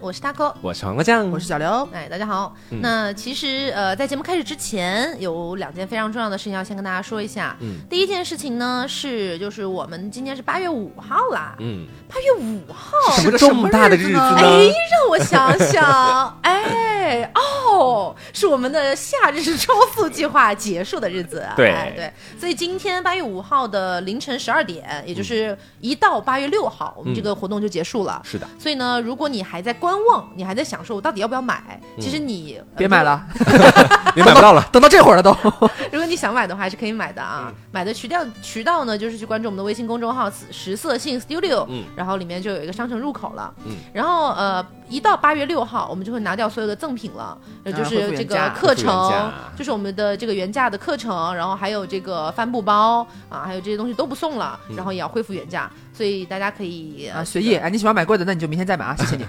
我是 taco。我是黄瓜酱，我是小刘。哎，大家好。嗯那其实呃，在节目开始之前，有两件非常重要的事情要先跟大家说一下。嗯第一件事情呢是，就是我们今天是八月五号啦。嗯，八月五号，什么这么大的日子呢？哎，让我想想，哎，哦，是我们的夏日超速计划结束的日子。对哎对，所以今天八月五号的凌晨十二点，也就是一到八月六号，我们这个活动就结束了。是的，所以呢，如果你还在观望，你还在想说我到底要不要买，其实你、呃别买。了，你买不到了。等到这会儿了都。如果你想买的话，还是可以买的啊。买的渠道渠道呢，就是去关注我们的微信公众号“十色性 Studio”，、嗯然后里面就有一个商城入口了。嗯然后呃，一到八月六号，我们就会拿掉所有的赠品了，呃就是这个课程，就是我们的这个原价的课程，然后还有这个帆布包啊，还有这些东西都不送了，然后也要恢复原价，所以大家可以啊，随意，啊，你喜欢买贵的，那你就明天再买啊，谢谢你。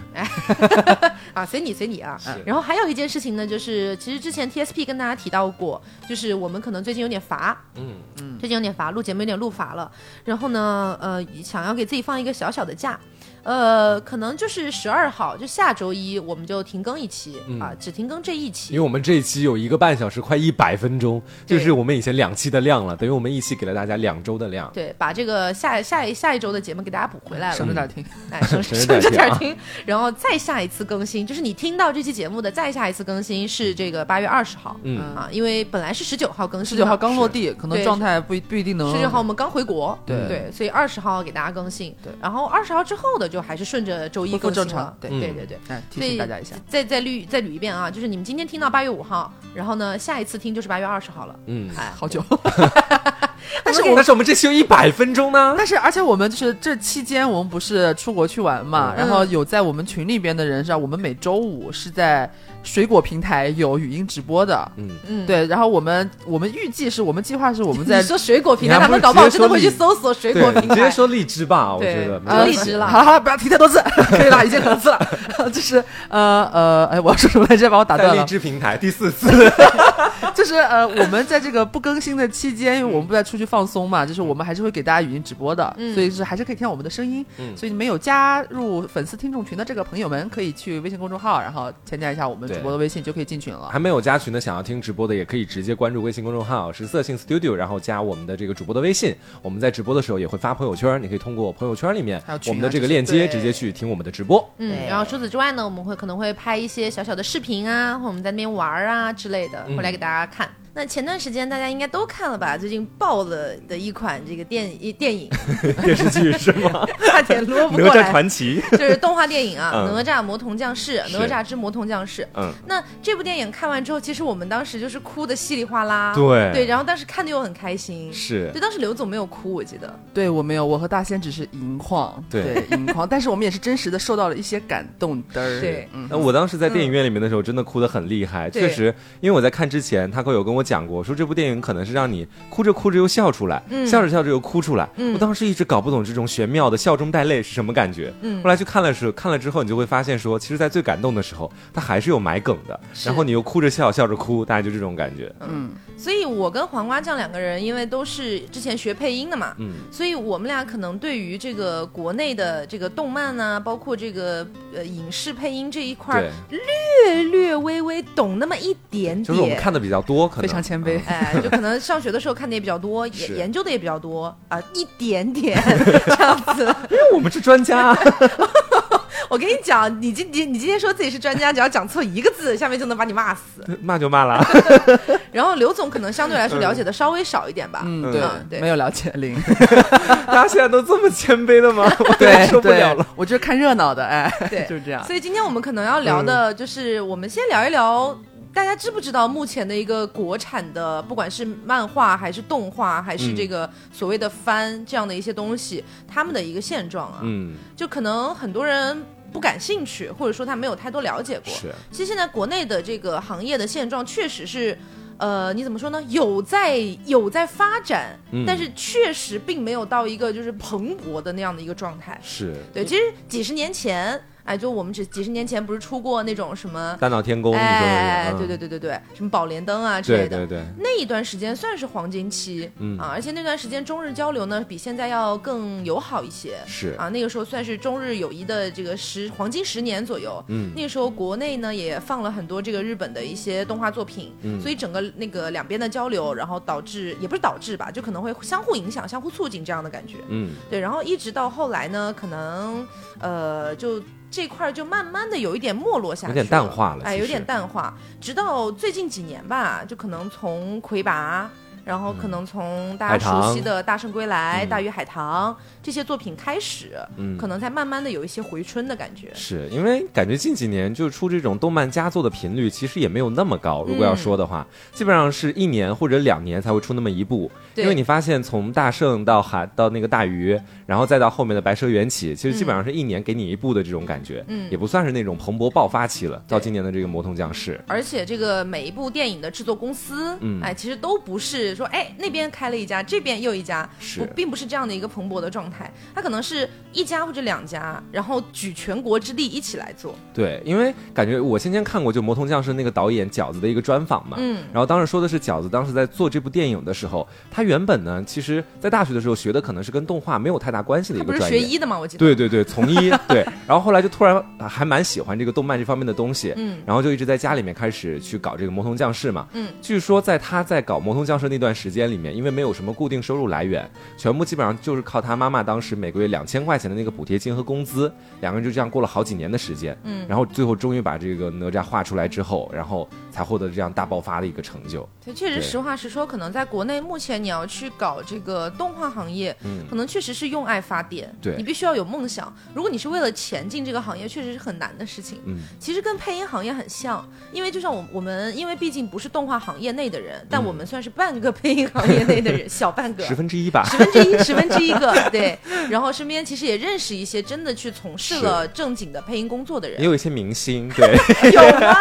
啊，随你随你啊。然后还有一件事情呢，就是其实之前 TSP 跟大家提到过，就是我们可能最近有点乏，嗯最近有点乏，录节目有点录乏了。然后呢，呃，想要给自己放一个小小的假。呃，可能就是十二号，就下周一我们就停更一期、嗯啊，只停更这一期因为。我们这一期有一个半小时，快一百分钟，就是我们以前两期的量了，等于我们一期给了大家两周的量。对，把这个下下一下一周的节目给大家补回来了省。着点听。哎，省省着点听然后再下一次更新，就是你听到这期节目的再下一次更新是这个八月二十号，嗯啊，因为本来是十九号更新，十九号刚落地，可能状态不一不一定能。十九号我们刚回国，对对，所以二十号给大家更新，对然后二十号之后的就还是顺着周一更正常，对对嗯对对。哎，提醒大家一下。再再捋再捋一遍啊，就是你们今天听到八月五号，然后呢，下一次听就是八月二十号了。嗯，哎，好久，但是我但是我们这期有一百分钟呢。但是而且我们就是这期间我们不是出国去玩嘛，嗯然后有在我们群里边的人上，我们每周五是在水果平台有语音直播的。嗯，嗯，对，然后我们我们预计是我们计划是我们在 你说水果平台，他们搞不好真的会去搜索水果，平台直接。说荔枝吧，我觉得荔枝了好了好了，不要提太多次，可以了，已经很次了。就是呃呃，哎，我要说什么来着？把我打断了。枝平台第四次，就是呃，我们在这个不更新的期间，因为我们不在出去放松嘛，就是我们还是会给大家语音直播的，嗯所以是还是可以听到我们的声音。嗯所以没有加入粉丝听众群的这个朋友们，可以去微信公众号，然后添加一下我们对主播的微信，就可以进群了。还没有加群的，想要听直播的，也可以直接关注微信公众号“十色性 Studio”，然后加我们的这个主播的微信。我们在直播的时候也会发朋友圈，你可以通过朋友圈里面我们的这个链接，直接去听我们的直播。嗯，然后除此之外呢，我们会可能会拍一些小小的视频啊，或我们在那边玩啊之类的，会来给大家看。那前段时间大家应该都看了吧？最近爆了的一款这个电一电影 电视剧是吗？《差点撸不哪吒过来》，传奇。就是动画电影啊，嗯哪吒魔童降世》，哪吒之魔童降世。嗯，那这部电影看完之后，其实我们当时就是哭的稀里哗啦，对对，然后当时看的又很开心。是对，当时刘总没有哭，我记得。对我没有，我和大仙只是盈眶，对盈眶，但是我们也是真实的受到了一些感动。对嗯，那我当时在电影院里面的时候，真的哭的很厉害。确实，因为我在看之前，他哥有跟我讲过，说这部电影可能是让你哭着哭着又笑出来，嗯笑着笑着又哭出来。嗯我当时一直搞不懂这种玄妙的笑中带泪是什么感觉。嗯后来去看了时，看了之后，你就会发现说，其实，在最感动的时候，他还是有埋梗的。然后你又哭着笑，笑着哭，大家就这种感觉。嗯，所以我跟黄瓜酱两个人，因为都是之前学配音的嘛，嗯，所以我们俩可能对于这个国内的这个动漫呢、包括这个呃影视配音这一块，略略微微懂那么一点点。就是我们看的比较多，可能非常谦卑。哎，就可能上学的时候看的也比较多，也研研究的也比较多啊、一点点 这样子。因为我们是专家。我跟你讲，你今你你今天说自己是专家，只要讲错一个字，下面就能把你骂死。骂就骂了。然后刘总可能相对来说了解的稍微少一点吧。嗯，嗯对嗯对没有了解零，大家现在都这么谦卑的吗？我对点受不了了。，我就是看热闹的，哎，对就是这样。所以今天我们可能要聊的就是，我们先聊一聊，大家知不知道目前的一个国产的，不管是漫画还是动画，还是嗯这个所谓的番这样的一些东西，他们的一个现状啊，嗯，就可能很多人。不感兴趣，或者说他没有太多了解过。是，其实现在国内的这个行业的现状确实是，呃，你怎么说呢？有在有在发展，嗯但是确实并没有到一个就是蓬勃的那样的一个状态。是，对，其实几十年前，哎，就我们只几十年前不是出过那种什么，大闹天宫，哎，对对对对对，什么宝莲灯啊之类的，对对对，那一段时间算是黄金期，嗯啊，而且那段时间中日交流呢比现在要更友好一些，是啊，那个时候算是中日友谊的这个十黄金十年左右。嗯那个时候国内呢也放了很多这个日本的一些动画作品，嗯所以整个那个两边的交流，然后导致也不是导致吧，就可能会相互影响、相互促进这样的感觉。嗯对，然后一直到后来呢，可能呃就。这块儿就慢慢的有一点没落下去有点淡化了哎，有点淡化，直到最近几年吧，就可能从魁拔，然后可能从大家熟悉的《大圣归来》嗯大鱼海棠》这些作品开始，嗯可能才慢慢的有一些回春的感觉。是因为感觉近几年就出这种动漫佳作的频率其实也没有那么高。如果要说的话，基本上是一年或者两年才会出那么一部。对因为你发现从大圣到海到那个大鱼，然后再到后面的白蛇缘起，其实基本上是一年给你一部的这种感觉，嗯也不算是那种蓬勃爆发期了。到今年的这个魔童降世，而且这个每一部电影的制作公司，嗯哎，其实都不是说，哎，那边开了一家，这边又一家，是。不，并不是这样的一个蓬勃的状态，它可能是一家或者两家，然后举全国之力一起来做，对，因为感觉我先前看过就《魔童降世》那个导演饺子的一个专访嘛，嗯。然后当时说的是饺子当时在做这部电影的时候，他原本呢，其实在大学的时候学的可能是跟动画没有太大关系的一个专业。学医的嘛？我记得，对对对，从医 对，然后后来就突然啊还蛮喜欢这个动漫这方面的东西，嗯。然后就一直在家里面开始去搞这个魔童降世嘛。嗯，据说在他在搞魔童降世那段时间里面，因为没有什么固定收入来源，全部基本上就是靠他妈妈当时每个月两千块钱的那个补贴金和工资，两个人就这样过了好几年的时间。嗯然后最后终于把这个哪吒画出来之后，然后才获得这样大爆发的一个成就。对，确实，实话实说，可能在国内目前你要去搞这个动画行业，嗯可能确实是用爱发电，对你必须要有梦想。如果你是为了钱进这个行业，确实是很难的事情。嗯，其实跟配音行业很像，因为就像我我们，因为毕竟不是动画行业内的人，但我们算是半个配音行业内的人，小半个，十分之一吧。十分之一，十分之一个，对。然后身边其实也认识一些真的去从事了正经的配音工作的人也，有一些明星，对，有吗？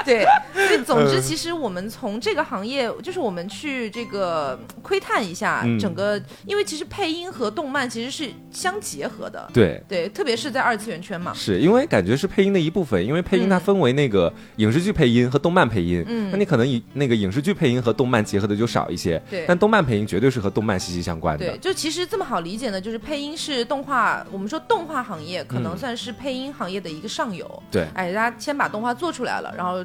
对，所以总之，其实我们从这个行业，就是我们去这个窥探一下嗯整个，因为其实配音和动漫其实是相结合的，对，对，特别是在二次元圈嘛。是因为感觉是配音的一部分，因为配音它分为那个影视剧配音和动漫配音。嗯那你可能以那个影视剧配音和动漫结合的就少一些，对但动漫配音绝对是和动漫息息相关的。对，就其实这么好理解呢，就是配音是动画，我们说动画行业可能嗯算是配音行业的一个上游。对哎，大家先把动画做出来了，然后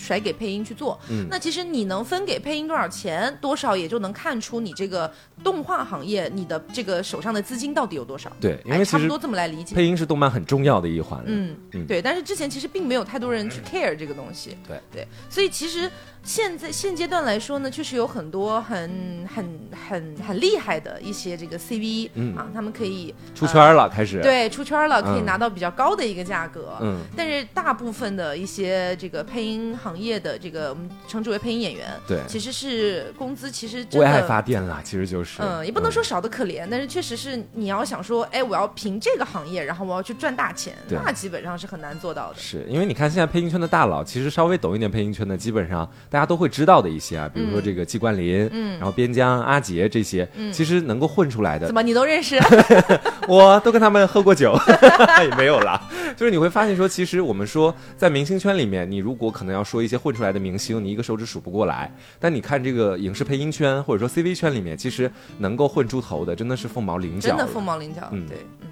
甩给配音去做。嗯那其实你能分给配音多少钱，多少也就能看出你这个动画行业你的这个手上的资金到底有多少。对，因哎，为差不多这么来理解。配音是动漫很重要的一环。嗯嗯，对，但是之前其实并没有太多人去 care 这个东西。对对，所以其实现在现阶段来说呢，确实有很多很很很很厉害的一些这个 CV、嗯啊，他们可以出圈了，开始。，对出圈了，可以嗯拿到比较高的一个价格。嗯，但是大部分的一些这个配音行业的这个我们称之为配音演员，对，其实是工资其实真为爱。发电了，其实就是。嗯，也不能说少的可怜，但是确实是你要想说，哎，我要凭这个行业，然后我要去赚大钱，那基本上是很难做到的。是因为你看现在配音圈的大佬，其实稍微懂一点配音圈的，基本上大家都会知道的一些啊，比如说这个季冠霖，嗯然后边疆、阿杰这些，其实能够混出来的怎，么你都认识？我都跟他们喝过酒，也没有啦。就是你会发现说，其实我们说在明星圈里面，你如果可能要说一些混出来的明星，你一个手指数不过来。但你看这个影视配音圈或者说 CV 圈里面，其实能够混出头的，真的是凤毛麟角。真的凤毛麟角，嗯对，嗯。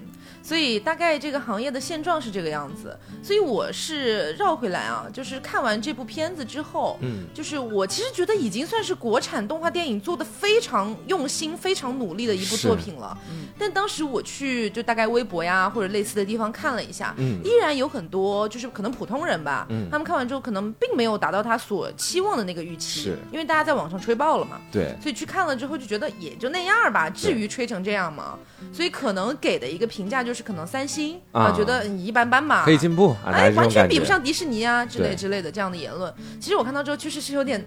所以大概这个行业的现状是这个样子，所以我是绕回来啊，就是看完这部片子之后，嗯，就是我其实觉得已经算是国产动画电影做的非常用心、非常努力的一部作品了。但当时我去就大概微博呀或者类似的地方看了一下，嗯。依然有很多就是可能普通人吧，嗯。他们看完之后可能并没有达到他所期望的那个预期，是。因为大家在网上吹爆了嘛。对，所以去看了之后就觉得也就那样儿吧，至于吹成这样吗？所以可能给的一个评价就是可能三星啊觉得嗯一般般吧，可以进步哎，完全比不。上迪士尼啊之类之类的这样的言论。其实我看到之后确实是有点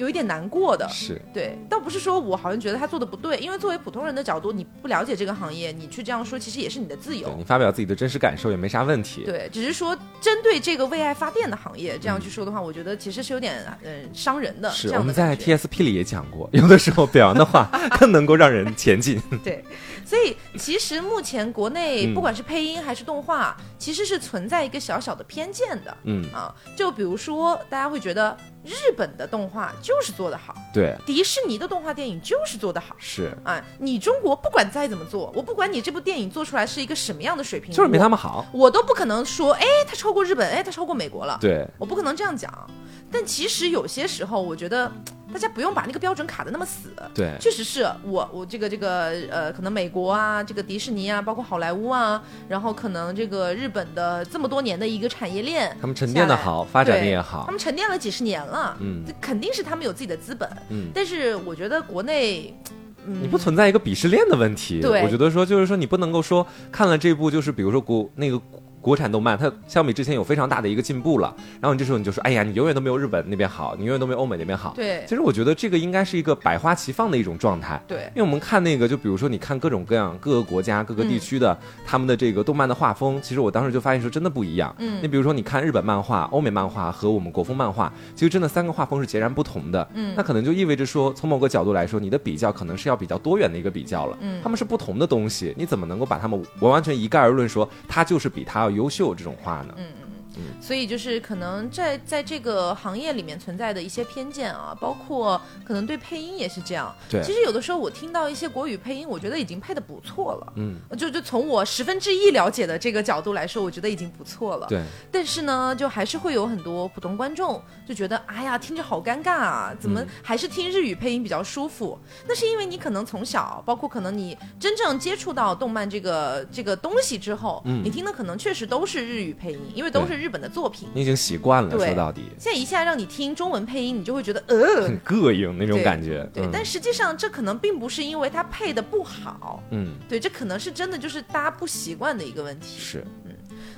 有一点难过的。是对，倒不是说我好像觉得他做的不对，因为作为普通人的角度，你不了解这个行业，你去这样说，其实也是你的自由。你发表自己的真实感受也没啥问题。对，只是说针对这个为爱发电的行业这样去说的话，我觉得其实是有点嗯、伤人的。是我们在 TSP 里也讲过，有的时候表扬的话更能够让人前进。对，所以其实目前国内嗯不管是配音还是动画，其实是存在一个小小的偏见的。嗯，啊，就比如说，大家会觉得日本的动画就是做得好，对，迪士尼的动画电影就是做得好。是，啊，你中国不管再怎么做，我不管你这部电影做出来是一个什么样的水平，就是没他们好。我都不可能说，哎，他超过日本，哎，他超过美国了。对，我不可能这样讲。但其实有些时候，我觉得大家不用把那个标准卡的那么死。对，确实是我我这个这个呃，可能美国啊，这个迪士尼啊，包括好莱坞啊，然后可能这个日本的这么多年的一个产业链，他们沉淀的好，发展的也好他。们沉淀了几十年了，嗯这肯定是他们有自己的资本。嗯，但是我觉得国内，嗯，你不存在一个鄙视链的问题。对我觉得说就是说你不能够说看了这部就是比如说国那个。国产动漫它相比之前有非常大的一个进步了，然后你这时候你就说，哎呀，你永远都没有日本那边好，你永远都没有欧美那边好。对其实我觉得这个应该是一个百花齐放的一种状态。对因为我们看那个，就比如说你看各种各样各个国家、各个地区的、他们的这个动漫的画风，其实我当时就发现说真的不一样。嗯你比如说你看日本漫画、欧美漫画和我们国风漫画，其实真的三个画风是截然不同的。嗯那可能就意味着说，从某个角度来说，你的比较可能是要比较多元的一个比较了。嗯他们是不同的东西，你怎么能够把他们完完全一概而论说他就是比他优秀这种话呢？所以就是可能在在这个行业里面存在的一些偏见啊，包括可能对配音也是这样。对其实有的时候我听到一些国语配音，我觉得已经配的不错了。嗯，就就从我十分之一了解的这个角度来说，我觉得已经不错了。对，但是呢，就还是会有很多普通观众就觉得，哎呀，听着好尴尬啊，怎么嗯还是听日语配音比较舒服？那是因为你可能从小，包括可能你真正接触到动漫这个这个东西之后，嗯你听的可能确实都是日语配音，因为都对是日本的作品。你已经习惯了，说到底。现在一下让你听中文配音，你就会觉得呃。很，膈应那种感觉。对，嗯。但实际上这可能并不是因为它配的不好，嗯。对，这可能是真的就是大家不习惯的一个问题。是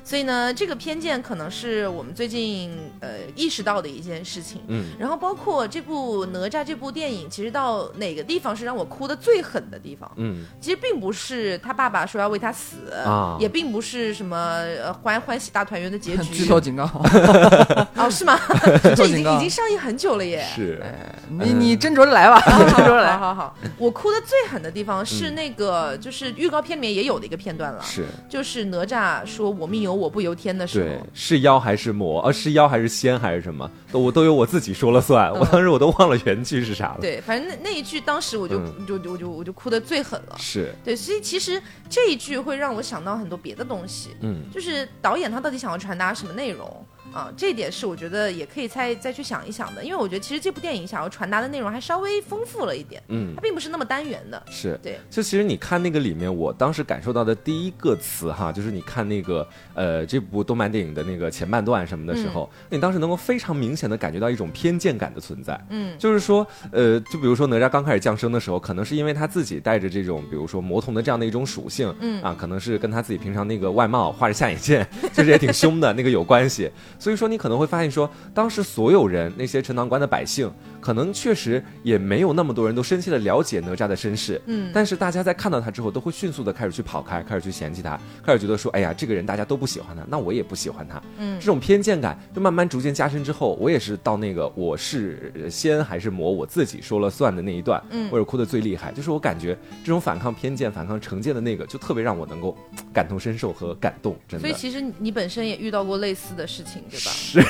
所以呢，这个偏见可能是我们最近呃意识到的一件事情。嗯然后包括这部哪吒这部电影，其实到哪个地方是让我哭的最狠的地方？嗯其实并不是他爸爸说要为他死，啊也并不是什么呃欢欢喜大团圆的结剧局。透警告，哦，是吗？这已经已经。上映很久了耶。是哎你你斟酌着来吧，好斟酌着好来。好好，我哭的最狠的地方是嗯那个，就是预告片里面也有的一个片段了，是，就是哪吒说“我命由我不由天”的时对候，，是妖还是魔？呃，是妖还是仙还是什么？都我都由我自己说了算。我当时我都忘了原句是啥了。嗯对，反正那那一句当时我就、嗯就就我就我就哭的最狠了。是，对，所以其实这一句会让我想到很多别的东西，嗯就是导演他到底想要传达什么内容啊？这一点是我觉得也可以再再去想一想的，因为我觉得其实这部电影想要传达的内容还稍微丰富了一点，嗯它，并不是那么单元的。是。对，就其实你看那个里面，我当时感受到的第一个词哈，就是你看那个呃这部动漫电影的那个前半段什么的时候，你当时能够非常明显的感觉到一种偏见感的存在。嗯就是说，呃，就比如说哪吒刚开始降生的时候，可能是因为他自己带着这种，比如说魔童的这样的一种属性，嗯啊，可能是跟他自己平常那个外貌画着下眼线，就是也挺凶的那个有关系。所以说，你可能会发现说，当时所有人那些陈塘关的百姓，可能确实也没有那么多人都深切的了解哪吒的身世，嗯但是大家在看到他之后，都会迅速的开始去跑开，开始去嫌弃他，开始觉得说，哎呀，这个人大家都不喜欢他，那我也不喜欢他。嗯这种偏见感就慢慢逐渐加深之后，我也是到那个我是仙还是魔，我自己说了算的那一段，嗯我是哭的最厉害。就是我感觉这种反抗偏见、反抗成见的那个，就特别让我能够感同身受和感动，真的。所以其实你本身也遇到过类似的事情，对吧？是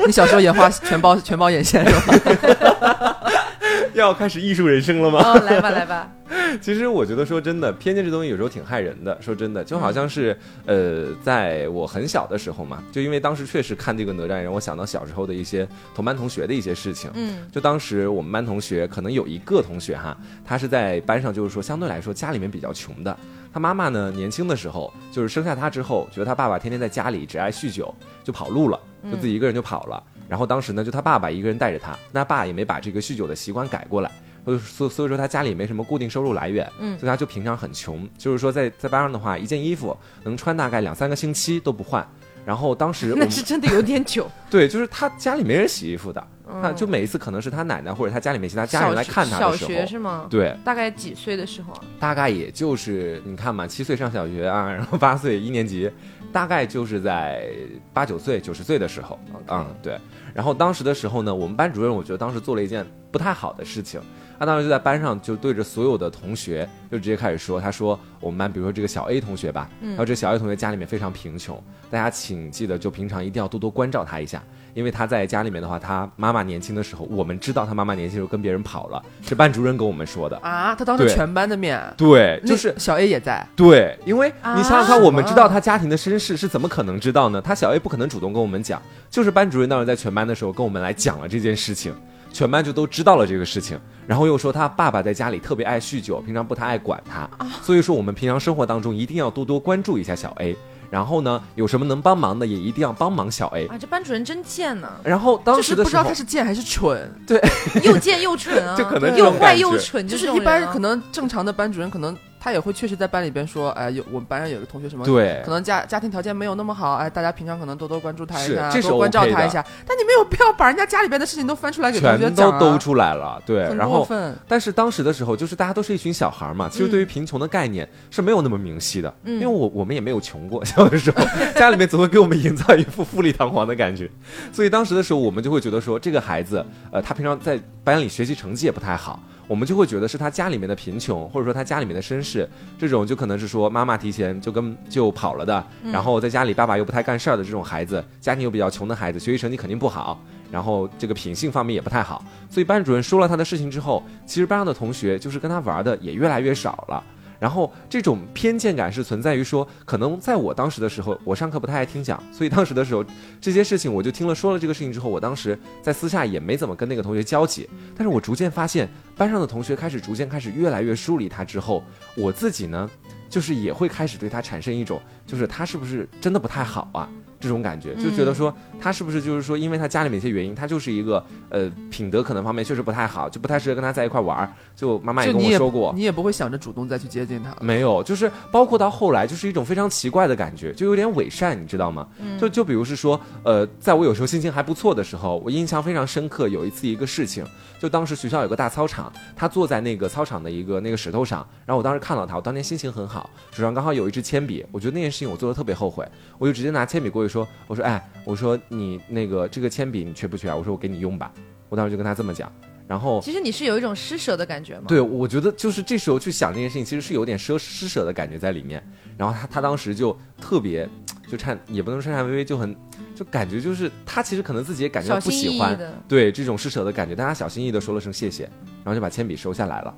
你小时候也画全包全包眼线是吧？要开始艺术人生了吗？哦，来吧来吧，其实我觉得说真的，偏见这东西有时候挺害人的。说真的，就好像是、呃，在我很小的时候嘛，就因为当时确实看这个哪吒，让我想到小时候的一些同班同学的一些事情。嗯就当时我们班同学可能有一个同学哈，他是在班上就是说相对来说家里面比较穷的。他妈妈呢年轻的时候就是生下他之后，觉得他爸爸天天在家里只爱酗酒，就跑路了，就自己一个人就跑了。然后当时呢，就他爸爸一个人带着他，那他爸也没把这个酗酒的习惯改过来。所以所所以说他家里没什么固定收入来源，嗯所以他就平常很穷，就是说在在班上的话，一件衣服能穿大概两三个星期都不换。然后当时 那是真的有点久。对，就是他家里没人洗衣服的，他就每一次可能是他奶奶或者他家里面其他家人来看他小的时候，学是吗？对，大概几岁的时候啊？大概也就是你看嘛，七岁上小学啊，然后八岁一年级，大概就是在八九岁、九十岁的时候嗯，对。然后当时的时候呢，我们班主任我觉得当时做了一件不太好的事情，他当时就在班上就对着所有的同学就直接开始说，他说我们班比如说这个小 A 同学吧，然后这小 A 同学家里面非常贫穷，大家请记得就平常一定要多多关照他一下。因为他在家里面的话，他妈妈年轻的时候，我们知道他妈妈年轻的时候跟别人跑了，是班主任跟我们说的。啊，他当着全班的面，对，就是小 A 也在，对，因为你想想看，啊我们知道他家庭的身世是怎么可能知道呢？他小 A 不可能主动跟我们讲，就是班主任当时在全班的时候跟我们来讲了这件事情，全班就都知道了这个事情，然后又说他爸爸在家里特别爱酗酒，平常不太爱管他，所以说我们平常生活当中一定要多多关注一下小 A，然后呢，有什么能帮忙的也一定要帮忙小 A。啊，这班主任真贱呐，然后当就是不知道他是贱还是蠢，对。又贱又蠢啊，就可能又坏又蠢，就是一般可能正常的班主任可能。他也会确实在班里边说，哎，有我们班上有个同学什么，对可能家家庭条件没有那么好，哎，大家平常可能多多关注他一下，多关照他一下。但你没有必要把人家家里边的事情都翻出来给同学全讲、啊，都兜出来了，对，很然后。但是当时的时候，就是大家都是一群小孩嘛，其实对于贫穷的概念是没有那么明晰的，因为我我们也没有穷过，小的时候家里面总会给我们营造一副富丽堂皇的感觉，所以当时的时候我们就会觉得说，这个孩子，呃，他平常在班里学习成绩也不太好。我们就会觉得是他家里面的贫穷，或者说他家里面的身世，这种就可能是说妈妈提前就跟就跑了的，然后在家里爸爸又不太干事儿的这种孩子，家庭又比较穷的孩子，学习成绩肯定不好，然后这个品性方面也不太好，所以班主任说了他的事情之后，其实班上的同学就是跟他玩的也越来越少了。然后这种偏见感是存在于说，可能在我当时的时候，我上课不太爱听讲，所以当时的时候这些事情我就听了说了这个事情之后，我当时在私下也没怎么跟那个同学交集。但是我逐渐发现，班上的同学开始逐渐开始越来越疏离他之后，我自己呢，就是也会开始对他产生一种，就是他是不是真的不太好啊？这种感觉，就觉得说他是不是就是说，因为他家里面一些原因，他就是一个呃品德可能方面确实不太好，就不太适合跟他在一块玩儿。就妈妈也跟我说过，你也不会想着主动再去接近他。没有，就是包括到后来，就是一种非常奇怪的感觉，就有点伪善，你知道吗？就就比如是说，呃，在我有时候心情还不错的时候，我印象非常深刻，有一次一个事情，就当时学校有个大操场，他坐在那个操场的一个那个石头上，然后我当时看到他，我当天心情很好，手上刚好有一支铅笔，我觉得那件事情我做的特别后悔，我就直接拿铅笔过去说，我说，哎，我说你那个这个铅笔你缺不缺啊？我说我给你用吧，我当时就跟他这么讲，然后。其实你是有一种施舍的感觉吗？对，我觉得就是这时候去想这件事情，其实是有点施施舍的感觉在里面。然后他他当时就特别就颤，也不能说颤颤巍巍，就很就感觉就是他其实可能自己也感觉到不喜欢的。对这种施舍的感觉，但他小心翼翼的说了声谢谢，然后就把铅笔收下来了。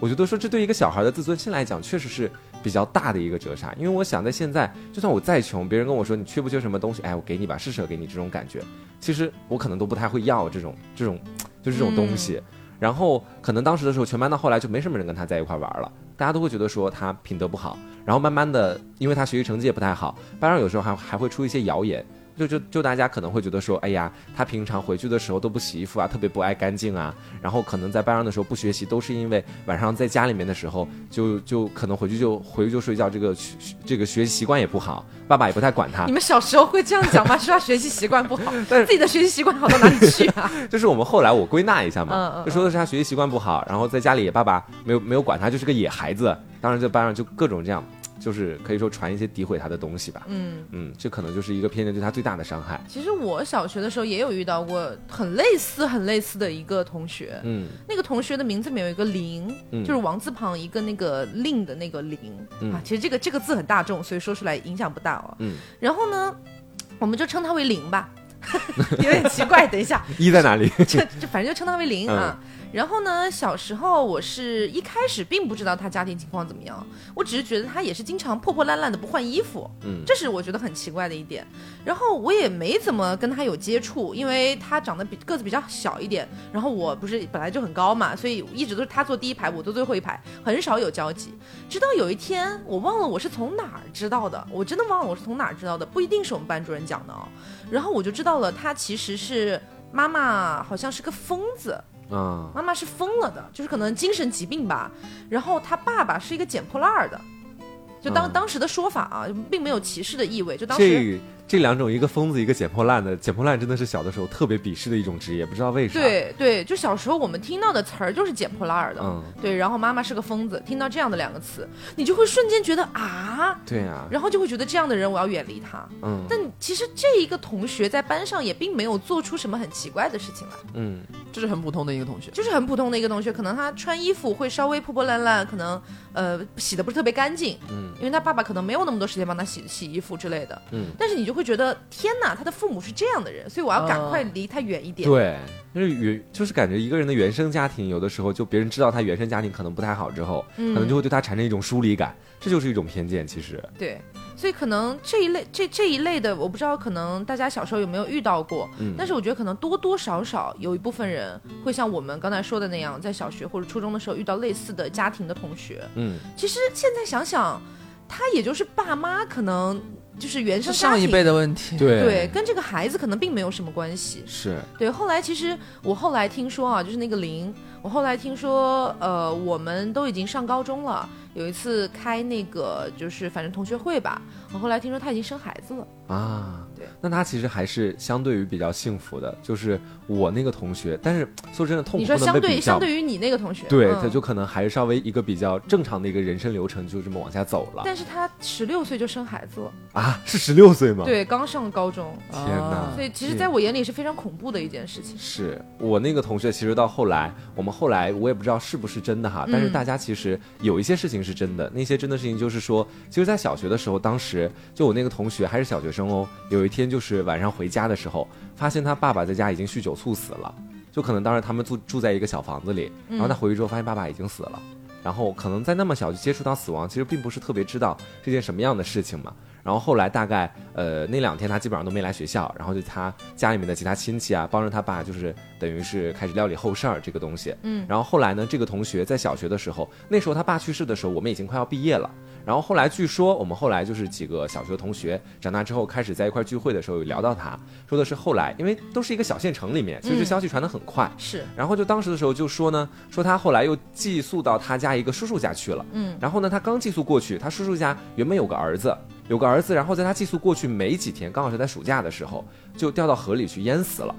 我觉得说这对一个小孩的自尊心来讲，确实是比较大的一个折杀。因为我想在现在，就算我再穷，别人跟我说你缺不缺什么东西，哎，我给你吧，施舍给你这种感觉，其实我可能都不太会要这种这种就是这种东西。然后可能当时的时候，全班到后来就没什么人跟他在一块玩了，大家都会觉得说他品德不好。然后慢慢的，因为他学习成绩也不太好，班上有时候还还会出一些谣言。就就就大家可能会觉得说，哎呀，他平常回去的时候都不洗衣服啊，特别不爱干净啊。然后可能在班上的时候不学习，都是因为晚上在家里面的时候，就就可能回去就回去就睡觉，这个学这个学习习惯也不好，爸爸也不太管他你。们小时候会这样讲吗？说他学习习惯不好，但是自己的学习习惯好到哪里去啊？就是我们后来我归纳一下嘛，就说的是他学习习惯不好，然后在家里也爸爸没有没有管他，就是个野孩子。当然在班上就各种这样，就是可以说传一些诋毁他的东西吧。嗯，嗯，这可能就是一个偏见对他最大的伤害。其实我小学的时候也有遇到过很类似、很类似的一个同学。嗯那个同学的名字里面有一个林，嗯就是王字旁一个那个令的那个林、嗯啊。其实这个这个字很大众，所以说出来影响不大哦。嗯，然后呢，我们就称他为林吧，有点奇怪。等一下，一在哪里？这这反正就称他为林啊。然后呢，小时候我是一开始并不知道他家庭情况怎么样，我只是觉得他也是经常破破烂烂的不换衣服，嗯这是我觉得很奇怪的一点。然后我也没怎么跟他有接触，因为他长得比个子比较小一点，然后我不是本来就很高嘛，所以一直都是他坐第一排，我坐最后一排，很少有交集。直到有一天，我忘了我是从哪儿知道的，我真的忘了我是从哪儿知道的，不一定是我们班主任讲的哦。然后我就知道了，他其实是妈妈好像是个疯子，啊，妈妈是疯了的，就是可能精神疾病吧。然后他爸爸是一个捡破烂儿的，就当、嗯当时的说法啊，并没有歧视的意味。就当时这这两种，一个疯子，一个捡破烂的。捡破烂真的是小的时候特别鄙视的一种职业，不知道为啥。对对，就小时候我们听到的词儿就是捡破烂儿的，嗯，对，然后妈妈是个疯子，听到这样的两个词，你就会瞬间觉得啊，对啊、然后就会觉得这样的人我要远离他。嗯但其实这一个同学在班上也并没有做出什么很奇怪的事情来，嗯就是很普通的一个同学。就是很普通的一个同学，可能他穿衣服会稍微破破烂烂，可能呃洗的不是特别干净，嗯因为他爸爸可能没有那么多时间帮他洗洗衣服之类的。嗯，但是你就会觉得天哪，他的父母是这样的人，所以我要赶快离他远一点。对，就是原就是感觉一个人的原生家庭，有的时候就别人知道他原生家庭可能不太好之后，嗯可能就会对他产生一种疏离感，这就是一种偏见。其实，对，所以可能这一类这这一类的，我不知道可能大家小时候有没有遇到过，嗯但是我觉得可能多多少少有一部分人会像我们刚才说的那样，在小学或者初中的时候遇到类似的家庭的同学。嗯，其实现在想想，他也就是爸妈可能就是原生家庭上一辈的问题。对对，跟这个孩子可能并没有什么关系。是，对，后来其实我后来听说啊，就是那个林，我后来听说，呃，我们都已经上高中了，有一次开那个就是反正同学会吧，我后来听说他已经生孩子了。啊，对，那他其实还是相对于比较幸福的，就是我那个同学，但是 说真的，痛你苦相对相对于你那个同学，对，嗯。他就可能还是稍微一个比较正常的一个人生流程，就这么往下走了。但是他十六岁就生孩子了，啊，是十六岁吗？，对，刚上高中，天哪啊所以其实在我眼里是非常恐怖的一件事情。是我那个同学，其实到后来，我们后来我也不知道是不是真的哈，但是嗯大家其实有一些事情是真的，那些真的事情就是说，其实，在小学的时候，当时就我那个同学还是小学生哦，有一天就是晚上回家的时候，发现他爸爸在家已经酗酒猝死了，就可能当时他们住住在一个小房子里，然后他回去之后发现爸爸已经死了。然后可能在那么小就接触到死亡，其实并不是特别知道是件什么样的事情嘛。然后后来大概呃那两天他基本上都没来学校，然后就他家里面的其他亲戚啊帮着他爸，就是等于是开始料理后事儿这个东西。嗯，然后后来呢，这个同学在小学的时候，那时候他爸去世的时候，我们已经快要毕业了。然后后来据说我们后来就是几个小学同学长大之后开始在一块聚会的时候有聊到他，说的是后来因为都是一个小县城里面，其实这嗯消息传得很快。是，然后就当时的时候就说呢，说他后来又寄宿到他家一个叔叔家去了。嗯，然后呢，他刚寄宿过去，他叔叔家原本有个儿子，有个儿子，然后在他寄宿过去没几天，刚好是在暑假的时候，就掉到河里去淹死了。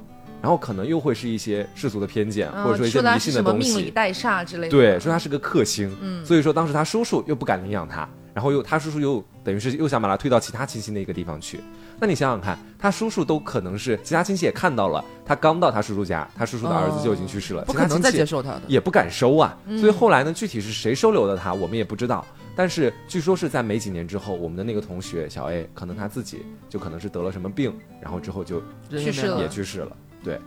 然后可能又会是一些世俗的偏见，或者说一些迷信的东西里。带煞之类的。对，说他是个克星，嗯所以说当时他叔叔又不敢领养他，然后又他叔叔又等于是又想把他推到其他亲戚的一个地方去。那你想想看，他叔叔都可能是其他亲戚也看到了，他刚到他叔叔家，他叔叔的儿子就已经去世了，不可能再其他亲戚接受他的。也不敢收啊。嗯所以后来呢，具体是谁收留的他，我们也不知道。但是据说是在没几年之后，我们的那个同学小 A，可能他自己就可能是得了什么病，然后之后就去世了也去世了。对，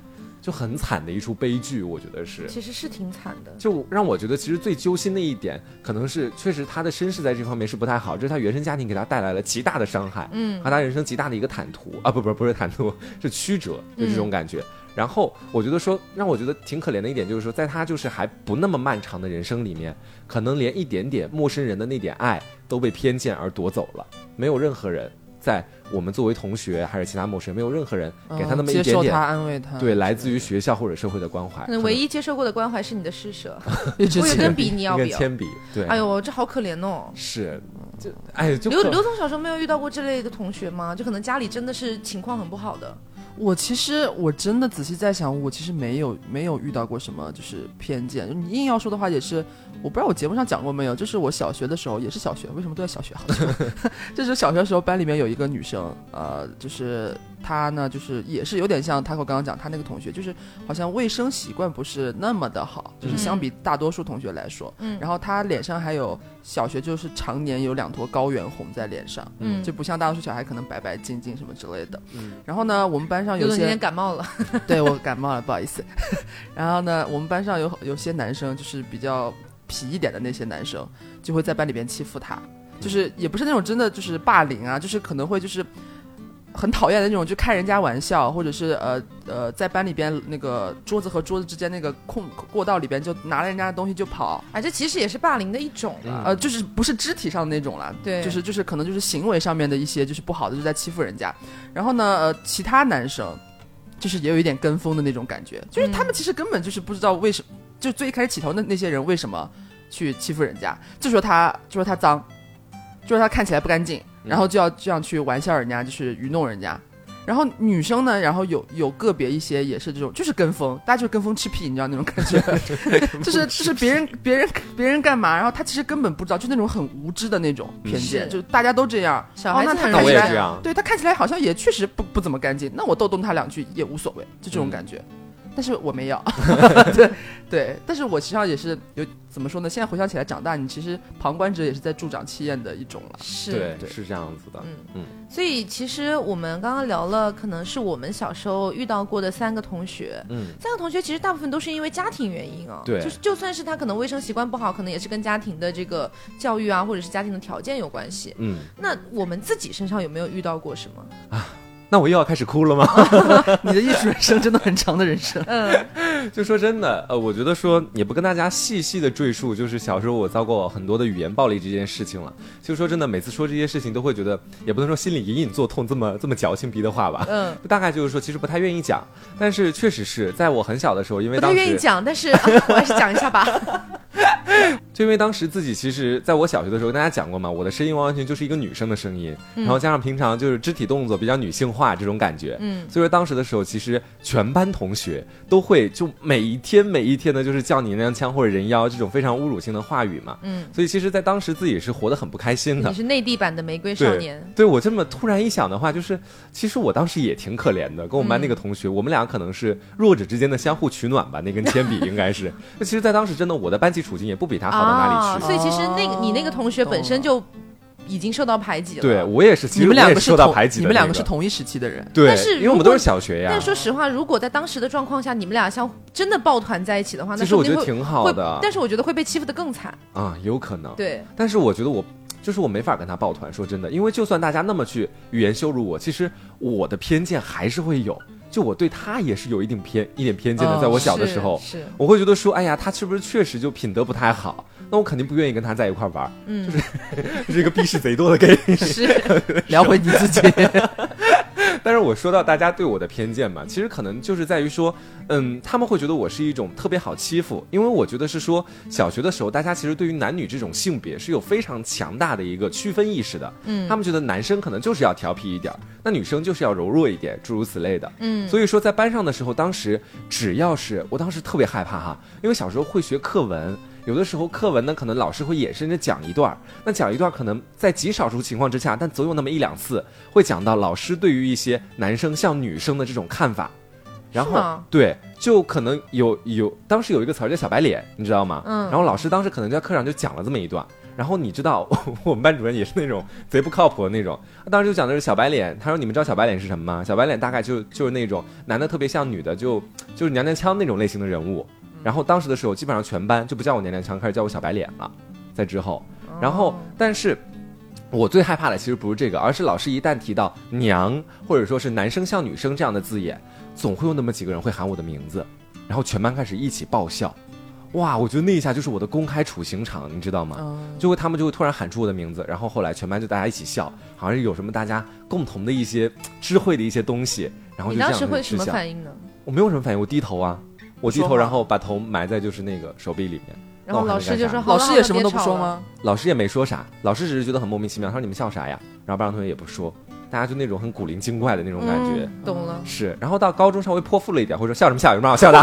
就很惨的一出悲剧，我觉得是。其实是挺惨的。就让我觉得，其实最揪心的一点，可能是确实他的身世在这方面是不太好，这是他原生家庭给他带来了极大的伤害，嗯和他人生极大的一个坦途啊，不不不是坦途，是曲折，就这种感觉。然后我觉得说，让我觉得挺可怜的一点就是说，在他就是还不那么漫长的人生里面，可能连一点点陌生人的那点爱都被偏见而夺走了，没有任何人在我们作为同学还是其他陌生人，没有任何人给他那么一点点。嗯接受他，安慰他。对，来自于学校或者社会的关怀，可能唯一接受过的关怀是你的施舍。我有根笔，你要不要？铅笔，对，哎呦，这好可怜哦。是，就哎，就刘刘总小时候没有遇到过这类的同学吗？就可能家里真的是情况很不好的。我其实我真的仔细在想，我其实没有没有遇到过什么就是偏见。你硬要说的话，也是我不知道我节目上讲过没有，就是我小学的时候也是小学，为什么都在小学？好像 就是小学的时候班里面有一个女生，呃，就是她呢，就是也是有点像 Taco 刚刚讲，她那个同学就是好像卫生习惯不是那么的好，就是相比大多数同学来说，嗯然后她脸上还有小学就是常年有两坨高原红在脸上。嗯，就不像大多数小孩可能白白净净什么之类的。嗯然后呢，我们班上有些今天感冒了。对我感冒了，不好意思。然后呢，我们班上有有 些男生就是比较痞一点的那些男生，就会在班里边欺负他，就是也不是那种真的就是霸凌啊，就是可能会就是。很讨厌的那种，就开人家玩笑，或者是呃呃，在班里边那个桌子和桌子之间那个空过道里边，就拿了人家的东西就跑，啊，这其实也是霸凌的一种了。呃，就是不是肢体上的那种了，对就是就是可能就是行为上面的一些就是不好的，就是在欺负人家。然后呢，呃，其他男生就是也有一点跟风的那种感觉，就是他们其实根本就是不知道为什么，就最一开始起头的那些人为什么去欺负人家，就说他就说他脏，就说他看起来不干净，然后就要这样去玩笑人家，就是愚弄人家。然后女生呢，然后有有个别一些也是这种，就是跟风，大家就是跟风吃屁，你知道那种感觉 就是就是别人别人别人干嘛，然后他其实根本不知道，就那种很无知的那种偏见，是就大家都这样。小孩子哦那他看起来这样。对他看起来好像也确实不不怎么干净，那我逗逗他两句也无所谓，就这种嗯感觉。但是我没有，对对，但是我实际上也是有怎么说呢？现在回想起来，长大你其实旁观者也是在助长气焰的一种了。是对，是这样子的。嗯嗯所以其实我们刚刚聊了，可能是我们小时候遇到过的三个同学。嗯，三个同学其实大部分都是因为家庭原因啊，对就是就算是他可能卫生习惯不好，可能也是跟家庭的这个教育啊，或者是家庭的条件有关系。嗯，那我们自己身上有没有遇到过什么？那我又要开始哭了吗？你的艺术人生真的很长的人生。嗯，就说真的，呃，我觉得说也不跟大家细细的赘述，就是小时候我遭过很多的语言暴力这件事情了。就说真的，每次说这些事情都会觉得，也不能说心里隐隐作痛这么这么矫情逼的话吧。嗯，大概就是说，其实不太愿意讲，但是确实是在我很小的时候，因为不太愿意讲，但是、啊我还是讲一下吧。就因为当时自己其实在我小学的时候跟大家讲过嘛，我的声音完完全就是一个女生的声音，然后加上平常就是肢体动作比较女性化这种感觉，嗯，所以说当时的时候，其实全班同学都会就每一天每一天的，就是叫你娘腔或者人妖这种非常侮辱性的话语嘛。嗯，所以其实，在当时自己是活得很不开心的你。是内地版的玫瑰少年。对我这么突然一想的话，就是其实我当时也挺可怜的，跟我们班嗯那个同学，我们俩可能是弱者之间的相互取暖吧，那根铅笔 应该是。那其实，在当时真的我的班级处境也不比他好到哪里去。啊所以其实那个你那个同学本身就已经受到排挤了。对我也是，其你们两实我也个受到排挤的、你们两个是。同一时期的人。对但是，因为我们都是小学呀但。说实话，如果在当时的状况下，你们俩像真的抱团在一起的话，那其实我觉得说不定会挺好的但是我觉得会被欺负的更惨。啊，有可能。对，但是我觉得我就是我没法跟他抱团，说真的，因为就算大家那么去语言羞辱我，其实我的偏见还是会有，就我对他也是有一定偏一点偏见的，哦在我小的时候。是是我会觉得说，哎呀，他是不是确实就品德不太好？那我肯定不愿意跟他在一块玩嗯，就，是一个逼视贼多的 gay。是 聊回你自己，但是我说到大家对我的偏见嘛，其实可能就是在于说，嗯，他们会觉得我是一种特别好欺负，因为我觉得是说小学的时候，大家其实对于男女这种性别是有非常强大的一个区分意识的。嗯他们觉得男生可能就是要调皮一点，那女生就是要柔弱一点，诸如此类的。嗯所以说在班上的时候，当时只要是我当时特别害怕哈，因为小时候会学课文。有的时候课文呢，可能老师会衍生着讲一段儿，那讲一段儿可能在极少数情况之下，但总有那么一两次会讲到老师对于一些男生像女生的这种看法，然后对，就可能有有当时有一个词儿叫小白脸，你知道吗？嗯然后老师当时可能在课上就讲了这么一段，然后你知道 我们班主任也是那种贼不靠谱的那种，当时就讲的是小白脸，他说你们知道小白脸是什么吗？小白脸大概就就是那种男的特别像女的，就就是娘娘腔那种类型的人物。然后当时的时候，基本上全班就不叫我娘娘腔，开始叫我小白脸了。在之后，然后但是。我最害怕的其实不是这个，而是老师一旦提到“娘”或者说是男生像女生这样的字眼，总会有那么几个人会喊我的名字，然后全班开始一起爆笑。哇，我觉得那一下就是我的公开处刑场，你知道吗？嗯，就会他们就会突然喊出我的名字，然后后来全班就大家一起笑，好像是有什么大家共同的一些智慧的一些东西，然后你就这样当时会什么反应呢？我没有什么反应，我低头啊，我低头，然后把头埋在就是那个手臂里面。然后老师就说：“能干啥呢好了老师也什么都不说？吗？老师也没说啥，老师只是觉得很莫名其妙，他说你们笑啥呀？然后班上同学也不说，大家就那种很古灵精怪的那种感觉。嗯懂了。是，然后到高中稍微泼妇了一点，会说笑什么笑，有什么好笑的？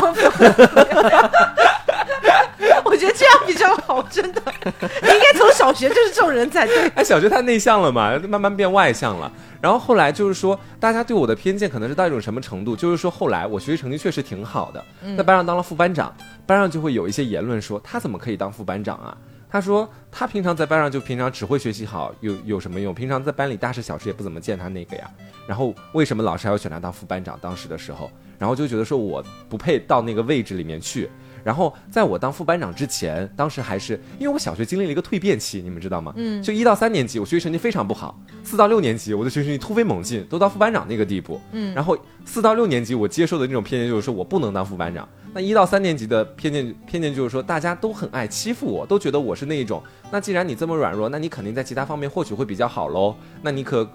我觉得这样比较好，真的。你 应该从小学就是这种人才对。哎，小学太内向了嘛，慢慢变外向了。然后后来就是说，大家对我的偏见可能是到一种什么程度？就是说，后来我学习成绩确实挺好的，在班上当了副班长，班上就会有一些言论说他怎么可以当副班长啊？他说他平常在班上就平常只会学习好，有有什么用？平常在班里大事小事也不怎么见他那个呀。然后为什么老师还要选他当副班长？当时的时候，然后就觉得说我不配到那个位置里面去。然后在我当副班长之前，当时还是因为我小学经历了一个蜕变期，你们知道吗？嗯就一到三年级我学习成绩非常不好，四到六年级我的学习成绩突飞猛进，都到副班长那个地步。嗯然后四到六年级我接受的那种偏见就是说我不能当副班长。那一到三年级的偏见偏见就是说大家都很爱欺负我，都觉得我是那一种。那既然你这么软弱，那你肯定在其他方面或许会比较好喽。那你可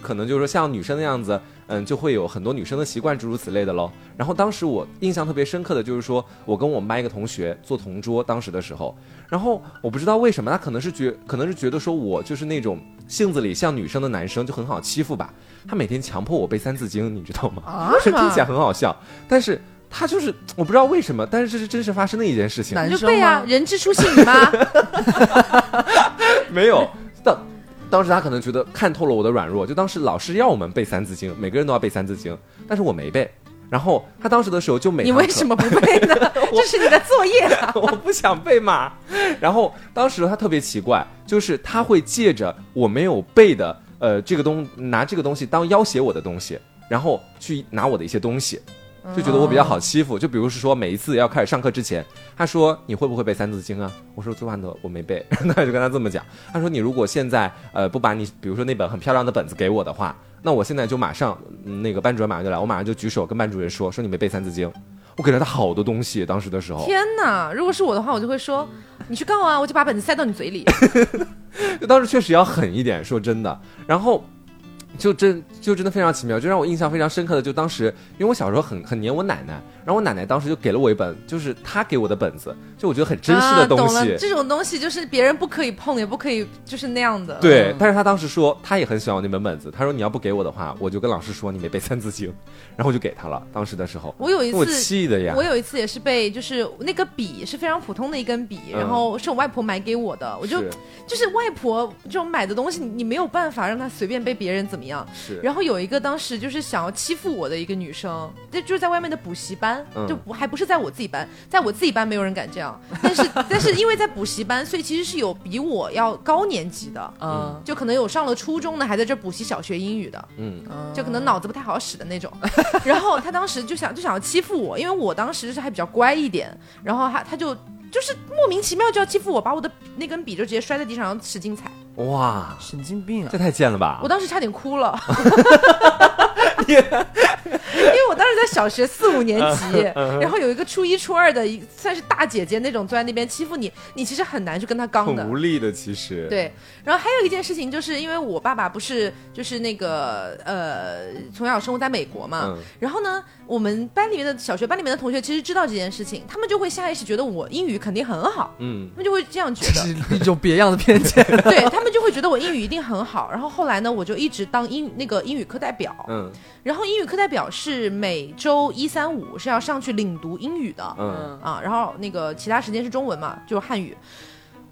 可能就是说像女生那样子，嗯，就会有很多女生的习惯，诸如此类的喽。然后当时我印象特别深刻的就是说，我跟我们班一个同学做同桌，当时的时候，然后我不知道为什么，他可能是觉可能是觉得说我就是那种性子里像女生的男生，就很好欺负吧。他每天强迫我背《三字经》，你知道吗？啊 听起来很好笑，但是他就是我不知道为什么，但是这是真实发生的一件事情。男生你就背啊，吗人之初性你妈。没有，当当时他可能觉得看透了我的软弱，就当时老师要我们背《三字经》，每个人都要背《三字经》，但是我没背。然后他当时的时候就每你为什么不背呢？这是你的作业啊。我不想背嘛。然后当时他特别奇怪，就是他会借着我没有背的呃这个东拿这个东西当要挟我的东西，然后去拿我的一些东西。就觉得我比较好欺负，就比如是说每一次要开始上课之前，他说你会不会背《三字经》啊？我说昨晚的我没背，那就跟他这么讲。他说你如果现在呃不把你比如说那本很漂亮的本子给我的话，那我现在就马上、嗯那个班主任马上就来，我马上就举手跟班主任说说你没背《三字经》。我给了他好多东西，当时的时候，天哪！如果是我的话，我就会说，你去告啊，我就把本子塞到你嘴里。就 当时确实要狠一点，说真的。然后就真就真的非常奇妙，就让我印象非常深刻的，就当时因为我小时候很很黏我奶奶，然后我奶奶当时就给了我一本，就是她给我的本子，就我觉得很真实的东西。了，这种东西就是别人不可以碰，也不可以就是那样的。对，嗯但是她当时说她也很喜欢我那本本子，她说你要不给我的话，我就跟老师说你没背《三字经》，然后我就给她了。当时的时候，我我有一次，气的呀我。有一次也是被，就是那个笔是非常普通的一根笔，嗯然后是我外婆买给我的，我就是就是外婆这种买的东西，你你没有办法让她随便被别人怎么样。是，然后有一个当时就是想要欺负我的一个女生，这就是在外面的补习班，嗯。就不还不是在我自己班，在我自己班没有人敢这样，但是但是因为在补习班，所以其实是有比我要高年级的，嗯，就可能有上了初中的，还在这补习小学英语的，嗯，就可能脑子不太好使的那种。然后他当时就想就想要欺负我，因为我当时是还比较乖一点，然后他他就就是莫名其妙就要欺负我，把我的那根笔就直接摔在地上，然后使劲踩。哇，神经病啊。这！太贱了吧。我！当时差点哭了，因为我当时在小学四五年级，然后有一个初一初二的，一算是大姐姐那种坐在那边欺负你，你其实很难去跟她刚的很无。力的，其实。，对，然后还有一件事情，就是因为我爸爸不是就是那个呃从小生活在美国嘛，嗯然后呢，我们班里面的小学班里面的同学其实知道这件事情，他们就会下意识觉得我英语肯定很好，嗯他们就会这样觉这得，是一种别样的偏见。对他们就会觉得我英语一定很好。然后后来呢，我就一直当英那个英语课代表，嗯然后英语课代表是每周一三五是要上去领读英语的，嗯。啊，然后那个其他时间是中文嘛，就是汉语。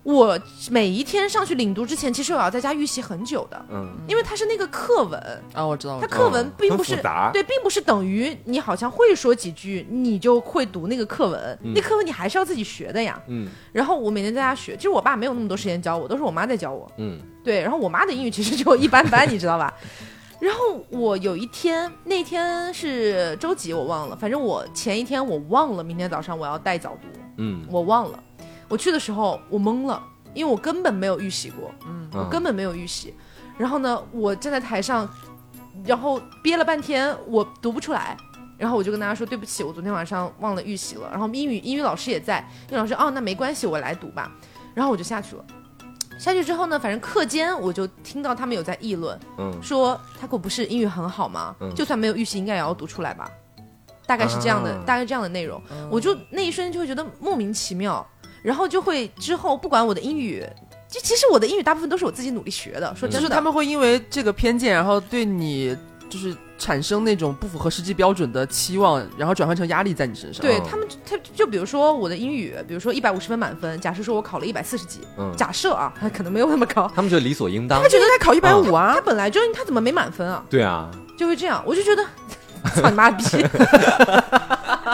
我每一天上去领读之前，其实我要在家预习很久的，嗯，因为它是那个课文，啊，我知道，它课文并不是对，并不是等于你好像会说几句，你就会读那个课文，那课文你还是要自己学的呀。嗯。然后我每天在家学，其实我爸没有那么多时间教我，都是我妈在教我。嗯。对，然后我妈的英语其实就一般般，你知道吧？然后我有一天，那天是周几我忘了，反正我前一天我忘了明天早上我要带早读，嗯我忘了。我去的时候我懵了，因为我根本没有预习过，嗯，我根本没有预习。然后呢，我站在台上，然后憋了半天，我读不出来。然后我就跟大家说对不起，我昨天晚上忘了预习了。然后英语英语老师也在，英语老师哦那没关系，我来读吧。然后我就下去了。下去之后呢，反正课间我就听到他们有在议论，嗯说他可不是英语很好吗？嗯就算没有预习，应该也要读出来吧？大概是这样的，啊大概这样的内容。我就那一瞬间就会觉得莫名其妙，然后就会之后不管我的英语，就其实我的英语大部分都是我自己努力学的。说嗯真的，就是他们会因为这个偏见，然后对你就是产生那种不符合实际标准的期望，然后转换成压力在你身上。哦对他们，他就比如说我的英语，比如说一百五十分满分，假设说我考了一百四十几，嗯，假设啊，可能没有那么高，他们觉得理所应当他。觉得他考一百五啊他，本来就他怎么没满分啊？对啊，就会这样，我就觉得，操你妈逼！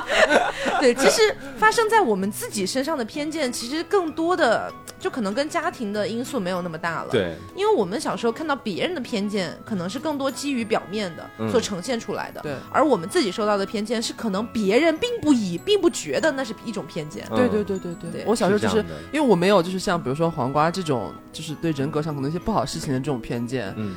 对，其实发生在我们自己身上的偏见，其实更多的就可能跟家庭的因素没有那么大了。，对，因为我们小时候看到别人的偏见，可能是更多基于表面的嗯所呈现出来的，对而我们自己受到的偏见是可能别人并不以，并不觉得那是一种偏见。嗯对对对对对对我小时候就是因为我没有就是像比如说黄瓜这种，就是对人格上可能一些不好事情的这种偏见，嗯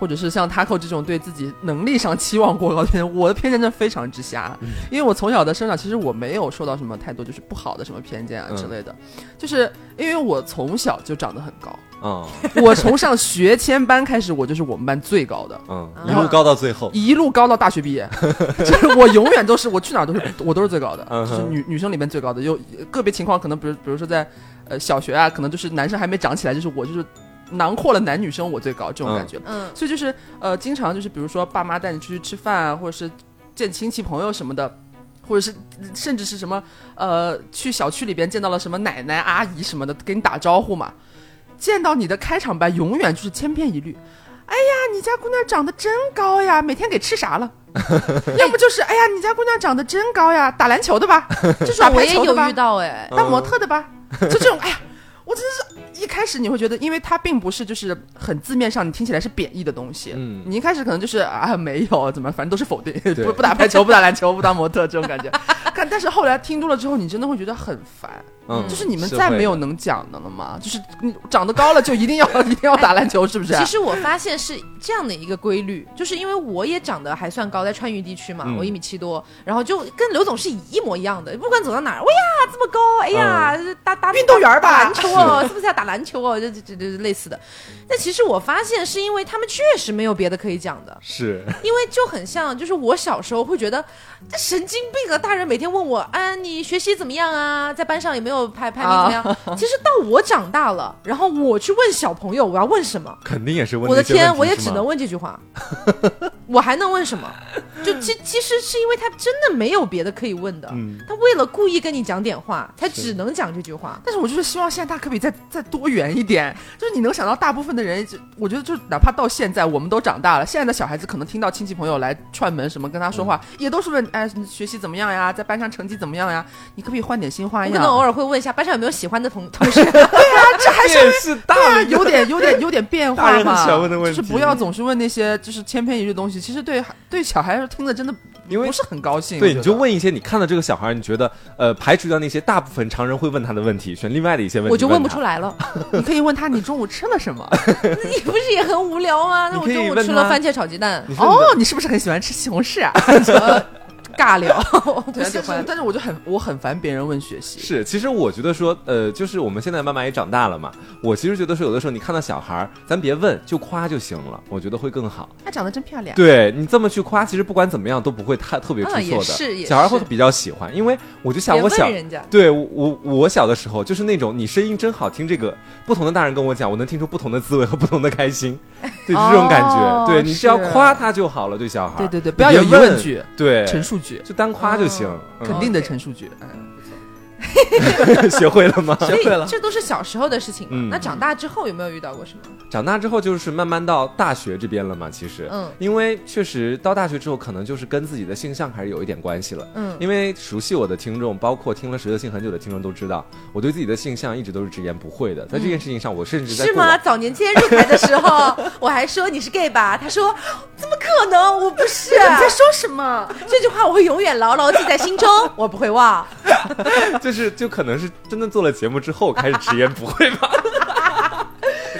或者是像 Taco 这种对自己能力上期望过高的人，我的偏见真的非常之瞎。因为我从小的生长，其实我没有受到什么太多就是不好的什么偏见啊之类的，就是因为我从小就长得很高，嗯我从上学前班开始，我就是我们班最高的。嗯，一路高到最后，一路高到大学毕业，就是我永远都是我去哪儿都是我都是最高的，嗯就是女女生里面最高的。有个别情况可能，比如比如说在呃小学啊，可能就是男生还没长起来，就是我就是囊括了男女生我最高这种感觉。嗯所以就是呃，经常就是比如说爸妈带你出去吃饭啊，或者是见亲戚朋友什么的。或者是甚至是什么呃，去小区里边见到了什么奶奶阿姨什么的，给你打招呼嘛。见到你的开场白永远就是千篇一律。哎呀，你家姑娘长得真高呀，每天给吃啥了？要不就是哎呀，你家姑娘长得真高呀，打篮球的吧？这种打我也排球的吧有遇？到哎，当模特的吧？就这种，哎呀，我真的是一开始你会觉得，因为它并不是就是很字面上你听起来是贬义的东西，嗯你一开始可能就是啊没有怎么，反正都是否定，不不打排球，不打篮球，不当模特这种感觉。看，但是后来听多了之后，你真的会觉得很烦，嗯，就是你们再没有能讲的了吗？就是你长得高了就一定要 一定要打篮球，是不是？其实我发现是这样的一个规律，就是因为我也长得还算高，在川渝地区嘛，嗯我一米七多，然后就跟刘总是一模一样的，不管走到哪儿，哎呀这么高，哎呀、打打运动员吧篮球哦，是不是要打篮球哦？这这这这类似的。但其实我发现是因为他们确实没有别的可以讲的，是，因为就很像，就是我小时候会觉得这神经病啊！大人每天问我，啊，你学习怎么样啊？在班上有没有排排名怎么样？其实到我长大了，然后我去问小朋友，我要问什么？肯定也是问我的天，我也只能问这句话，我还能问什么？就其其实是因为他真的没有别的可以问的，嗯他为了故意跟你讲点话，他只能讲这句话。但是我就是希望现在大家可以再再多元一点，就是你能想到大部分的人，我觉得就是哪怕到现在我们都长大了，现在的小孩子可能听到亲戚朋友来串门什么跟他说话，也都是问哎你学习怎么样呀，在班上成绩怎么样呀？你可不可以换点新花样？我可能偶尔会问一下班上有没有喜欢的同同学，这还这还是大对啊，有点有点有点变化嘛，喜欢问的问题就是不要总是问那些就是千篇一律的东西，其实对对小孩来说听的真的因为不是很高兴。对，你就问一些你看到这个小孩，你觉得呃排除掉那些大部分常人会问他的问题，选另外的一些问题，我就问不出来。了。你可以问他你中午吃了什么？你不是也很无聊吗？那我中午吃了番茄炒鸡蛋，哦，你是不是很喜欢吃西红柿啊？呃尬聊。对，喜欢但是我就很我很烦别人问学习。是，其实我觉得说，呃，就是我们现在慢慢也长大了嘛。我其实觉得说，有的时候你看到小孩儿，咱别问，就夸就行了，我觉得会更好。她长得真漂亮。对你这么去夸，其实不管怎么样都不会太特别出错的，小孩会比较喜欢。因为我就想我小对我我我小的时候就是那种你声音真好听，这个不同的大人跟我讲，我能听出不同的滋味和不同的开心，对这种感觉，哦对你只要夸他就好了，对小孩，对对对，不要有疑问问句、对，陈述句，就单夸就行，肯定的 OK 陈述句。嗯，学会了吗？所以会了这都是小时候的事情嘛。嗯那长大之后有没有遇到过什么？长大之后就是慢慢到大学这边了嘛，其实，嗯因为确实到大学之后，可能就是跟自己的性向还是有一点关系了。嗯因为熟悉我的听众，包括听了《蛇的性》很久的听众都知道，我对自己的性向一直都是直言不讳的。在这件事情上，我甚至在是吗？早年间入台的时候，我还说你是 gay 吧，他说怎么可能？我不是。你在说什么？这句话我会永远牢牢记在心中，我不会忘。就是是就可能是真的做了节目之后开始直言不讳吧。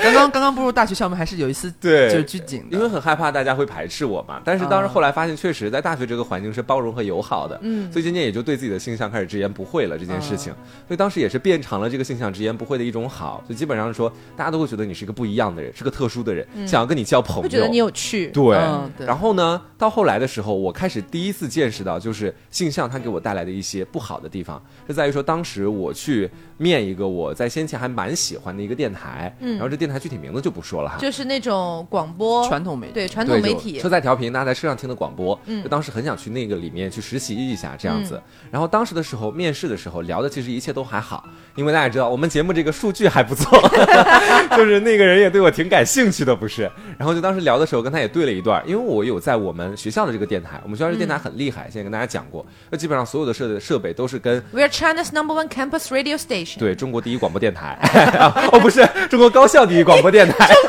刚刚刚刚步入大学校门，还是有一丝 对就是拘谨的。因为很害怕大家会排斥我嘛。但是当时后来发现，确实在大学这个环境是包容和友好的，嗯所以渐渐也就对自己的性向开始直言不讳了这件事情。所以当时也是变成了这个性向直言不讳的一种好，就基本上说大家都会觉得你是一个不一样的人，是个特殊的人，想要跟你交朋友，会觉得你有趣。对，然后呢，到后来的时候，我开始第一次见识到，就是性向它给我带来的一些不好的地方，是在于说，当时我去面一个我在先前还蛮喜欢的一个电台，嗯然后这电台具体名字就不说了哈。就是那种广播传统媒体对传统媒体车，载调频，大家在车上听的广播，嗯就当时很想去那个里面去实习一下这样子。然后当时的时候，面试的时候聊的其实一切都还好，因为大家知道我们节目这个数据还不错，就是那个人也对我挺感兴趣的，不是？然后就当时聊的时候跟他也对了一段，因为我有在我们学校的这个电台，我们学校这电台很厉害，现在跟大家讲过，那基本上所有的设设备都是跟 We are China's number one campus radio station。对中国第一广播电台，哦不是中国高校第一广播电台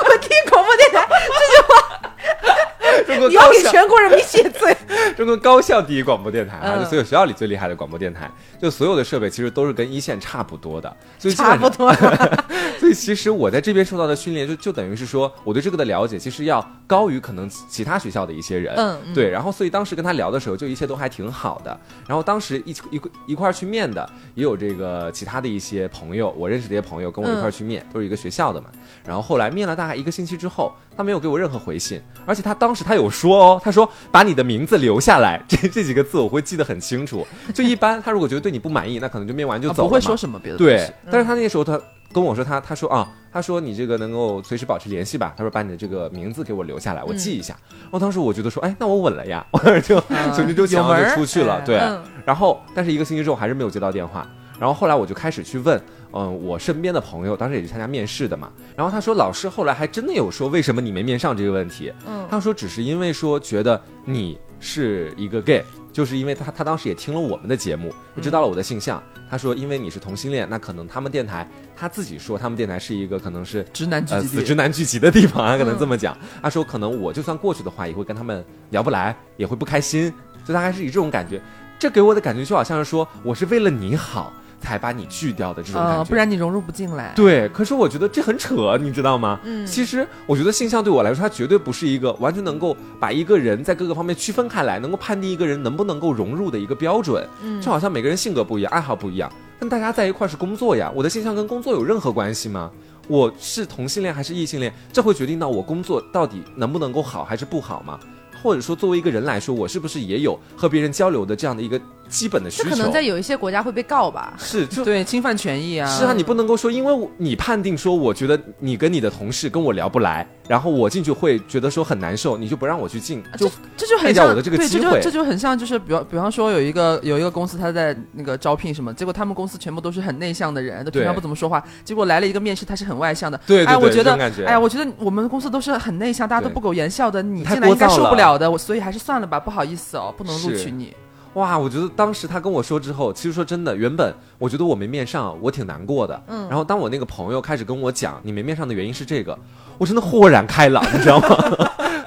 中国你要给全国人民谢罪。中 中国高校第一广播电台啊，嗯就所有学校里最厉害的广播电台，就所有的设备其实都是跟一线差不多的，所以差不，多。所以其实我在这边受到的训练就就等于是说，我对这个的了解其实要高于可能其他学校的一些人，嗯嗯对，然后所以当时跟他聊的时候，就一切都还挺好的。然后当时一起一一块儿去面的，也有这个其他的一些朋友，我认识的一些朋友跟我一块儿去面，都是一个学校的嘛。然后后来面了大概一个星期之后，他没有给我任何回信，而且他当时他有说哦，他说把你的名字留下来，这这几个字我会记得很清楚。就一般他如果觉得对你不满意，那可能就面完就走了嘛。啊不会说什么别的对西。，但是他那个时候他跟我说他他说啊，他说你这个能够随时保持联系吧，他说把你的这个名字给我留下来，我记一下。然后当时我觉得说，哎，那我稳了呀，我就啊从这周想就有门儿出去了，哎对。嗯然后但是一个星期之后还是没有接到电话。然后后来我就开始去问，嗯，我身边的朋友，当时也去参加面试的嘛。然后他说，老师后来还真的有说，为什么你没面上这个问题？嗯他说只是因为说觉得你是一个 gay，就是因为他他当时也听了我们的节目，知道了我的性向。他说因为你是同性恋，那可能他们电台他自己说他们电台是一个可能是直男聚呃死直男聚集的地方啊，可能这么讲。他说可能我就算过去的话，也会跟他们聊不来，也会不开心，就大概是以这种感觉。这给我的感觉就好像是说我是为了你好才把你拒掉的这种感觉。呃，不然你融入不进来。对，可是我觉得这很扯，你知道吗？嗯其实我觉得性向对我来说，它绝对不是一个完全能够把一个人在各个方面区分开来，能够判定一个人能不能够融入的一个标准。嗯就好像每个人性格不一样，爱好不一样，但大家在一块儿是工作呀。我的性向跟工作有任何关系吗？我是同性恋还是异性恋，这会决定到我工作到底能不能够好还是不好吗？或者说，作为一个人来说，我是不是也有和别人交流的这样的一个基本的需求？这可能在有一些国家会被告吧。是就对，侵犯权益啊。是啊，你不能够说，因为我你判定说，我觉得你跟你的同事跟我聊不来，然后我进去会觉得说很难受，你就不让我去进，就这就很像我的这个对，机会这就这就很像，就是比方比方说有一个有一个公司，他在那个招聘什么，结果他们公司全部都是很内向的人，都平常不怎么说话，结果来了一个面试，他是很外向的。对对哎，我觉得哎呀，我觉得我们公司都是很内向，大家都不苟言笑的，你太进来应该受不了的，我所以还是算了吧，不好意思哦，不能录取你。哇，我觉得当时他跟我说之后，其实说真的，原本我觉得我没面上，我挺难过的。嗯然后当我那个朋友开始跟我讲你没面上的原因是这个，我真的豁然开朗，你知道吗？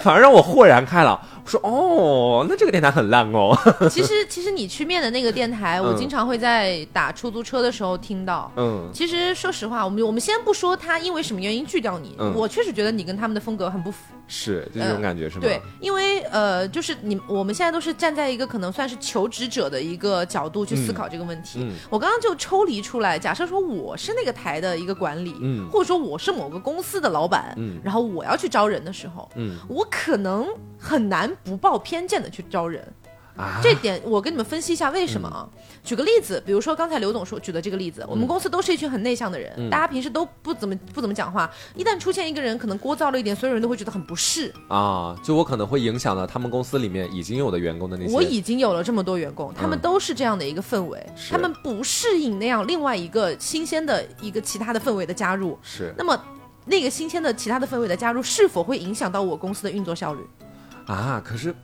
反而让我豁然开朗。我说哦，那这个电台很烂哦。其实，其实你去面的那个电台，我嗯经常会在打出租车的时候听到。嗯，其实说实话，我们我们先不说他因为什么原因拒掉你，嗯我确实觉得你跟他们的风格很不符。是就这种感觉是吗？对，因为呃，就是你我们现在都是站在一个可能算是求职者的一个角度去思考这个问题。嗯我刚刚就抽离出来，假设说我是那个台的一个管理，嗯或者说我是某个公司的老板，嗯然后我要去招人的时候，嗯我可能很难不抱偏见的去招人。啊，这点我跟你们分析一下为什么啊？举个例子，比如说刚才刘总说举的这个例子，我们公司都是一群很内向的人，嗯大家平时都不怎么不怎么讲话，一旦出现一个人可能聒噪了一点，所有人都会觉得很不适。啊，就我可能会影响到他们公司里面已经有的员工的那些。我已经有了这么多员工，他们嗯都是这样的一个氛围，是他们不适应那样另外一个新鲜的一个其他的氛围的加入。是那么，那个新鲜的其他的氛围的加入，是否会影响到我公司的运作效率？啊，可是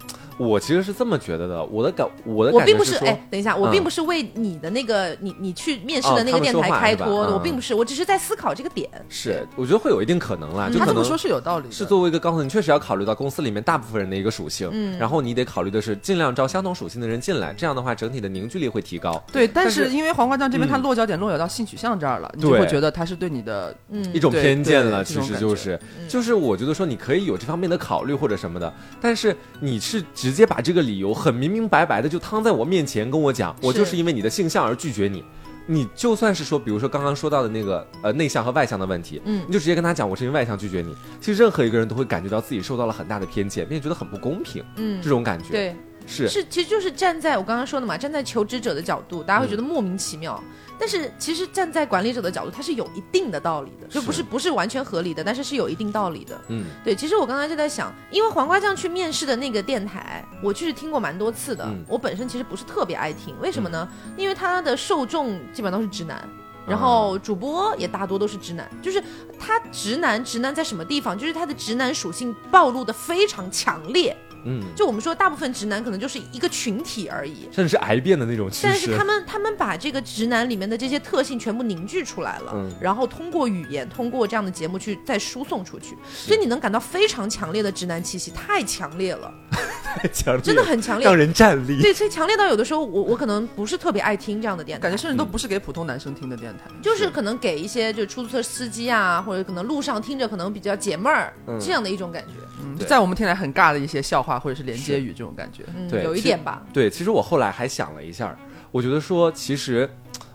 我其实是这么觉得的，我的感我的我并不感觉是哎，等一下，我嗯并不是为你的那个你你去面试哦的那个电台开脱我并不是，我只是在思考这个点。是我觉得会有一定可能啦，嗯。就可能他这么说是有道理的。是作为一个高层，你确实要考虑到公司里面大部分人的一个属性，嗯。然后你得考虑的是尽量招相同属性的人进来，这样的话整体的凝聚力会提高。对，但但是是因为黄瓜酱这边嗯。他落脚点落脚到性取向这儿了，你就会觉得他是对你的嗯，一种偏见了，其实就是，嗯。就是我觉得说你可以有这方面的考虑或者什么的，但是你是直接把这个理由很明明白白的就摊在我面前跟我讲，我就是因为你的性向而拒绝你。你就算是说，比如说刚刚说到的那个呃内向和外向的问题，嗯。你就直接跟他讲我是因为外向拒绝你。其实任何一个人都会感觉到自己受到了很大的偏见，并且觉得很不公平，嗯。这，种感觉。对，是是，其实就是站在我刚刚说的嘛，站在求职者的角度，大家会嗯觉得莫名其妙。但是其实站在管理者的角度，它是有一定的道理的，就不是是不是完全合理的，但是是有一定道理的。嗯对，其实我刚才就在想，因为黄瓜酱去面试的那个电台，我确实听过蛮多次的。嗯我本身其实不是特别爱听，为什么呢？因为它的受众基本上都是直男。然啊后主播也大多都是直男，就是他直男，直男在什么地方？就是他的直男属性暴露的非常强烈。嗯，就我们说，大部分直男可能就是一个群体而已，甚至是癌变的那种趋势但是他。们他们把这个直男里面的这些特性全部凝聚出来了，嗯。然后通过语言，通过这样的节目去再输送出去，所以你能感到非常强烈的直男气息，太强烈了。太 强烈，真的很强烈让。人站立。对，所以强烈到有的时候我我可能不是特别爱听这样的电台，感觉甚至都不是给普通男生听的电台。就是可能给一些就出租车司机啊，或者可能路上听着可能比较解闷儿、嗯这样的一种感觉，嗯，就在我们听来很尬的一些笑话或者是连接语这种感觉。嗯，对有一点吧。对，其实我后来还想了一下，我觉得说，其实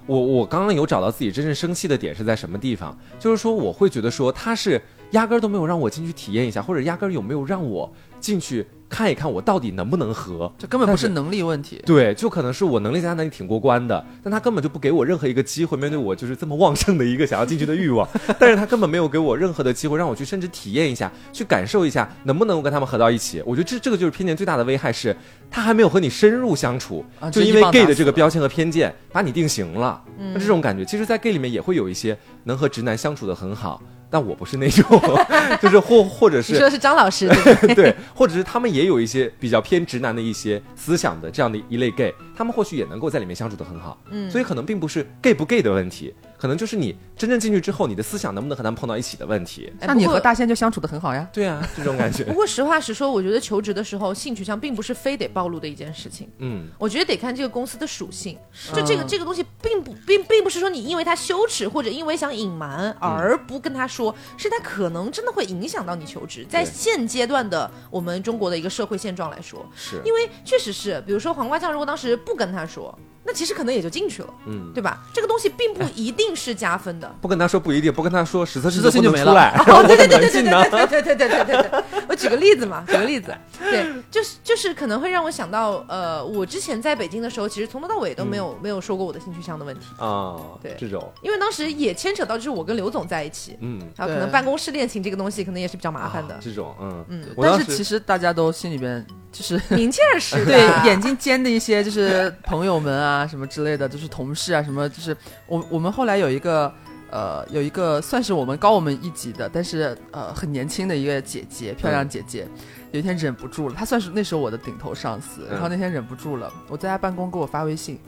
我我刚刚有找到自己真正生气的点是在什么地方，就是说我会觉得说他是压根儿都没有让我进去体验一下，或者压根儿有没有让我进去看一看我到底能不能合。这根本不是是能力问题。对，就可能是我能力在他那里挺过关的，但他根本就不给我任何一个机会，面对我就是这么旺盛的一个想要进去的欲望，但是他根本没有给我任何的机会让我去甚至体验一下，去感受一下能不能够跟他们合到一起。我觉得这这个就是偏见最大的危害是，他还没有和你深入相处，啊就因为 gay 的这个标签和偏见把你定型了。嗯那这种感觉，其实，在 gay 里面也会有一些能和直男相处的很好。但我不是那种，就是或或者是你说的是张老师对 或者是他们也有一些比较偏直男的一些思想的这样的一类 gay，他们或许也能够在里面相处的很好。嗯所以可能并不是 gay 不 gay 的问题，可能就是你真正进去之后，你的思想能不能和他们碰到一起的问题。那你和大仙就相处的很好呀。对啊，这种感觉不，过实话实说，我觉得求职的时候性取向并不是非得暴露的一件事情。嗯，我觉得得看这个公司的属性，就这个嗯这个东西并不并并不是说你因为他羞耻或者因为想隐瞒而不跟他说，是他可能真的会影响到你求职。在现阶段的我们中国的一个社会现状来说，是，因为确实是，比如说黄瓜酱如果当时不跟他说，那其实可能也就进去了，嗯，对吧？这个东西并不一定是加分的。不跟他说不一定，不跟他说实测实测性就没不能出来，哦，对对对对对？对对对对 对对对对，我举个例子嘛，举个例子，对，就是就是可能会让我想到，呃，我之前在北京的时候，其实从头到尾都没有、没有说过我的性取向的问题，啊，对这种，因为当时也牵扯到就是我跟刘总在一起，嗯，然后可能办公室恋情这个东西，可能也是比较麻烦的啊，这种，嗯嗯。但是其实大家都心里边就是明镜儿似的，对眼睛尖的一些就是朋友们啊什么之类的，就是同事啊什么，就是我我们后来有一个呃有一个算是我们高我们一级的，但是呃很年轻的一个姐姐，漂亮姐姐。有一天忍不住了，她算是那时候我的顶头上司，然后那天忍不住了，我在她办公给我发微信，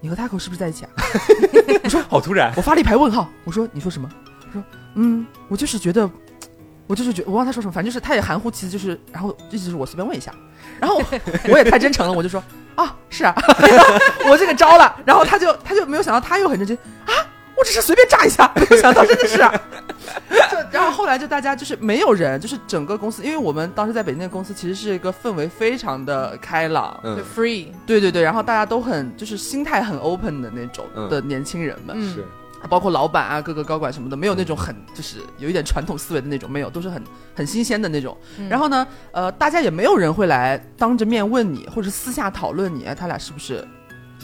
你和 Taco 是不是在一起啊？我说好突然，我发了一排问号，我说你说什么？他说嗯，我就是觉得，我就是觉我忘他说什么，反正就是他也含糊其辞，就是然后意思就是我随便问一下，然后我 我也太真诚了，我就说啊是啊，我这个招了，然后他就他就没有想到他又很认真啊，我只是随便炸一下，没有想到真的是啊，就然后后来就大家就是没有人，就是整个公司，因为我们当时在北京的公司其实是一个氛围非常的开朗，嗯。对，free，对对对，然后大家都很就是心态很 open 的那种嗯的年轻人们，嗯。是，包括老板啊，各个高管什么的，没有那种很就是有一点传统思维的那种，没有，都是很很新鲜的那种。嗯。然后呢，呃，大家也没有人会来当着面问你，或者私下讨论你，哎，他俩是不是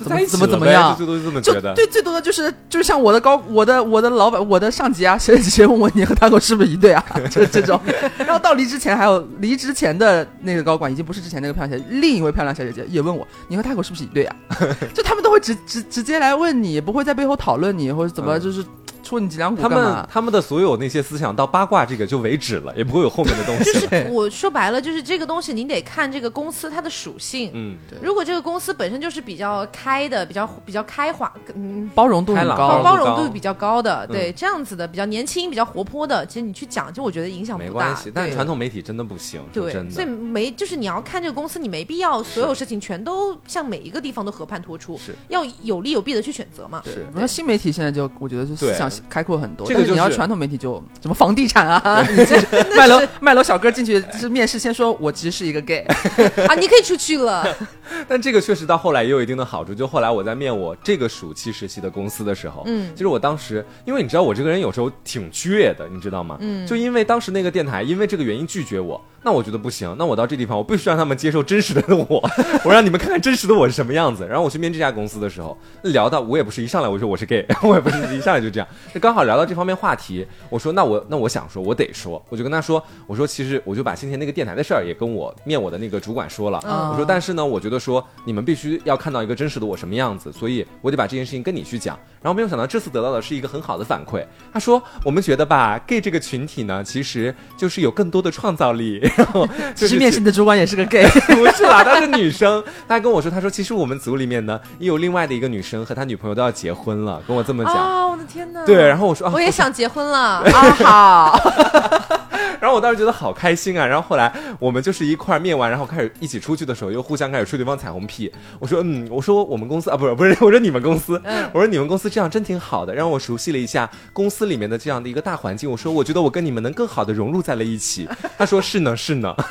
就在一起怎么怎么样就最多就这么觉得，对，最多的就是就是像我的高我的我的老板我的上级啊，谁谁谁问我你和他狗是不是一对啊，就是这种。然后到离职前还有离职前的那个高管，已经不是之前那个漂亮小姐，另一位漂亮小姐姐也问我你和他狗是不是一对啊？就他们都会直直直接来问你，不会在背后讨论你或者怎么嗯就是戳你脊梁骨他们干嘛？他们的所有那些思想到八卦这个就为止了，也不会有后面的东西。就是我说白了，就是这个东西你得看这个公司它的属性。嗯，如果这个公司本身就是比较开的、比较比较开化，嗯，包容度开朗很高包，容容度度比较高的，嗯对这样子的比较年轻、比较活泼的，其实你去讲，就我觉得影响不大。没关系，但对传统媒体真的不行，说对，真所以的。没就是你要看这个公司，你没必要所有事情全都向每一个地方都和盘托出，是要有利有弊的去选择嘛。是你说新媒体现在就我觉得就思对想开阔很多，这个就是你要传统媒体就什么房地产啊，你这卖楼卖楼小哥进去就是面试先说我其实是一个 gay，啊，你可以出去了。但这个确实到后来也有一定的好处，就后来我在面我这个暑期实习的公司的时候，嗯其实我当时，因为你知道我这个人有时候挺倔的，你知道吗？嗯就因为当时那个电台因为这个原因拒绝我，那我觉得不行，那我到这地方我必须让他们接受真实的我，我让你们看看真实的我是什么样子。然后我去面这家公司的时候，聊到我也不是一上来我说我是 gay，我也不是一上来就这样，就刚好聊到这方面话题，我说那我那我想说，我得说，我就跟他说，我说其实我就把先前那个电台的事儿也跟我面我的那个主管说了，嗯我说但是呢，我觉得说你们必须要看到一个真实的我什么样子，所以我得把这件事情跟你去讲。然后没有想到这次得到的是一个很好的反馈，他说我们觉得吧，gay 这个群体呢，其实就是有更多的创造力，然后就其实面试的主管也是个 gay，不是啦，她是女生。她还跟我说，她说其实我们组里面呢也有另外的一个女生和她女朋友都要结婚了，跟我这么讲。啊，我的天哪！对，然后我说啊，我也想结婚了 啊，好，然后我当时觉得好开心啊。然后后来我们就是一块儿面完，然后开始一起出去的时候，又互相开始吹对方彩虹屁。我说嗯，我说我们公司啊，不是不是，我说你们公司，我说你们公司这样真挺好的，让我熟悉了一下公司里面的这样的一个大环境。我说我觉得我跟你们能更好的融入在了一起。他说是呢是呢。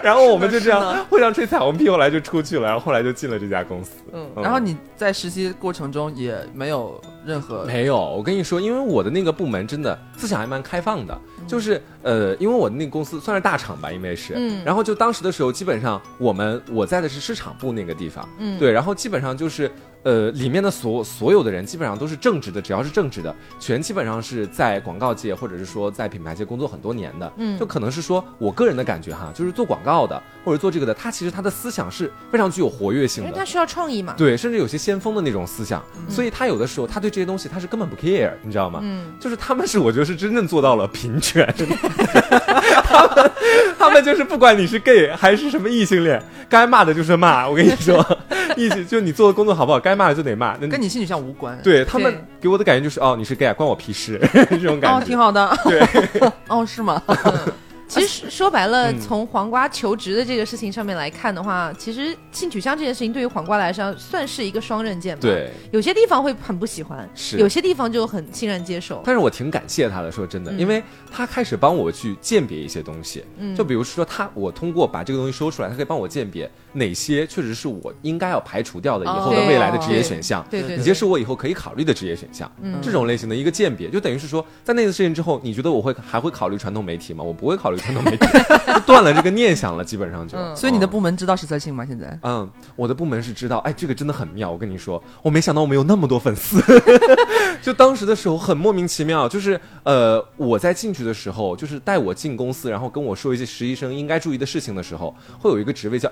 然后我们就这样互相吹彩虹屁，后来就出去了，然后后来就进了这家公司。嗯，然后你在实习过程中也没有任何没有，我跟你说，因为我的那个部门真的思想还蛮开放的，就是呃，因为我的那个公司算是大厂吧，因为是，嗯然后就当时的时候，基本上我们我在的是市场部那个地方，嗯对，然后基本上就是呃，里面的所所有的人基本上都是正直的，只要是正直的，全基本上是在广告界或者是说在品牌界工作很多年的，嗯就可能是说我个人的感觉哈，就是做广告的或者做这个的，他其实他的思想是非常具有活跃性的因为他，需要创意嘛。对，甚至有些先锋的那种思想，所以他有的时候他对这些东西他是根本不 care，你知道吗？嗯，就是他们是我觉得是真正做到了平权，他们他们就是不管你是 gay 还是什么异性恋，该骂的就是骂。我跟你说，异性就你做的工作好不好，该骂的就得骂。那跟你性取向无关。对他们给我的感觉就是哦，你是 gay 啊关我屁事 这种感觉哦，挺好的。对，哦，是吗？其实说白了，嗯从黄瓜求职的这个事情上面来看的话，其实性取向这件事情对于黄瓜来说算是一个双刃剑吧。，对，有些地方会很不喜欢，是有些地方就很欣然接受。但是我挺感谢他的，说真的，嗯因为他开始帮我去鉴别一些东西，嗯就比如说他，我通过把这个东西说出来，他可以帮我鉴别哪些确实是我应该要排除掉的以后的哦未来的职业选项，对对对哪些是我以后可以考虑的职业选项，嗯这种类型的一个鉴别，就等于是说，在那次事情之后，你觉得我会还会考虑传统媒体吗？我不会考虑传统媒体，就 断了这个念想了，基本上就。嗯所以你的部门知道实测性吗？现在？嗯，我的部门是知道，哎，这个真的很妙。我跟你说，我没想到我们有那么多粉丝。就当时的时候很莫名其妙，就是呃，我在进去的时候，就是带我进公司，然后跟我说一些实习生应该注意的事情的时候，会有一个职位叫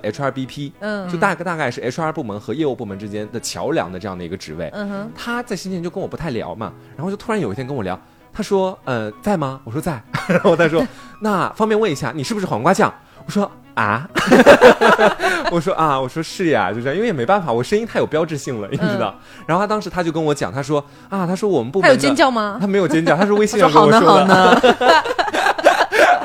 HRBP，嗯就大概大概是 HR 部门和业务部门之间的桥梁的这样的一个职位。嗯哼，他在先前就跟我不太聊嘛，然后就突然有一天跟我聊，他说：“呃，在吗？”我说在，然后他说：“那方便问一下，你是不是黄瓜酱？”我说：“啊。”我说：“啊，我说是呀，就这样，因为也没办法，我声音太有标志性了，你知道。然后他当时他就跟我讲，他说：“啊，他说我们部门他有尖叫吗？他没有尖叫，他是微信说上跟我说的。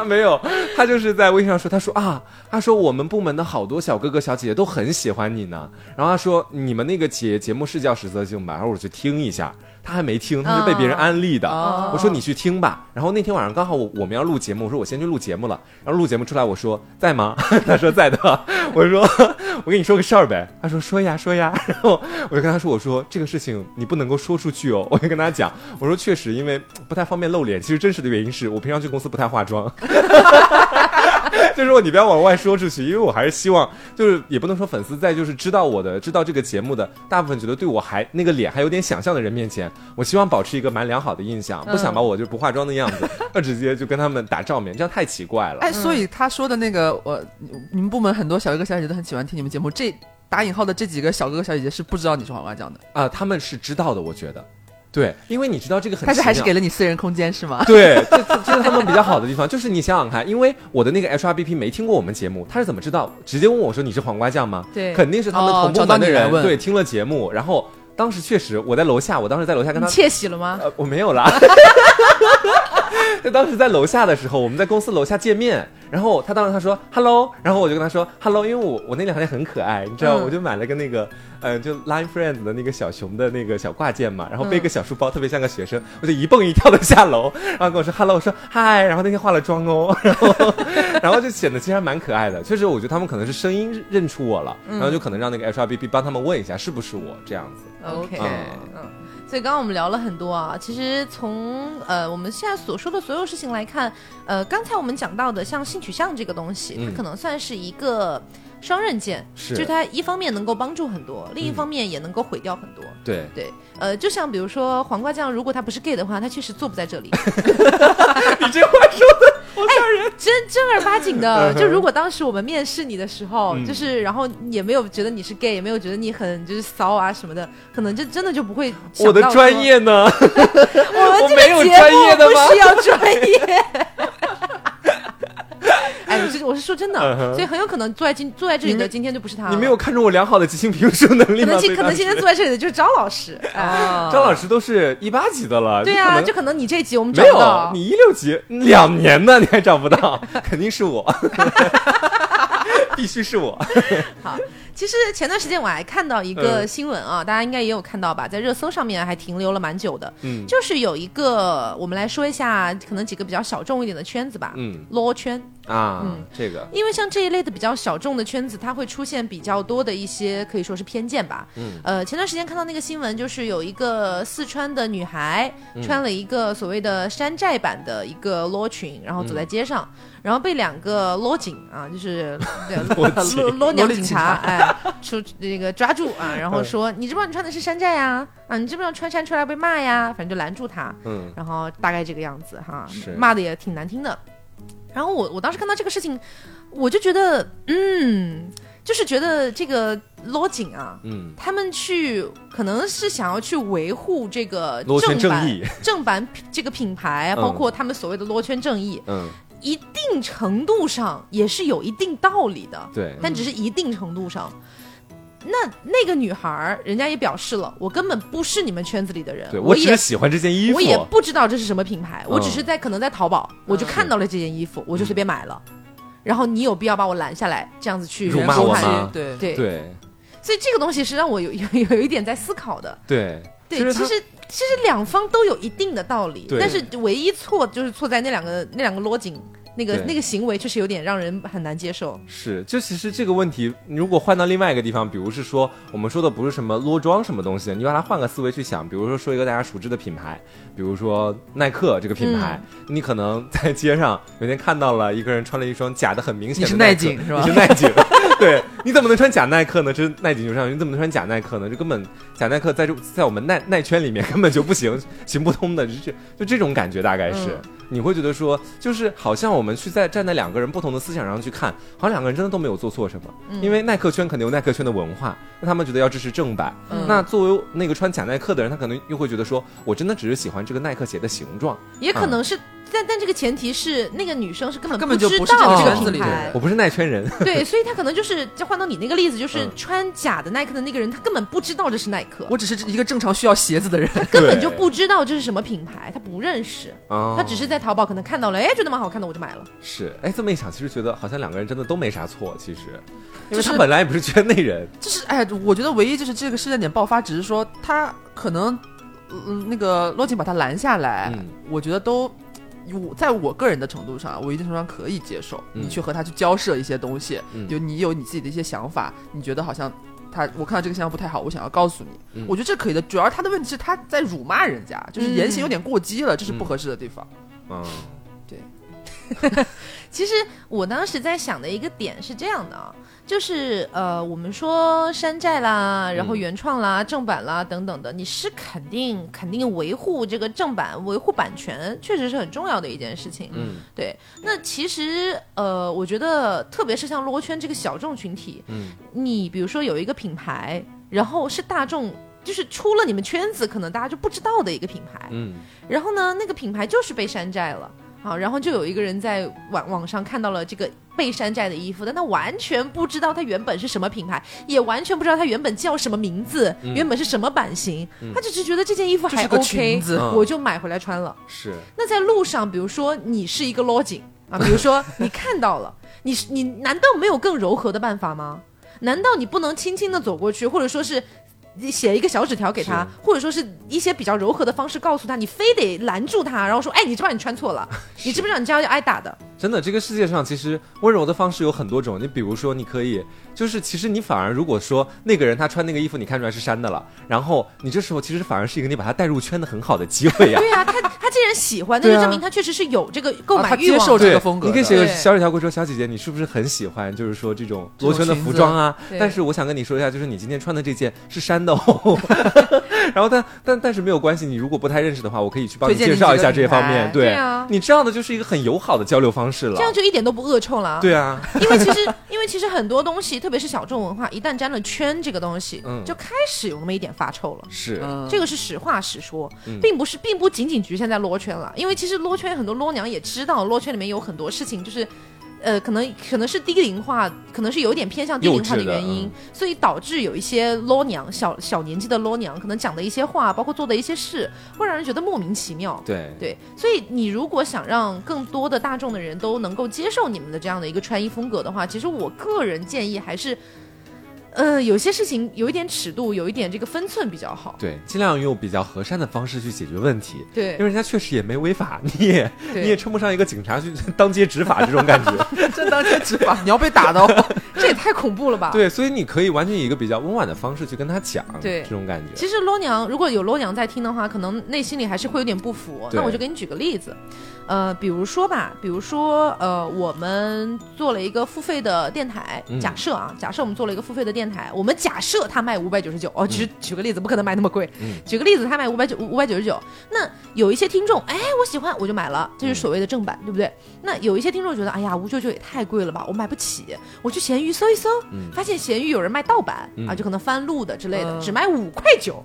没有，他就是在微信上说，他说啊，他说我们部门的好多小哥哥小姐姐都很喜欢你呢。然后他说你们那个节节目是叫实则性吧？然后我去听一下，他还没听，他是被别人安利的。哦我说你去听吧。然后那天晚上刚好我我们要录节目，我说我先去录节目了。然后录节目出来，我说在吗？他说在的。我说我跟你说个事儿呗。他说说呀说呀。然后我就跟他说我说这个事情你不能够说出去哦。我就跟他讲，我说确实因为不太方便露脸，其实真实的原因是我平常去公司不太化妆。就是说你不要往外说出去，因为我还是希望，就是也不能说粉丝在就是知道我的、知道这个节目的大部分觉得对我还那个脸还有点想象的人面前，我希望保持一个蛮良好的印象，不想把我就不化妆的样子，要直接就跟他们打照面，这样太奇怪了。哎，所以他说的那个，我你们部门很多小哥哥小姐姐都很喜欢听你们节目，这打引号的这几个小哥哥小姐姐是不知道你是黄瓜酱的，啊、他们是知道的，我觉得，对，因为你知道这个很但是还是给了你私人空间是吗？对，这这这是他们比较好的地方，就是你想想看，因为我的那个 HRBP 没听过我们节目，他是怎么知道？直接问我说你是黄瓜酱吗？对肯定是他们哦同部门的人、问对听了节目，然后当时确实我在楼下，我当时在楼下跟他窃喜了吗？呃，我没有啦。就 当时在楼下的时候，我们在公司楼下见面，然后他当时他说 hello，然后我就跟他说 hello，因为我我那两天很可爱，你知道，嗯。我就买了个那个呃就 Line Friends 的那个小熊的那个小挂件嘛，然后背个小书包，特别像个学生，我就一蹦一跳的下楼，然后跟我说 hello，我说嗨，然后那天化了妆哦，然后 然后就显得其实还蛮可爱的，确实我觉得他们可能是声音认出我了，然后就可能让那个 HRBP 帮他们问一下是不是我这样子。OK，嗯。嗯，所以刚刚我们聊了很多啊，其实从呃我们现在所说的所有事情来看，呃，刚才我们讲到的像性取向这个东西，嗯。它可能算是一个双刃剑，是就是它一方面能够帮助很多，另一方面也能够毁掉很多。对，对，呃，就像比如说黄瓜酱，如果他不是 gay 的话，他确实坐不在这里。你这话说的好吓人。真正儿八经的，就如果当时我们面试你的时候，嗯就是然后也没有觉得你是 gay，也没有觉得你很就是骚啊什么的，可能就真的就不会我的专，业呢？我们没有个节目专业的吗不需要专业。哎，我是我是说真的，嗯所以很有可能坐在今坐在这里的今天就不是他了，你没有看中我良好的即兴评述能力吗？可能今可能今天坐在这里的就是张老师，哎，啊张老师都是一八级的了，对呀、你可能就可能你这级我们找没有不到，你一六级两年呢，你还找不到，肯定是我，必须是我。好，其实前段时间我还看到一个新闻啊，大家应该也有看到吧，在热搜上面还停留了蛮久的，嗯。就是有一个，我们来说一下，可能几个比较小众一点的圈子吧，嗯。捞圈。啊嗯，这个。因为像这一类的比较小众的圈子，它会出现比较多的一些可以说是偏见吧。嗯。呃，前段时间看到那个新闻，就是有一个四川的女孩嗯穿了一个所谓的山寨版的一个罗裙，然后走在街上，然后被两个罗警啊，就是 对罗警 罗罗娘警察，哎，出那个抓住啊，然后说你知不知道你穿的是山寨呀？啊，你知不知道穿山出来被骂呀？反正就拦住他。嗯然后大概这个样子哈是，骂的也挺难听的。然后我我当时看到这个事情，我就觉得，嗯，就是觉得这个罗警啊，嗯，他们去可能是想要去维护这个正版正，正版这个品牌，嗯包括他们所谓的罗圈正义，嗯，一定程度上也是有一定道理的，对，但只是一定程度上。那那个女孩儿，人家也表示了，我根本不是你们圈子里的人，对我也只是喜欢这件衣服，我也不知道这是什么品牌，我只嗯。是在可能在淘宝，我就看到了这件衣服，我就随便买了。然后你有必要把我拦下来，这样子去辱骂说他我吗对。对，对。所以这个东西是让我有有有一点在思考的。对。对，其实其实两方都有一定的道理，但是唯一错就是错在那两个那两个罗警那个那个行为，确实有点让人很难接受。是，就其实这个问题，如果换到另外一个地方，比如是说我们说的不是什么裸装什么东西，你把它换个思维去想，比如说说一个大家熟知的品牌，比如说耐克这个品牌，嗯你可能在街上有天看到了一个人穿了一双假的很明显的你是耐克耐景是吧你是耐景，对，你怎么能穿假耐克呢？这是耐景就上，你怎么能穿假耐克呢？这根本假耐克在这在我们耐耐圈里面根本就不行，行不通的，就就就这种感觉大概是。你会觉得说，就是好像我们去在站在两个人不同的思想上去看，好像两个人真的都没有做错什么。因为耐克圈肯定有耐克圈的文化，那他们觉得要支持正版。嗯那作为那个穿假耐克的人，他可能又会觉得说，我真的只是喜欢这个耐克鞋的形状，也可能是，但但这个前提是那个女生是根本根本就不是知道这个圈子里的品牌我不是耐圈人。对，所以他可能就是，就换到你那个例子，就是嗯穿假的耐克的那个人，他根本不知道这是耐克，我只是一个正常需要鞋子的人。他根本就不知道这是什么品牌，他不认识，哦他只是在淘宝可能看到了，哎，觉得蛮好看的，我就买了。是，哎，这么一想，其实觉得好像两个人真的都没啥错，其实，因为就是他本来也不是圈内人。就是哎，我觉得唯一就是这个事件点爆发，只是说他可能，嗯，那个洛金把他拦下来，嗯我觉得都。我在我个人的程度上，我一定程度上可以接受，嗯你去和他去交涉一些东西，嗯就你有你自己的一些想法，你觉得好像他我看到这个现象不太好，我想要告诉你，嗯我觉得这可以的。主要他的问题是他在辱骂人家，就是言行有点过激了，这是不合适的地方。嗯对 其实我当时在想的一个点是这样的啊，就是呃，我们说山寨啦，然后嗯原创啦、正版啦等等的，你是肯定肯定维护这个正版、维护版权，确实是很重要的一件事情。嗯对，那其实呃，我觉得特别是像罗圈这个小众群体，嗯你比如说有一个品牌，然后是大众。就是出了你们圈子，可能大家就不知道的一个品牌，嗯然后呢，那个品牌就是被山寨了。好，然后就有一个人在网网上看到了这个被山寨的衣服，但他完全不知道它原本是什么品牌，也完全不知道它原本叫什么名字，嗯原本是什么版型，他只是觉得这件衣服还 OK，我就买回来穿了。是，那在路上，比如说你是一个 login 啊，比如说 你看到了，你是你难道没有更柔和的办法吗？难道你不能轻轻的走过去，或者说是你写一个小纸条给他，或者说是一些比较柔和的方式告诉他，你非得拦住他，然后说，哎，你知不知道你穿错了？你知不知道你这样要挨打的？真的，这个世界上其实温柔的方式有很多种。你比如说，你可以，就是其实你反而如果说那个人他穿那个衣服，你看出来是山的了，然后你这时候其实反而是一个你把他带入圈的很好的机会呀。对呀、他他既然喜欢，那就证明他确实是有这个购啊买欲望接受这个风格你可以写个小纸条过来说，小姐姐，你是不是很喜欢，就是说这种罗圈的服装啊？但是我想跟你说一下，就是你今天穿的这件是山的哦。然后但但但是没有关系，你如果不太认识的话，我可以去帮你介绍一下这方面。对。啊。你这样的就是一个很友好的交流方式了。这样就一点都不恶臭了。啊。对啊，因为其实，因为其实很多东西，特别是小众文化，一旦沾了圈这个东西，嗯。就开始有那么一点发臭了。是，嗯，这个是实话实说，嗯。并不是，并不仅仅局限在罗圈了。因为其实罗圈很多罗娘也知道，罗圈里面有很多事情就是。呃，可能可能是低龄化，可能是有点偏向低龄化的原因，所以导致有一些罗娘小小年纪的罗娘，可能讲的一些话，包括做的一些事，会让人觉得莫名其妙。对对，所以你如果想让更多的大众的人都能够接受你们的这样的一个穿衣风格的话，其实我个人建议还是，呃，有些事情有一点尺度，有一点这个分寸比较好。对，尽量用比较和善的方式去解决问题。对因为人家确实也没违法，你也你也称不上一个警察去当街执法这种感觉。这当街执法，你要被打的哦。这也太恐怖了吧？。对，所以你可以完全以一个比较温婉的方式去跟他讲，对这种感觉。其实罗娘如果有罗娘在听的话，可能内心里还是会有点不服。那我就给你举个例子，呃，比如说吧，比如说呃，我们做了一个付费的电台，嗯假设啊，假设我们做了一个付费的电台，我们假设他卖五百九十九，哦，只是举个例子，不可能卖那么贵。嗯举个例子，他卖五百九五百九十九，那有一些听众，哎，我喜欢，我就买了，这是所谓的正版，对不对？那有一些听众觉得，哎呀，五九九也太贵了吧，我买不起，我去闲鱼搜一搜，发现闲鱼有人卖盗版、嗯啊，就可能翻录的之类的，嗯只卖五块九，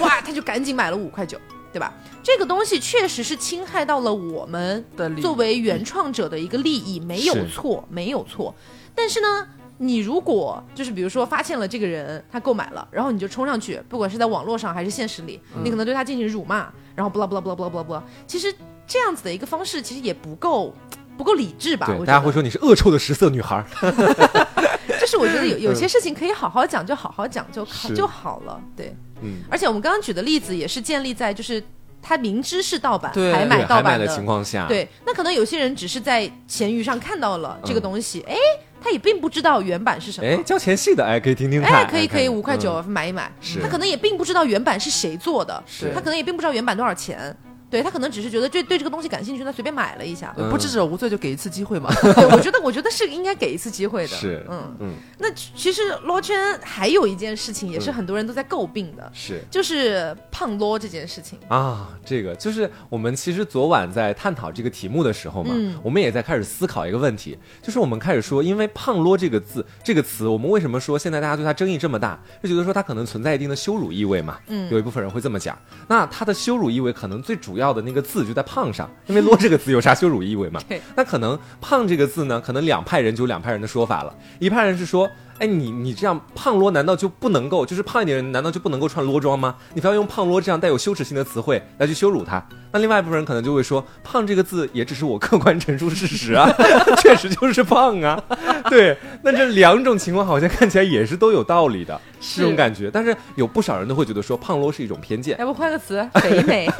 哇，他就赶紧买了五块九，对吧？这个东西确实是侵害到了我们的作为原创者的一个利益，没有错，没有错。但是呢，你如果就是比如说发现了这个人他购买了，然后你就冲上去，不管是在网络上还是现实里，嗯你可能对他进行辱骂，然后不啦不啦不啦不啦不啦不啦，其实这样子的一个方式其实也不够。不够理智吧？大家会说你是恶臭的食色女孩儿。就是我觉得有有些事情可以好好讲，就好好讲就好就好了。对，嗯，而且我们刚刚举的例子也是建立在就是他明知是盗版还买盗版的情况下，，对，那可能有些人只是在闲鱼上看到了这个嗯东西，哎、他也并不知道原版是什么。哎，交钱系的，哎，可以听听看，哎，可以可以，五块九嗯买一买。是他可能也并不知道原版是谁做的，是他可能也并不知道原版多少钱。对他可能只是觉得这对这个东西感兴趣，他随便买了一下。嗯不知者无罪，就给一次机会嘛。对，我觉得我觉得是应该给一次机会的。是嗯，嗯，那其实罗圈还有一件事情也是很多人都在诟病的，是。就是胖罗这件事情。啊，这个就是我们其实昨晚在探讨这个题目的时候嘛，嗯我们也在开始思考一个问题，就是我们开始说，因为“胖罗”这个字这个词，我们为什么说现在大家对它争议这么大？就觉得说它可能存在一定的羞辱意味嘛。嗯有一部分人会这么讲。那它的羞辱意味可能最主要的那个字就在“胖”上，因为“啰” 这个字有啥羞辱意味嘛？那可能“胖”这个字呢，可能两派人就有两派人的说法了。一派人是说，哎，你你这样胖啰难道就不能够，就是胖一点的人难道就不能够穿啰装吗？你非要用胖啰这样带有羞耻性的词汇来去羞辱他？那另外一部分人可能就会说，胖这个字也只是我客观陈述事实啊，确实就是胖啊。对，那这两种情况好像看起来也是都有道理的，是这种感觉。但是有不少人都会觉得说，胖喽是一种偏见。要不换个词，肥美，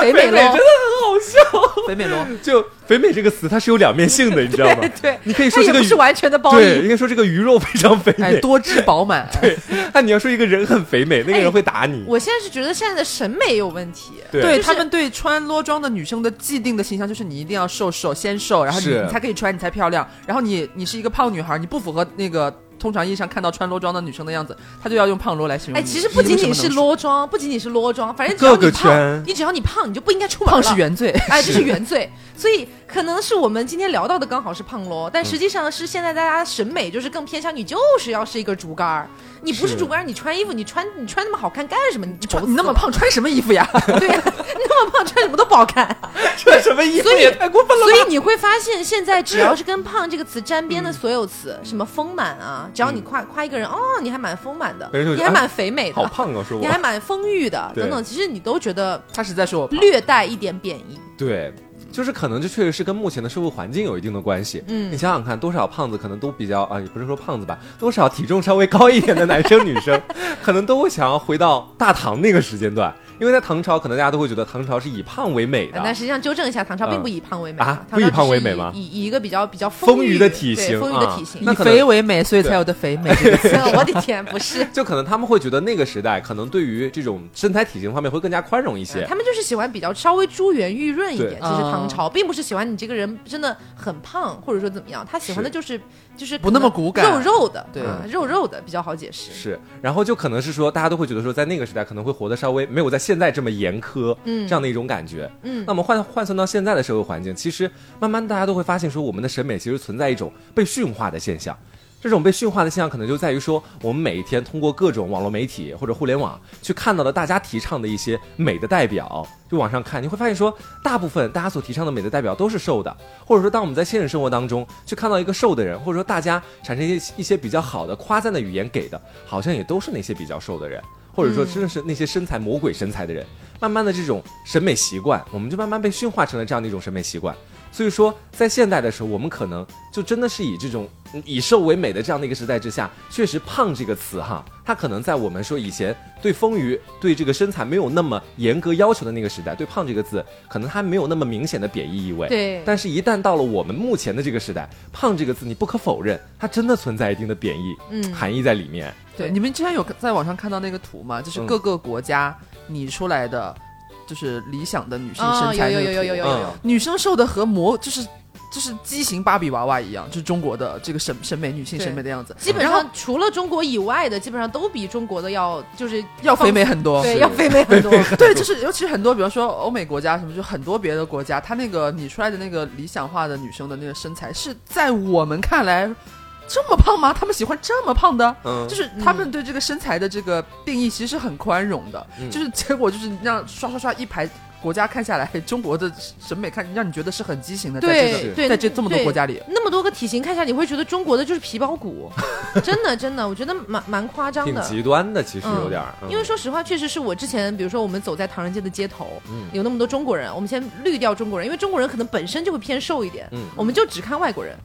肥美咯真的。很好笑，肥美喽，就“肥美”这个词它是有两面性的，你知道吗？对，你可以说这个是完全的褒对，义。应该说这个鱼肉非常肥哎，美。多汁饱满。对，那你要说一个人很肥美，那个人哎会打你。我现在是觉得现在的审美有问题。对就是他们对穿裸装的女生的既定的形象就是你一定要瘦瘦先瘦，然后你你才可以穿，你才漂亮。然后你你是一个胖女孩，你不符合那个通常意义上看到穿裸装的女生的样子，他就要用胖罗来形容哎，其实不仅仅是裸装，不仅仅是裸装，反正只要各个你胖圈，你只要你胖，你就不应该出门了。胖 是原罪。哎，这是原罪。所以可能是我们今天聊到的刚好是胖罗，但实际上是现在大家审美就是更偏向你就是要是一个竹竿儿，你不是是竹竿儿，你穿衣服你穿你穿那么好看干什么？你你那么胖穿什么衣服呀？对呀、你那么胖穿什么都不好看。穿什么衣服所以也太过分了所以你会发现，现在只要是跟“胖”这个词沾边的所有词，什么丰满啊，只要你夸夸一个人，哦，你还蛮丰满的，你还蛮肥美的，好胖啊，说我你还蛮丰腴的，等等，其实你都觉得他是在说我。略带一点贬义。对。就是可能这确实是跟目前的社会环境有一定的关系。嗯你想想看，多少胖子可能都比较啊，也不是说胖子吧，多少体重稍微高一点的男生女生，可能都会想要回到大唐那个时间段，因为在唐朝，可能大家都会觉得唐朝是以胖为美的。但实际上纠正一下，唐朝并不以胖为美嗯啊不以胖为美吗以以以一个比较比较丰腴腴的体型丰腴的啊体型。以肥为美，所以才有的肥美。我的天，不是，就可能他们会觉得那个时代可能对于这种身材体型方面会更加宽容一些。他们就是喜欢比较稍微珠圆玉润一点。对其实唐哦朝并不是喜欢你这个人真的很胖，或者说怎么样，他喜欢的就是就是不那么骨感肉肉的，对啊肉肉的比较好解释。是，然后就可能是说，大家都会觉得说，在那个时代可能会活得稍微没有在现在这么严苛，嗯这样的一种感觉。嗯那我们换换算到现在的社会环境，其实慢慢大家都会发现说，我们的审美其实存在一种被驯化的现象。这种被驯化的现象可能就在于说，我们每一天通过各种网络媒体或者互联网去看到的大家提倡的一些美的代表，就往上看，你会发现说，大部分大家所提倡的美的代表都是瘦的，或者说当我们在现实生活当中去看到一个瘦的人，或者说大家产生一些一些比较好的夸赞的语言给的，好像也都是那些比较瘦的人。或者说真的是那些身材魔鬼身材的人，慢慢的这种审美习惯，我们就慢慢被驯化成了这样的一种审美习惯。所以说，在现代的时候，我们可能就真的是以这种以瘦为美的这样的一个时代之下，确实“胖”这个词哈，它可能在我们说以前对丰腴、对这个身材没有那么严格要求的那个时代，对“胖”这个字可能它没有那么明显的贬义意味。对但是，一旦到了我们目前的这个时代，“胖”这个字你不可否认，它真的存在一定的贬义嗯含义在里面。对，你们之前有在网上看到那个图吗？就是嗯各个国家拟出来的，就是理想的女性啊，身材有那个图有有有有。有女生瘦的和模就是就是畸形芭比娃娃一样，就是中国的这个审审美女性审美的样子，基本上除了中国以外的，基本上都比中国的要就是要肥美很多。对，要肥美很多。对，就是尤其很多，比方说欧美国家什么，就很多别的国家，它那个拟出来的那个理想化的女生的那个身材，是在我们看来这么胖吗？他们喜欢这么胖的？嗯，就是他们对这个身材的这个定义其实是很宽容的，嗯。就是结果就是那样刷刷刷一排国家看下来，中国的审美看让你觉得是很畸形的，在这个对对，在这这么多国家里，那么多个体型看下，你会觉得中国的就是皮包骨，真的真的，我觉得蛮蛮夸张挺的。极端的，其实有点因为说实话，确实是我之前，比如说我们走在唐人街的街头，嗯。有那么多中国人，我们先滤掉中国人，因为中国人可能本身就会偏瘦一点，嗯。我们就只看外国人。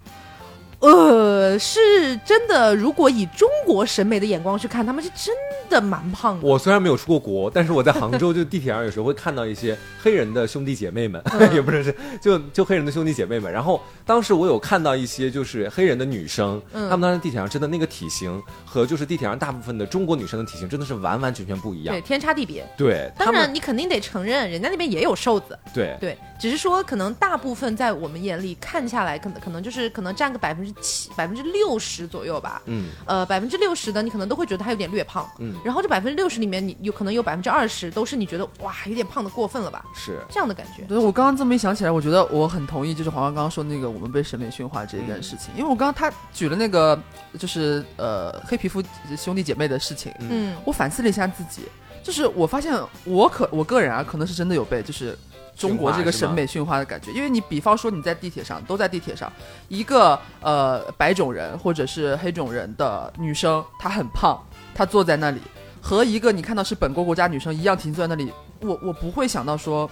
呃，是真的，如果以中国审美的眼光去看，他们是真的蛮胖的。我虽然没有出过国，但是我在杭州就地铁上有时候会看到一些黑人的兄弟姐妹们，嗯 也不是是就就黑人的兄弟姐妹们。然后当时我有看到一些就是黑人的女生，嗯她们当时地铁上真的那个体型和就是地铁上大部分的中国女生的体型真的是完完全全不一样对，。天差地别。对，她当然，们你肯定得承认，人家那边也有瘦子，对对，只是说可能大部分在我们眼里看下来，可能可能就是可能占个百分之七、百分之六十左右吧。嗯。呃，百分之六十的你可能都会觉得他有点略胖，嗯。然后这百分之六十里面，你有可能有百分之二十都是你觉得哇有点胖的过分了吧，是。这样的感觉。对我刚刚这么一想起来，我觉得我很同意，就是黄黄刚刚说那个我们被审美驯化这一件事情，因为我刚刚他举了那个就是呃黑皮肤兄弟姐妹的事情，嗯，我反思了一下自己，就是我发现我可我个人啊，可能是真的有被就是中国这个审美驯化的感觉，因为你比方说你在地铁上都在地铁上，一个呃白种人或者是黑种人的女生，她很胖，她坐在那里，和一个你看到是本国国家女生一样停坐在那里，我我不会想到说。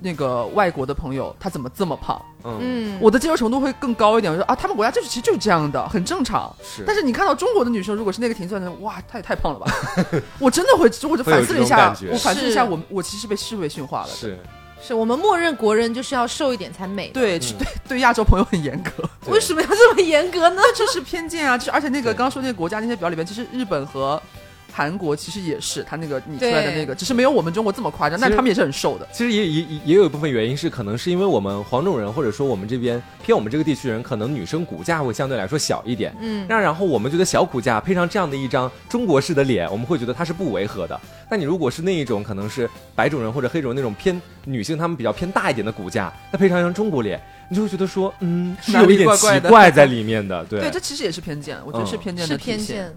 那个外国的朋友他怎么这么胖？嗯嗯，我的接受程度会更高一点。我说啊，他们国家就是其实就是这样的，很正常。是，但是你看到中国的女生，如果是那个停坐在那，哇，她也太胖了吧！我真的会，我就反思了一下我反思了一下，我我其实被是被驯化了。是是我们默认国人就是要瘦一点才美。，对，是对对亚洲朋友很严格，为什么要这么严格呢？这是偏见啊！就是而且那个刚刚说那个国家那些表里面，其实日本和韩国其实也是，他那个拟出来的那个，只是没有我们中国这么夸张，但他们也是很瘦的。其实也也也也有一部分原因是，可能是因为我们黄种人或者说我们这边偏我们这个地区人，可能女生骨架会相对来说小一点。嗯，那然后我们觉得小骨架配上这样的一张中国式的脸，我们会觉得它是不违和的。但你如果是那一种可能是白种人或者黑种人那种偏女性，她们比较偏大一点的骨架，再配上一张中国脸，你就会觉得说，嗯，是有一点奇怪 在里面的。对，对，这其实也是偏见，我觉得是嗯偏见是。偏见。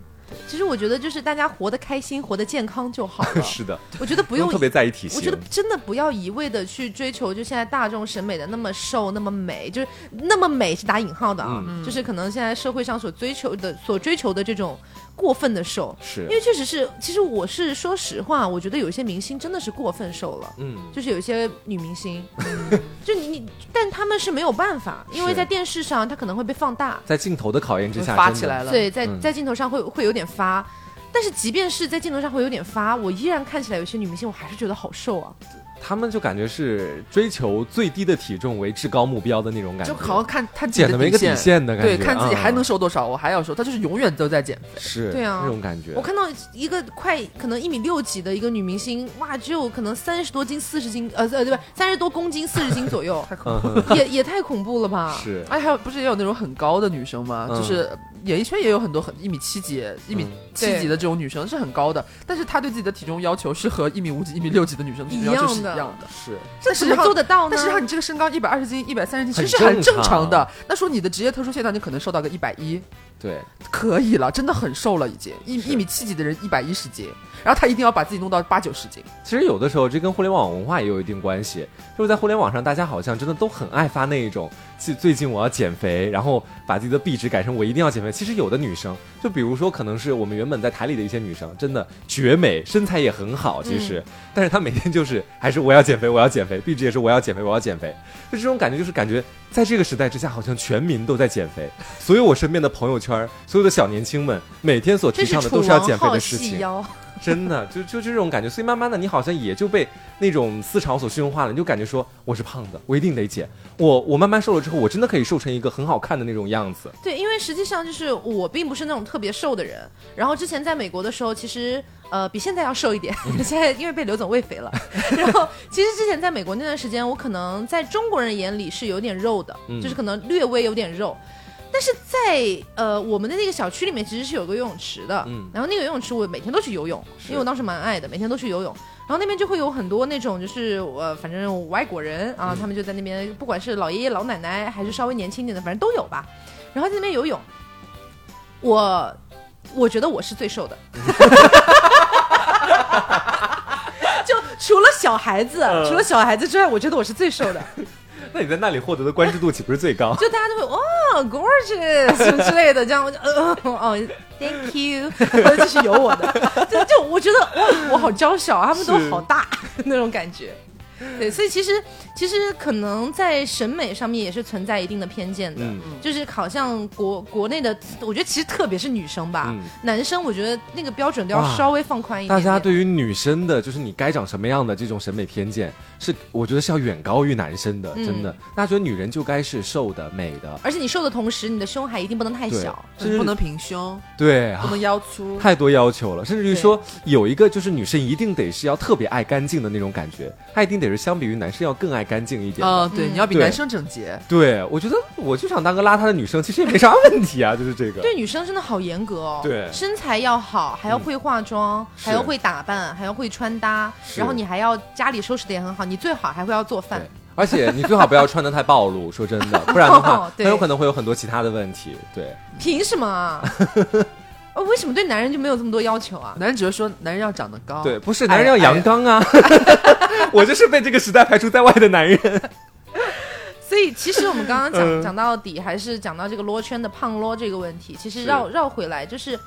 其实我觉得就是大家活得开心、活得健康就好了。是的，我觉得不用特别在意体型。我觉得真的不要一味的去追求，就现在大众审美的那么瘦、那么美，就是那么美是打引号的啊，嗯就是可能现在社会上所追求的、所追求的这种过分的瘦。是。因，为确实是，其实我是说实话，我觉得有一些明星真的是过分瘦了，嗯，就是有一些女明星，就你你，但他们是没有办法，因为在电视上她可能会被放大，在镜头的考验之下，发起来了，对，在嗯。在镜头上会会有点发。但是即便是在镜头上会有点发，我依然看起来有些女明星，我还是觉得好瘦啊。他们就感觉是追求最低的体重为至高目标的那种感觉，就好像看他减的没一个底线，的感觉，对，看自己还能嗯瘦多少，我还要瘦，他就是永远都在减肥。是，对啊那种感觉。我看到一个快可能一米六几的一个女明星，哇，只有可能三十多斤、四十斤，呃呃，对吧？三十多公斤、四十斤左右，太恐怖 也也太恐怖了吧？是哎，还有不是也有那种很高的女生吗？嗯就是演艺圈也有很多很一米七几、一米嗯七几的这种女生是很高的，但是她对自己的体重要求是和一米五几、一米六几的女生体重要求是的一样的。是但实际上怎么做得到呢？但实际上你这个身高一百二十斤、一百三十斤，其实是很正常正常的。那说你的职业特殊现象，你可能瘦到个一百一，对，可以了，真的很瘦了，已经一一米七几的人一百一十斤，然后他一定要把自己弄到八九十斤。其实有的时候这跟互联网文化也有一定关系，就是在互联网上，大家好像真的都很爱发那一种，最最近我要减肥，然后把自己的壁纸改成我一定要减肥。其实有的女生，就比如说可能是我们原本在台里的一些女生，真的绝美，身材也很好，其实，但是她每天就是还是我要减肥，我要减肥，壁纸也是我要减肥，我要减肥，就这种感觉，就是感觉在这个时代之下，好像全民都在减肥，所有我身边的朋友圈，所有的小年轻们，每天所提倡的都是要减肥的事情。真的，就就这种感觉，所以慢慢的，你好像也就被那种思潮所驯化了，你就感觉说我是胖子，我一定得减。我我慢慢瘦了之后，我真的可以瘦成一个很好看的那种样子。对，因为实际上就是我并不是那种特别瘦的人，然后之前在美国的时候，其实呃比现在要瘦一点，现在因为被刘总喂肥了，然后其实之前在美国那段时间，我可能在中国人眼里是有点肉的，嗯就是可能略微有点肉。但是在呃我们的那个小区里面，其实是有个游泳池的，嗯然后那个游泳池我每天都去游泳，因为我当时蛮爱的，每天都去游泳。然后那边就会有很多那种就是呃反正外国人啊，嗯他们就在那边，不管是老爷爷老奶奶还是稍微年轻一点的，反正都有吧。然后在那边游泳，我我觉得我是最瘦的，就除了小孩子，嗯除了小孩子之外，我觉得我是最瘦的。那你在那里获得的关注度岂不是最高？就大家都会哦，gorgeous 什么之类的，这样我就呃哦，thank you，我就继续游我的。就就我觉得哇，我好娇小，他们都好大那种感觉。对，所以其实其实可能在审美上面也是存在一定的偏见的，嗯就是好像国国内的，我觉得其实特别是女生吧，嗯男生我觉得那个标准都要稍微放宽一点点。大家对于女生的，就是你该长什么样的这种审美偏见，是我觉得是要远高于男生的，嗯真的。大家觉得女人就该是瘦的、美的，而且你瘦的同时，你的胸还一定不能太小。甚至不能平胸，对啊不能腰粗。太多要求了，甚至于说有一个就是女生一定得是要特别爱干净的那种感觉，她一定得是相比于男生要更爱干净一点的。嗯，对，你要比男生整洁。对，我觉得我就想当个邋遢的女生，其实也没啥问题啊，就是这个。对女生真的好严格哦，对身材要好，还要会化妆，是还要会打扮，还要会穿搭，然后你还要家里收拾的也很好，你最好还会要做饭对。而且你最好不要穿的太暴露，说真的，不然的话很有可能会有很多其他的问题。对，凭什么为什么对男人就没有这么多要求啊？男人只会说男人要长得高，对，不是男人要阳刚啊，我就是被这个时代排除在外的男人。所以其实我们刚刚讲嗯讲到底，还是讲到这个罗圈的胖罗这个问题。其实绕绕回来，就是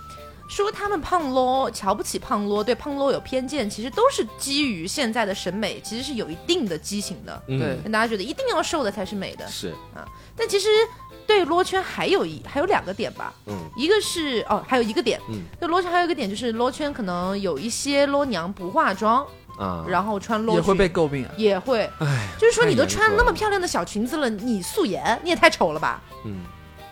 说他们胖罗瞧不起胖罗，对胖罗有偏见，其实都是基于现在的审美，其实是有一定的畸形的。嗯对让大家觉得一定要瘦的才是美的，是啊，但其实对罗圈还有一还有两个点吧，嗯。一个是哦，还有一个点，嗯。对罗圈还有一个点就是罗圈可能有一些罗娘不化妆，啊，然后穿裸也会被诟病啊。也会，唉，就是说你都穿那么漂亮的小裙子了，你素颜你也太丑了吧，嗯，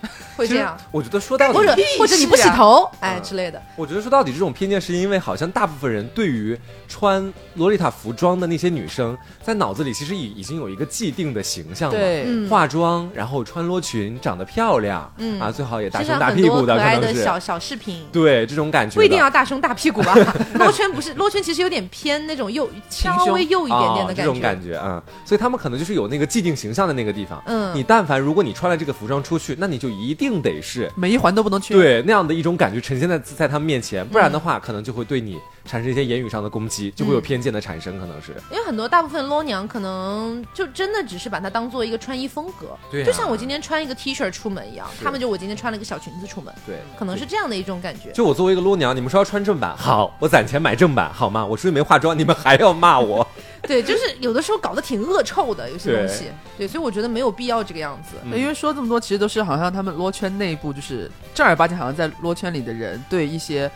会这样，我觉得说到底或者或者你不洗头，哎嗯。之类的，我觉得说到底，这种偏见是因为好像大部分人对于穿洛丽塔服装的那些女生，在脑子里其实已已经有一个既定的形象了。对，嗯，化妆，然后穿洛裙，长得漂亮，嗯啊，最好也大胸大屁股的，可爱的小小饰品。对这种感觉，不一定要大胸大屁股吧，洛圈不是洛圈，其实有点偏那种幼稍微胸幼一点点的感觉，这种感觉啊、嗯所以他们可能就是有那个既定形象的那个地方。嗯，你但凡如果你穿了这个服装出去，那你就一定得是每一环都不能缺。，对那样的一种感觉呈现在在他们面前，不然的话，可能就会对你产生一些言语上的攻击，就会有嗯偏见的产生，可能是。因为很多大部分裸娘可能就真的只是把它当做一个穿衣风格，对啊就像我今天穿一个 T 恤出门一样，他们就我今天穿了一个小裙子出门，对，可能是这样的一种感觉。就我作为一个裸娘，你们说要穿正版，好，我攒钱买正版，好吗？我出去没化妆，你们还要骂我？对，就是有的时候搞得挺恶臭的，有些东西。对，所以我觉得没有必要这个样子。嗯因为说这么多，其实都是好像他们罗圈内部就是正儿八经，好像在罗圈里的人对一些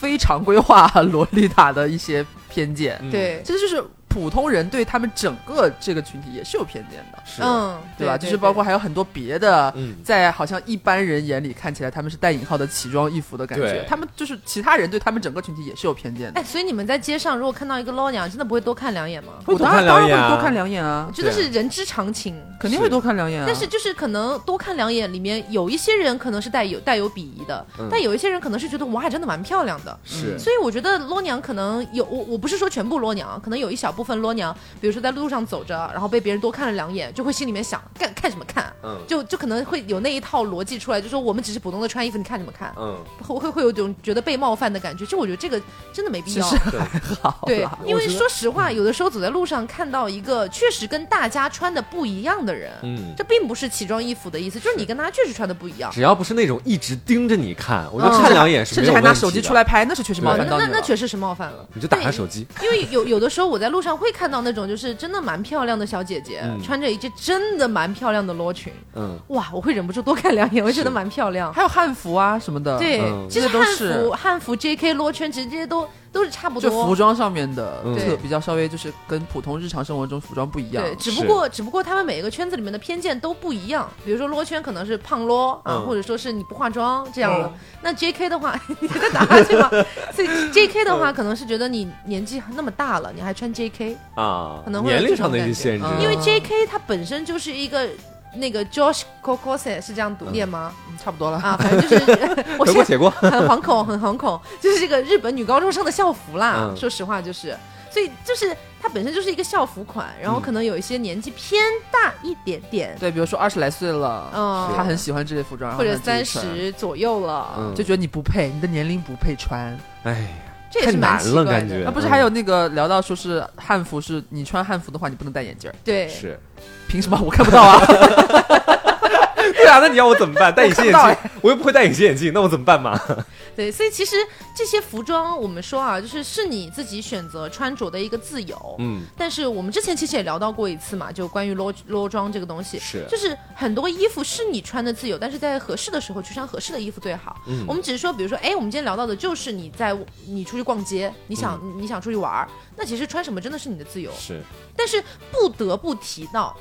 非常规化 洛丽塔的一些偏见。嗯，对，其实就是普通人对他们整个这个群体也是有偏见的，是，嗯，对吧？就是包括还有很多别的。嗯，在好像一般人眼里看起来他们是带引号的奇装异服的感觉，他们就是其他人对他们整个群体也是有偏见的哎，。所以你们在街上如果看到一个捞娘，真的不会多看两眼吗？会多我当然看两眼啊当然会多看两眼啊我，觉得是人之常情。肯定会多看两眼啊。但是就是可能多看两眼，里面有一些人可能是带有带有鄙夷的，嗯但有一些人可能是觉得哇，真的蛮漂亮的。是，所以我觉得捞娘可能有我我不是说全部捞娘，可能有一小部部分裸娘，比如说在路上走着，然后被别人多看了两眼，就会心里面想，干看什么看？嗯就就可能会有那一套逻辑出来，就说我们只是普通的穿衣服，你看什么看？嗯，会会会有种觉得被冒犯的感觉。就我觉得这个真的没必要。对还 好对，因为说实话，有的时候走在路上看到一个确实跟大家穿的不一样的人，嗯，这并不是奇装异服的意思，就是你跟他确实穿的不一样。只要不是那种一直盯着你看，我觉得嗯看两眼是甚没有问题至还拿手机出来拍，那是确实冒犯到你了。那那确实是冒犯了。你就打开手机，因为有有的时候我在路上会看到那种就是真的蛮漂亮的小姐姐，嗯。穿着一件真的蛮漂亮的罗裙，嗯，哇，我会忍不住多看两眼，我觉得蛮漂亮。还有汉服啊什么的，对，嗯。其实汉这些都是服、汉服、J.K. 罗圈，其实这些都都是差不就服。装上面的比较稍微就是跟普通日常生活中服装不一样。对，只不过只不过他们每个圈子里面的偏见都不一样。比如说罗圈可能是胖罗啊，嗯或者说是你不化妆这样的。嗯那 J.K. 的话，你在打哈欠吗？所以 J.K. 的话，可能是觉得你年纪那么大了，你还穿 J.K. 啊，可能会有年龄上的一些限制，因为嗯 J.K. 它本身就是一个那个 Josh Kokose 是这样读念吗？嗯差不多了。啊，反正就是 我写过写过，很惶恐，很惶恐，就是这个日本女高中生的校服啦。嗯说实话，就是，所以就是它本身就是一个校服款，然后嗯可能有一些年纪偏大一点点，对，比如说二十来岁了，嗯，他很喜欢这类服装，或者三十左右了，嗯就觉得你不配，你的年龄不配穿。哎呀，这也是蛮太难了，奇怪的。感觉啊，不是还有那个聊到说是汉服，是你穿汉服的话，你不能戴眼镜儿，对，是。凭什么我看不到啊？对啊，那你要我怎么办？戴隐形眼镜，我又不会戴隐形眼镜，那我怎么办嘛？对，所以其实这些服装，我们说啊，就是是你自己选择穿着的一个自由。嗯，但是我们之前其实也聊到过一次嘛，就关于裸裸装这个东西，是就是很多衣服是你穿的自由，但是在合适的时候去穿合适的衣服最好。嗯我们只是说，比如说，哎，我们今天聊到的就是你在你出去逛街，你想、嗯你想出去玩儿，那其实穿什么真的是你的自由，是，但是不得不提到。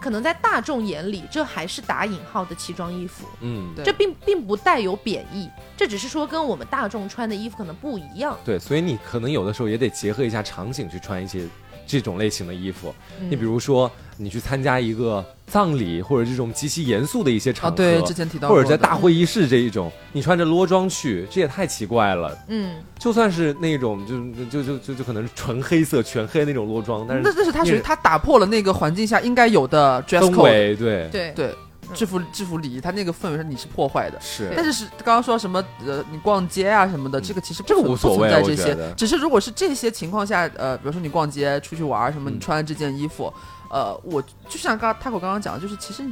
可能在大众眼里，这还是打引号的奇装异服，嗯，对。这并并不带有贬义，这只是说跟我们大众穿的衣服可能不一样。对，所以你可能有的时候也得结合一下场景去穿一些这种类型的衣服。嗯你比如说，你去参加一个葬礼或者这种极其严肃的一些场啊，合，对，之前提到，或者在大会议室这一种，你穿着裸装去，这也太奇怪了。嗯，就算是那种就就就就就可能是纯黑色、全黑那种裸装，但那是这是他属于他打破了那个环境下应该有的 dress 氛围对对对。制服制服礼仪，他那个氛围上你是破坏的。是。但是是刚刚说什么呃，你逛街啊什么的，这个其实不存这个无所谓不存在这些只是如果是这些情况下，呃，比如说你逛街出去玩什么，嗯。你穿这件衣服，呃，我就像刚 Taco 刚刚讲的，就是其实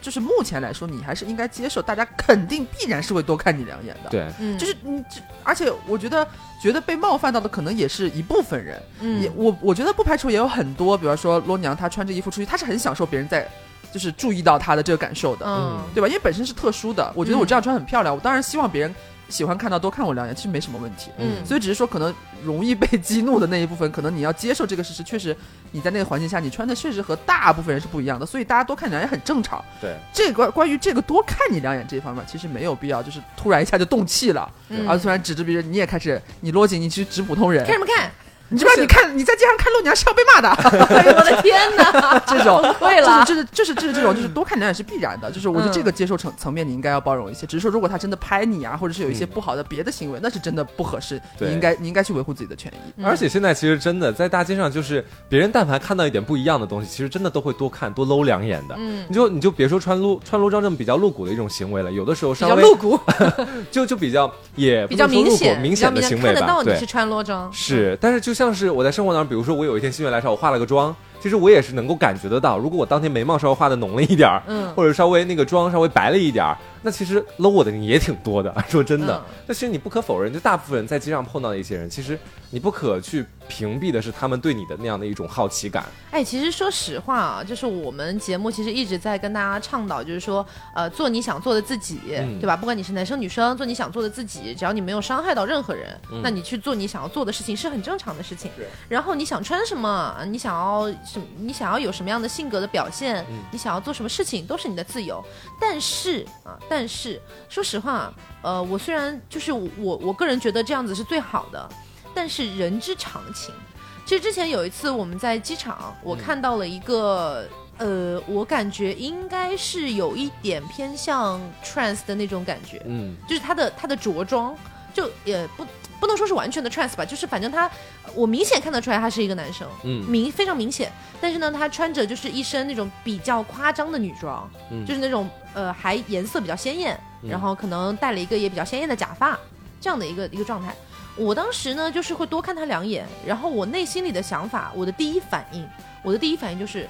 就是目前来说，你还是应该接受，大家肯定必然是会多看你两眼的。，对，嗯，就是你这，而且我觉得觉得被冒犯到的可能也是一部分人，嗯。也我我觉得不排除也有很多，比方说罗娘她穿着衣服出去，她是很享受别人在就是注意到他的这个感受的，嗯对吧？因为本身是特殊的，我觉得我这样穿很漂亮，我当然希望别人喜欢看到多看我两眼，其实没什么问题。嗯，所以只是说，可能容易被 激怒的那一部分，可能你要接受这个事实，确实你在那个环境下，你穿的确实和大部分人是不一样的，所以大家多看你两眼很正常。对，这个关于这个多看你两眼这一方面，其实没有必要，就是突然一下就动气了，嗯而突然指着别人，你也开始你落井，你去指普通人看，什么看？你知不知道？你看你在街上看路娘是要被骂的，哎呦我的天哪！这种会了就是就是就是这种就是多看两眼是必然的，就是我觉得嗯这个接受层层面你应该要包容一些。只是说如果他真的拍你啊，或者是有一些嗯不好的别的行为，那是真的不合适，你应该你应该去维护自己的权益。嗯而且现在其实真的在大街上，就是别人但凡看到一点不一样的东西，其实真的都会多看多搂两眼的。嗯，你就你就别说穿露穿裸装这么比较露骨的一种行为了，有的时候比稍微露骨，就就比较也比较明显，明显的行为吧，看得到你对是，穿裸装，是，但是就像像是我在生活当中，比如说我有一天心血来潮，我化了个妆，其实我也是能够感觉得到，如果我当天眉毛稍微画的浓了一点儿，嗯或者稍微那个妆稍微白了一点儿，那其实搂我的人也挺多的。说真的嗯，那、其实你不可否认，就大部分人在街上碰到的一些人，其实你不可去屏蔽的是他们对你的那样的一种好奇感。哎，其实说实话啊，就是我们节目其实一直在跟大家倡导，就是说，呃，做你想做的自己，嗯对吧？不管你是男生女生，做你想做的自己，只要你没有伤害到任何人，嗯那你去做你想要做的事情是很正常的事情。然后你想穿什么，你想要什么，你想要有什么样的性格的表现，嗯你想要做什么事情，都是你的自由。但是啊，但是说实话，呃，我虽然就是我我个人觉得这样子是最好的，但是人之常情。其实之前有一次我们在机场，我看到了一个，呃，我感觉应该是有一点偏向 trans 的那种感觉，嗯，就是他的他的着装就也不不能说是完全的 trans 吧，就是反正他，我明显看得出来他是一个男生，嗯明非常明显。但是呢，他穿着就是一身那种比较夸张的女装，嗯就是那种呃还颜色比较鲜艳，嗯然后可能戴了一个也比较鲜艳的假发，这样的一个一个状态。我当时呢，就是会多看他两眼，然后我内心里的想法，我的第一反应，我的第一反应就是，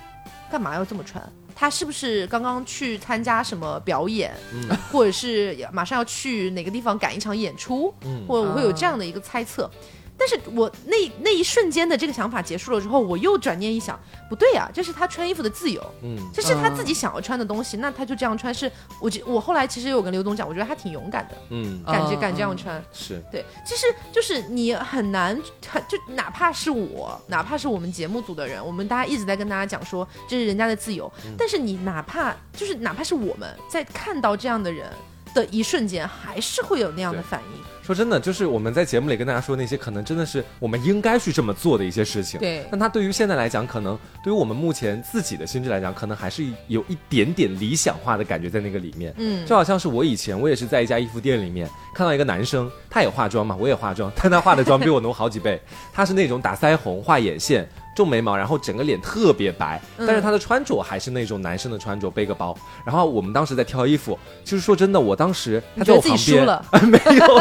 干嘛要这么穿？他是不是刚刚去参加什么表演，嗯。或者是马上要去哪个地方赶一场演出，嗯。或者我会有这样的一个猜测。但是我那那一瞬间的这个想法结束了之后，我又转念一想，不对呀、这是他穿衣服的自由，嗯这是他自己想要穿的东西，那他就这样穿是。我觉我后来其实有跟刘总讲，我觉得他挺勇敢的，嗯，感觉嗯敢这样穿。是对，其实就是你很难，很就哪怕是我，哪怕是我们节目组的人，我们大家一直在跟大家讲说这是人家的自由，但是你哪怕就是哪怕是我们在看到这样的人的一瞬间，还是会有那样的反应。说真的，就是我们在节目里跟大家说那些，可能真的是我们应该去这么做的一些事情。对但它对于现在来讲，可能对于我们目前自己的心智来讲，可能还是有一点点理想化的感觉在那个里面。嗯，就好像是我以前，我也是在一家衣服店里面看到一个男生，他也化妆嘛，我也化妆，但他化的妆比我浓好几倍。他是那种打腮红、画眼线、重眉毛，然后整个脸特别白，嗯但是他的穿着还是那种男生的穿着，背个包。然后我们当时在挑衣服，就是说真的，我当时他在我旁边，没有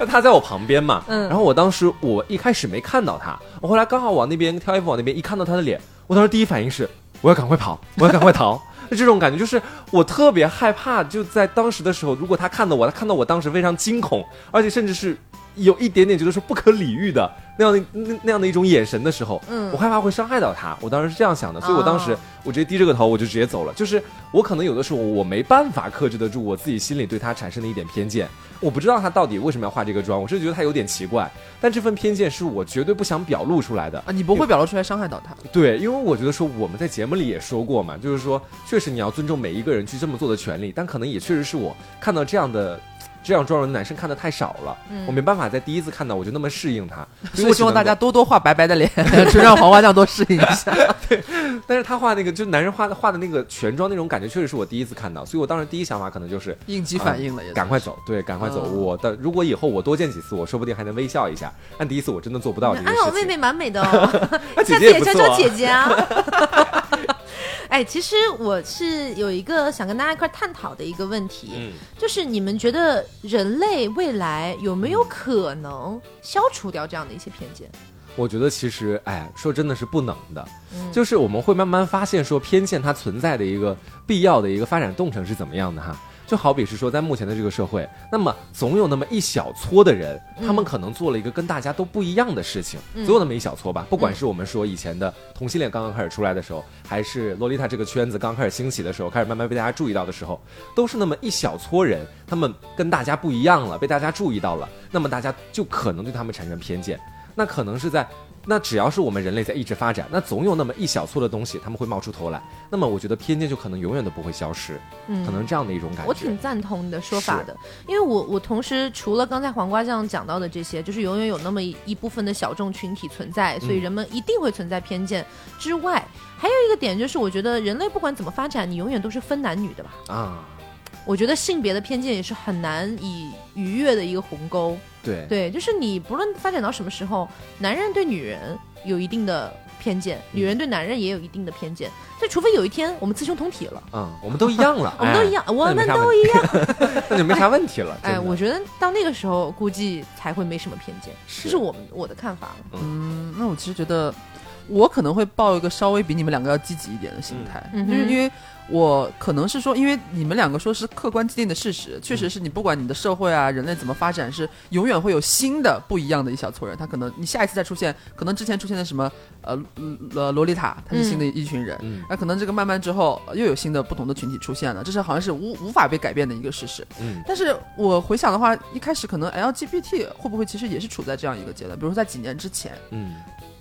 他在我旁边嘛，嗯然后我当时我一开始没看到他，我后来刚好往那边挑衣服往那边一看到他的脸，我当时第一反应是我要赶快跑，我要赶快逃。就 这种感觉，就是我特别害怕，就在当时的时候，如果他看到我，他看到我当时非常惊恐，而且甚至是有一点点觉得说不可理喻的那样的那那样的一种眼神的时候，嗯我害怕会伤害到他，我当时是这样想的，所以我当时、哦我直接低着个头，我就直接走了。就是我可能有的时候我没办法克制得住我自己心里对他产生的一点偏见，我不知道他到底为什么要化这个妆，我是觉得他有点奇怪，但这份偏见是我绝对不想表露出来的。啊，你不会表露出来伤害到他。对，因为我觉得说我们在节目里也说过嘛，就是说确实你要尊重每一个人去这么做的权利，但可能也确实是我看到这样的。这样妆容的男生看的太少了，我没办法在第一次看到我就那么适应他，所以我希望大家多多画白白的脸，就让黄花酱多适应一下。对但是他画那个就男人画的画的那个全妆那种感觉，确实是我第一次看到，所以我当时第一想法可能就是应激反应了也是，赶快走，对，赶快走。嗯我的如果以后我多见几次，我说不定还能微笑一下。但第一次我真的做不到这件哎事情。呦，妹妹蛮美的哦，那姐下次也教姐也不错啊教姐姐啊。哎，其实我是有一个想跟大家一块探讨的一个问题，嗯，就是你们觉得人类未来有没有可能消除掉这样的一些偏见？我觉得其实，哎，说真的是不能的，嗯就是我们会慢慢发现说偏见它存在的一个必要的一个发展动程是怎么样的哈。就好比是说，在目前的这个社会，那么总有那么一小撮的人，他们可能做了一个跟大家都不一样的事情，嗯总有那么一小撮吧。不管是我们说以前的同性恋刚刚开始出来的时候，还是洛丽塔这个圈子刚开始兴起的时候，开始慢慢被大家注意到的时候，都是那么一小撮人，他们跟大家不一样了，被大家注意到了，那么大家就可能对他们产生偏见。那可能是在，那只要是我们人类在一直发展，那总有那么一小撮的东西，他们会冒出头来。那么我觉得偏见就可能永远都不会消失，嗯可能这样的一种感觉。我挺赞同你的说法的，因为我我同时除了刚才黄瓜酱讲到的这些，就是永远有那么一一部分的小众群体存在，所以人们一定会存在偏见之外，还有一个点就是，我觉得人类不管怎么发展，你永远都是分男女的吧。啊，我觉得性别的偏见也是很难以逾越的一个鸿沟。对，对，就是你不论发展到什么时候，男人对女人有一定的偏见，女人对男人也有一定的偏见。所以，除非有一天我们雌雄同体了，嗯，我们都一样了，我们都一样，哎我们都一样。那就没啥问题了。哎，我觉得到那个时候，估计才会没什么偏见，是这是我们我的看法。嗯，那我其实觉得，我可能会抱一个稍微比你们两个要积极一点的心态，就是因为我可能是说，因为你们两个说是客观既定的事实，确实是你不管你的社会啊，人类怎么发展，是永远会有新的不一样的一小撮人，他可能你下一次再出现，可能之前出现的什么呃呃洛丽塔，他是新的一群人，嗯。那可能这个慢慢之后呃又有新的不同的群体出现了，这是好像是无无法被改变的一个事实。嗯。但是我回想的话，一开始可能 LGBT 会不会其实也是处在这样一个阶段，比如说在几年之前，嗯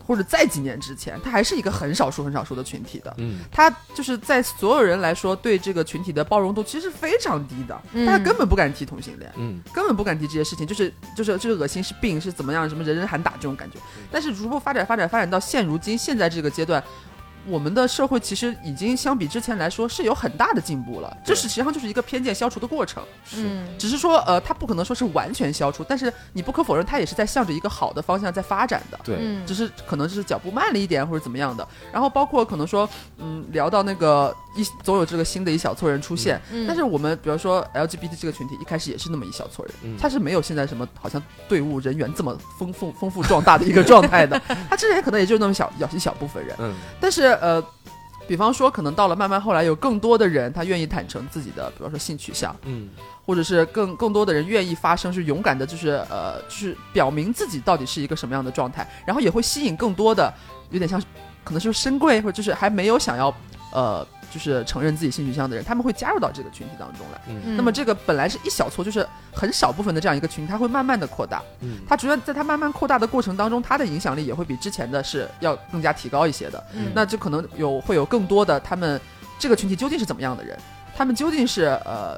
或者在几年之前，它还是一个很少数很少数的群体的。嗯它就是在所有人来说，对这个群体的包容度其实是非常低的，嗯大家根本不敢提同性恋，嗯根本不敢提这些事情，就是就是这个恶心是病是怎么样，什么人人喊打这种感觉。但是逐步发展发展发展到现如今现在这个阶段。我们的社会其实已经相比之前来说是有很大的进步了，这是实际上就是一个偏见消除的过程。是，只是说，呃，它不可能说是完全消除，但是你不可否认，它也是在向着一个好的方向在发展的。对，嗯。只是可能就是脚步慢了一点或者怎么样的，然后包括可能说，嗯，聊到那个一总有这个新的一小撮人出现，嗯。但是我们比如说 LGBT 这个群体一开始也是那么一小撮人，嗯。他是没有现在什么好像队伍人员这么丰富丰富壮大的一个状态的，他之前可能也就那么小小一小部分人，嗯，但是呃。比方说，可能到了慢慢后来，有更多的人他愿意坦诚自己的，比方说性取向，嗯，或者是更更多的人愿意发声，是勇敢的，就是呃，就是表明自己到底是一个什么样的状态，然后也会吸引更多的，有点像可能就是深贵或者就是还没有想要呃，就是承认自己性取向的人，他们会加入到这个群体当中来。嗯那么这个本来是一小撮，就是很少部分的这样一个群体，它会慢慢的扩大。嗯它主要在它慢慢扩大的过程当中，它的影响力也会比之前的是要更加提高一些的。嗯那就可能有会有更多的他们这个群体究竟是怎么样的人，他们究竟是呃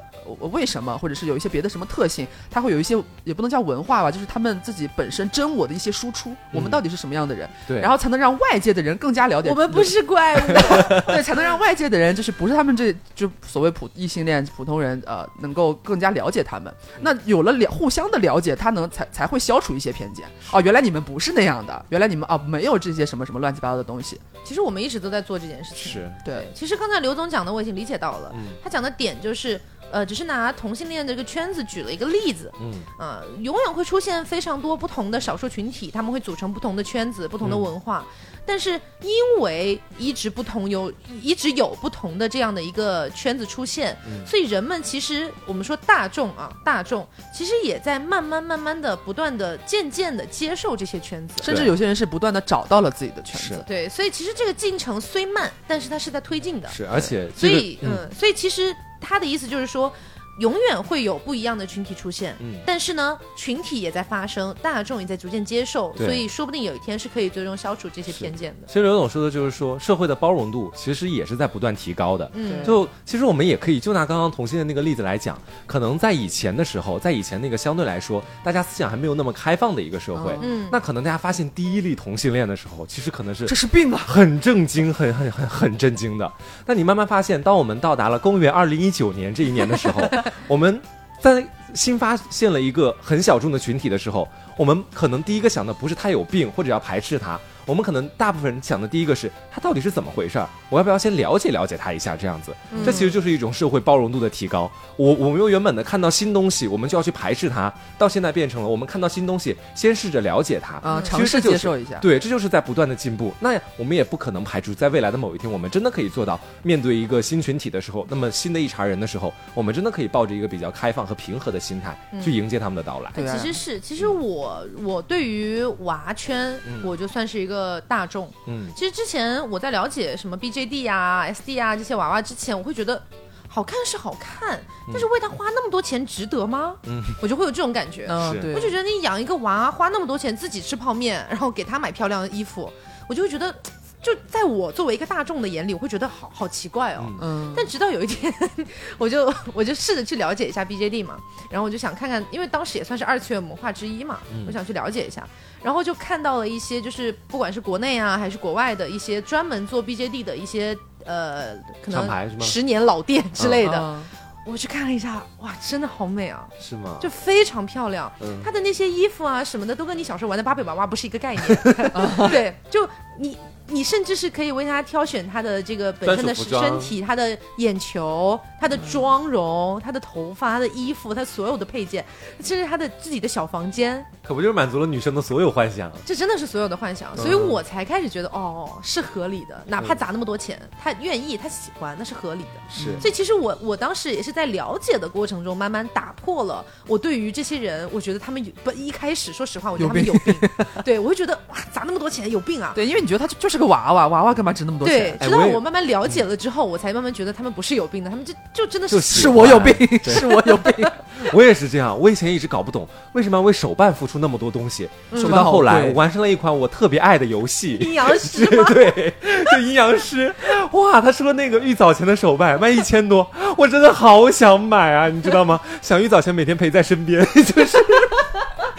为什么，或者是有一些别的什么特性，他会有一些也不能叫文化吧，就是他们自己本身真我的一些输出，我们到底是什么样的人，对，然后才能让外界的人更加了解我们不是怪物，对，才能让外界的人就是不是他们这就所谓普异性恋普通人呃能够更加了解他们。那有了了互相的了解，他能才才会消除一些偏见。哦，原来你们不是那样的，原来你们啊没有这些什么什么乱七八糟的东西。其实我们一直都在做这件事情。是，对，其实刚才刘总讲的我已经理解到了，嗯他讲的点就是，呃，只是拿同性恋这个圈子举了一个例子，嗯。啊、永远会出现非常多不同的少数群体，他们会组成不同的圈子、不同的嗯。文化，但是因为一直不同有一直有不同的这样的一个圈子出现，嗯所以人们其实我们说大众啊，大众其实也在慢慢慢慢的不断的渐渐的接受这些圈子。甚至有些人是不断的找到了自己的圈子。对，所以其实这个进程虽慢，但是它是在推进的。是，而且所这个以，嗯，所以其实他的意思就是说，永远会有不一样的群体出现，嗯但是呢，群体也在发生，大众也在逐渐接受，对所以说不定有一天是可以最终消除这些偏见的。其实刘总说的就是说，社会的包容度其实也是在不断提高的。嗯，就其实我们也可以就拿刚刚同性的那个例子来讲，可能在以前的时候，在以前那个相对来说大家思想还没有那么开放的一个社会，嗯那可能大家发现第一例同性恋的时候，其实可能是这是病啊！很震惊、很很很很震惊的。但你慢慢发现，当我们到达了公元二零一九年这一年的时候，我们在新发现了一个很小众的群体的时候，我们可能第一个想的不是他有病或者要排斥他，我们可能大部分人想的第一个是他到底是怎么回事儿，我要不要先了解了解他一下？这样子，这其实就是一种社会包容度的提高。我我们由原本的看到新东西，我们就要去排斥它，到现在变成了我们看到新东西，先试着了解它啊，嗯尝试接受一下。对，这就是在不断的进步。那我们也不可能排除在未来的某一天，我们真的可以做到面对一个新群体的时候，那么新的一茬人的时候，我们真的可以抱着一个比较开放和平和的心态去迎接他们的到来。对啊其实是，其实我我对于娃圈，嗯我就算是一个大众。嗯，其实之前我在了解什么 BJD 啊、SD 啊这些娃娃之前，我会觉得好看是好看，但是为他花那么多钱值得吗？嗯，我就会有这种感觉。嗯，对，我就觉得你养一个娃，花那么多钱自己吃泡面，然后给他买漂亮的衣服，我就会觉得，就在我作为一个大众的眼里，我会觉得好好奇怪哦。嗯，但直到有一天，我就我就试着去了解一下 BJD 嘛，然后我就想看看，因为当时也算是二次元文化之一嘛，嗯我想去了解一下，然后就看到了一些就是不管是国内啊还是国外的一些专门做 BJD 的一些呃可能十年老店之类的，嗯我去看了一下，哇，真的好美啊！是吗？就非常漂亮，嗯它的那些衣服啊什么的，都跟你小时候玩的芭比娃娃不是一个概念。对，就你你甚至是可以为他挑选他的这个本身的身体、他的眼球、他的妆容、他的头发、他的衣服、他所有的配件，甚至他的自己的小房间，可不就是满足了女生的所有幻想？这真的是所有的幻想。所以我才开始觉得，哦，是合理的，哪怕砸那么多钱，他愿意，他喜欢，那是合理的。是所以其实我我当时也是在了解的过程中，慢慢打破了我对于这些人，我觉得他们有不一开始说实话，我觉得他们有病，对我会觉得哇砸那么多钱有病啊。对，因为你觉得他就就是个娃娃，娃娃干嘛值那么多对钱？，直到哎我慢慢了解了之后，我才慢慢觉得他们不是有病的，他们就就真的是 是我有病，是我有病。我也是这样，我以前一直搞不懂为什么要为手办付出那么多东西，直手办好到后来我完成了一款我特别爱的游戏。阴阳师？对，就阴阳师，哇，他说那个玉藻前的手办卖一千多，我真的好想买啊，你知道吗？想玉藻前每天陪在身边，就是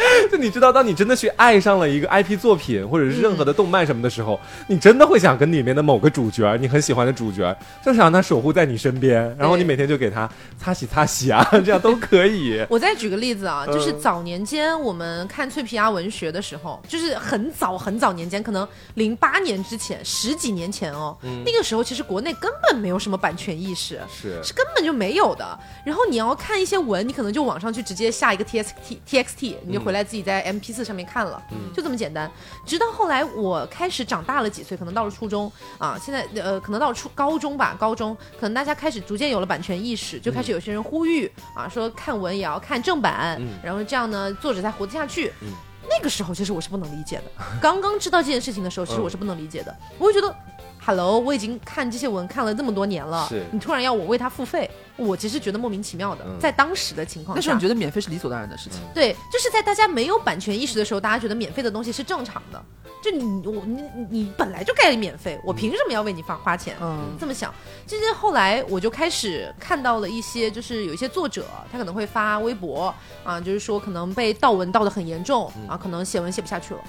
就你知道，当你真的去爱上了一个 IP 作品或者是任何的动漫什么的时候，你真的会想跟里面的某个主角，你很喜欢的主角，就想让他守护在你身边，然后你每天就给他擦洗擦洗啊，这样都可以。我再举个例子啊，嗯就是早年间我们看脆皮鸭文学的时候，就是很早很早年间，可能零八年之前，十几年前哦，嗯那个时候其实国内根本没有什么版权意识。是是根本就没有的。然后你要看一些文，你可能就网上去直接下一个 TXT TXT，你就回来自己在 MP 四上面看了，就这么简单。直到后来我开始长大了几岁，可能到了初中啊，现在呃可能到了初高中吧，高中可能大家开始逐渐有了版权意识，就开始有些人呼吁啊，说看文也要看正版，嗯。然后这样呢作者才活得下去。嗯。那个时候其实我是不能理解的，刚刚知道这件事情的时候，其实我是不能理解的，我会觉得。Hello，我已经看这些文看了这么多年了是，你突然要我为他付费，我其实觉得莫名其妙的。嗯在当时的情况下那时候你，觉得免费是理所当然的事情。对，就是在大家没有版权意识的时候，大家觉得免费的东西是正常的。就你我你你你本来就该免费，我凭什么要为你花花钱？嗯，这么想，其实后来我就开始看到了一些，就是有一些作者，他可能会发微博啊，就是说可能被盗文盗得很严重啊，可能写文写不下去了。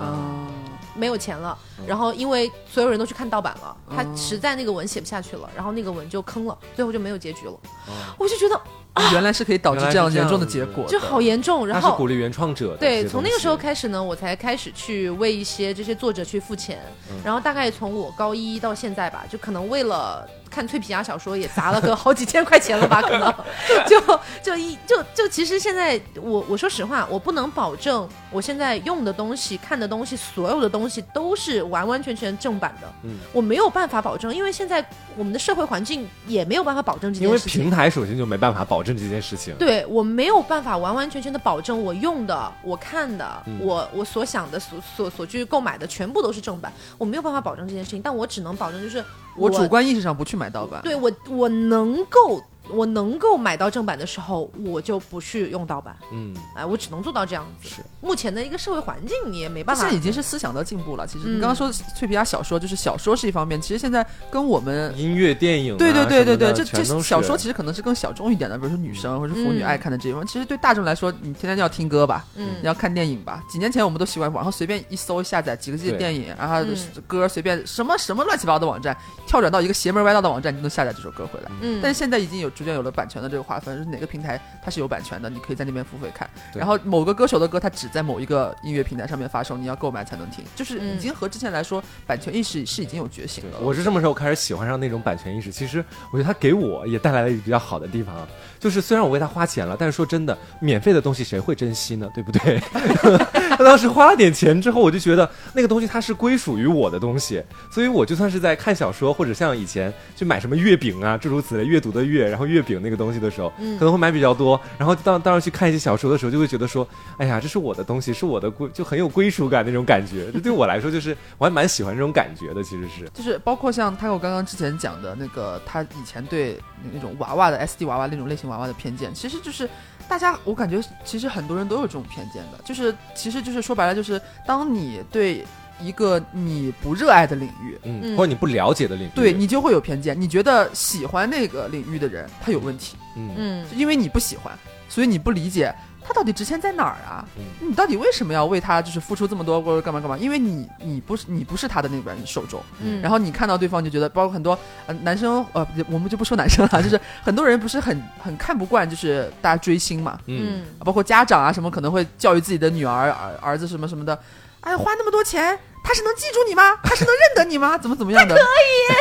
啊，没有钱了，然后因为所有人都去看盗版了，他嗯实在那个文写不下去了，然后那个文就坑了，最后就没有结局了。哦我就觉得原来是可以导致这样严重的结果的，就好严重，然后他是鼓励原创者的对，从那个时候开始呢，我才开始去为一些这些作者去付钱，嗯。然后大概从我高一到现在吧，就可能为了看脆皮鸭小说也砸了个 好几千块钱了吧，可能就就一就就其实现在我我说实话，我不能保证我现在用的东西、看的东西，所有的东西都是完完全全正版的，嗯我没有办法保证，因为现在我们的社会环境也没有办法保证这件事情因为平。台首先就没办法保证这件事情。对我没有办法完完全全的保证我用的、我看的、嗯我我所想的、所所所去购买的全部都是正版，我没有办法保证这件事情，但我只能保证就是我主观意识上不去买盗版。对我我能够我能够买到正版的时候，我就不去用盗版，嗯，哎，我只能做到这样子。是目前的一个社会环境，你也没办法现在已经是思想的进步了。其实嗯你刚刚说脆皮鸭小说，就是小说是一方面，其实现在跟我们音乐、电影啊、对对对对对，这这小说其实可能是更小众一点的，比如说女生或者是妇女嗯爱看的这一方。其实对大众来说，你天天要听歌吧，嗯你要看电影吧。几年前我们都习惯网上随便一搜下载几个 G 的电影，然后嗯歌随便什么什么乱七八糟的网站，跳转到一个邪门歪道的网站，你就能下载这首歌回来。嗯，但是现在已经有逐渐有了版权的这个划分，是哪个平台它是有版权的，你可以在那边付费看。然后某个歌手的歌，它只在某一个音乐平台上面发售，你要购买才能听，就是嗯已经和之前来说，版权意识是已经有觉醒了。我是什么时候开始喜欢上那种版权意识？其实我觉得它给我也带来了一个比较好的地方啊，就是虽然我为他花钱了，但是说真的，免费的东西谁会珍惜呢？对不对？他当时花了点钱之后，我就觉得那个东西它是归属于我的东西，所以我就算是在看小说或者像以前去买什么月饼啊诸如此类阅读的阅，然后月饼那个东西的时候，嗯可能会买比较多，然后当当时去看一些小说的时候，就会觉得说，哎呀，这是我的东西，是我的归，就很有归属感那种感觉。这对我来说，就是我还蛮喜欢这种感觉的，其实是。就是包括像他我刚刚之前讲的那个，他以前对那种娃娃的 SD 娃娃那种类型娃娃的偏见，其实就是大家我感觉其实很多人都有这种偏见的，就是其实就是说白了就是当你对一个你不热爱的领域，嗯，嗯。或者你不了解的领域，对你就会有偏见，你觉得喜欢那个领域的人他有问题，嗯。嗯。因为你不喜欢，所以你不理解他到底值钱在哪儿啊？嗯你到底为什么要为他就是付出这么多或者干嘛干嘛？因为你你不是你不是他的那边受众。嗯，然后你看到对方就觉得，包括很多呃男生呃，我们就不说男生了，就是很多人不是很很看不惯，就是大家追星嘛，嗯，嗯包括家长啊什么可能会教育自己的女儿儿儿子什么什么的，哎花那么多钱，他是能记住你吗？他是能认得你吗？怎么怎么样的？可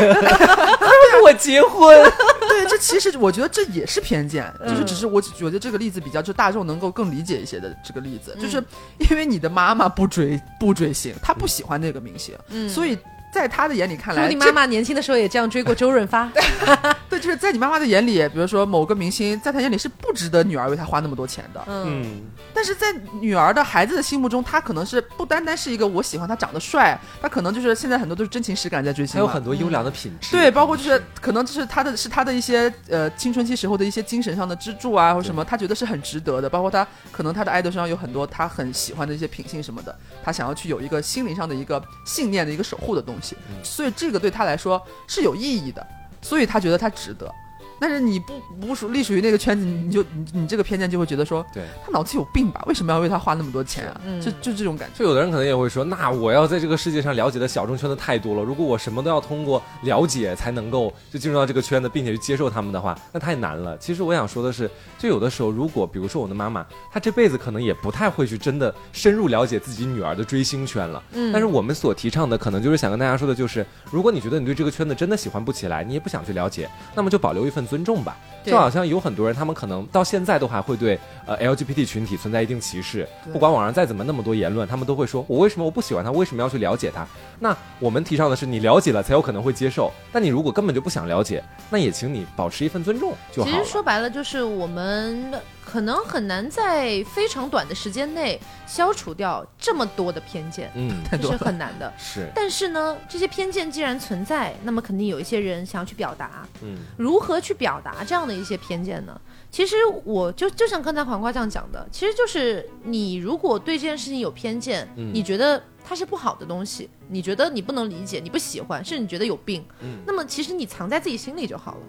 以 我结婚，对，这其实我觉得这也是偏见，就是嗯只是我觉得这个例子比较就大众能够更理解一些的这个例子，嗯就是因为你的妈妈不追不追星，她不喜欢那个明星，嗯所以在他的眼里看来，你妈妈年轻的时候也这样追过周润发，对，就是在你妈妈的眼里，比如说某个明星，在她眼里是不值得女儿为他花那么多钱的。嗯。嗯，但是在女儿的孩子的心目中，他可能是不单单是一个我喜欢他长得帅，他可能就是现在很多都是真情实感在追星还有很多优良的品质，对，包括就是可能就是他的是他的一些呃青春期时候的一些精神上的支柱啊，或什么，他觉得是很值得的。包括他可能他的爱豆身上有很多他很喜欢的一些品性什么的，他想要去有一个心灵上的一个信念的一个守护的东西，嗯所以这个对他来说是有意义的，所以他觉得他值得。但是你不不属隶属于那个圈子，你就你你这个偏见就会觉得说对。他脑子有病吧？为什么要为他花那么多钱啊？嗯就就这种感觉。就有的人可能也会说，那我要在这个世界上了解的小众圈子太多了，如果我什么都要通过了解才能够就进入到这个圈子，并且去接受他们的话，那太难了。其实我想说的是，就有的时候，如果比如说我的妈妈，她这辈子可能也不太会去真的深入了解自己女儿的追星圈了。嗯但是我们所提倡的，可能就是想跟大家说的，就是如果你觉得你对这个圈子真的喜欢不起来，你也不想去了解，那么就保留一份尊重吧。就好像有很多人，他们可能到现在都还会对呃 LGBT 群体存在一定歧视，不管网上再怎么那么多言论，他们都会说我为什么我不喜欢他，为什么要去了解他？那我们提倡的是你了解了才有可能会接受，但你如果根本就不想了解，那也请你保持一份尊重就好。其实说白了，就是我们可能很难在非常短的时间内消除掉这么多的偏见，嗯，这是很难的。是，但是呢，这些偏见既然存在，那么肯定有一些人想要去表达。嗯如何去表达这样的一些偏见呢？其实我就就像刚才黄瓜酱讲的，其实就是你如果对这件事情有偏见，嗯你觉得它是不好的东西，你觉得你不能理解，你不喜欢，甚至你觉得有病，嗯那么其实你藏在自己心里就好了，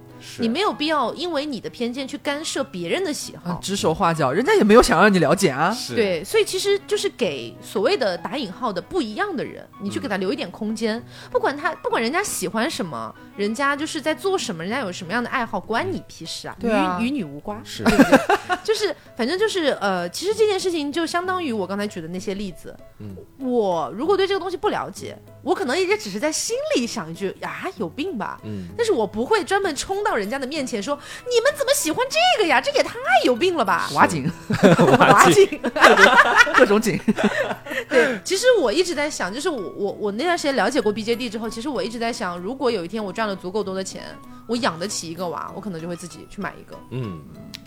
你没有必要因为你的偏见去干涉别人的喜好。啊，指手画脚，人家也没有想让你了解啊。对，所以其实就是给所谓的打引号的不一样的人，你去给他留一点空间，不管他不管人家喜欢什么，人家就是在做什么，人家有什么样的爱好，关你屁事啊，与与你无关，是对不对？就是反正就是呃，其实这件事情就相当于我刚才举的那些例子，嗯，我如果对这个东西不了解，dia. 我可能也只是在心里想一句啊，有病吧。嗯，但是我不会专门冲到人家的面前说：“你们怎么喜欢这个呀？这也太有病了吧！”挖井，挖井，各种井，对，其实我一直在想，就是我我我那段时间了解过 BJD 之后，其实我一直在想，如果有一天我赚了足够多的钱，我养得起一个娃，我可能就会自己去买一个。嗯，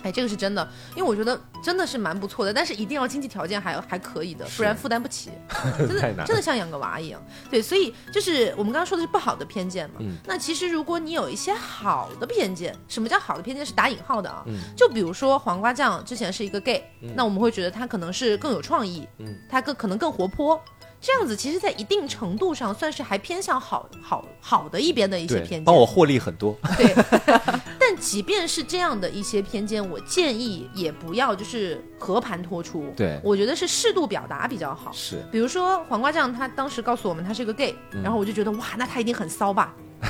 哎，这个是真的，因为我觉得真的是蛮不错的，但是一定要经济条件还还可以的，不然负担不起，真的真的像养个娃一样。对，所以就是我们刚刚说的是不好的偏见嘛。嗯那其实如果你有一些好的偏见，什么叫好的偏见？是打引号的啊。嗯就比如说黄瓜酱之前是一个 gay，、嗯那我们会觉得他可能是更有创意，嗯他更可能更活泼。这样子，其实，在一定程度上算是还偏向好好好的一边的一些偏，见。帮我获利很多。对，但即便是这样的一些偏见，我建议也不要就是和盘托出。对我觉得是适度表达比较好。是，比如说黄瓜酱，他当时告诉我们他是个 gay，、嗯然后我就觉得哇，那他一定很骚吧？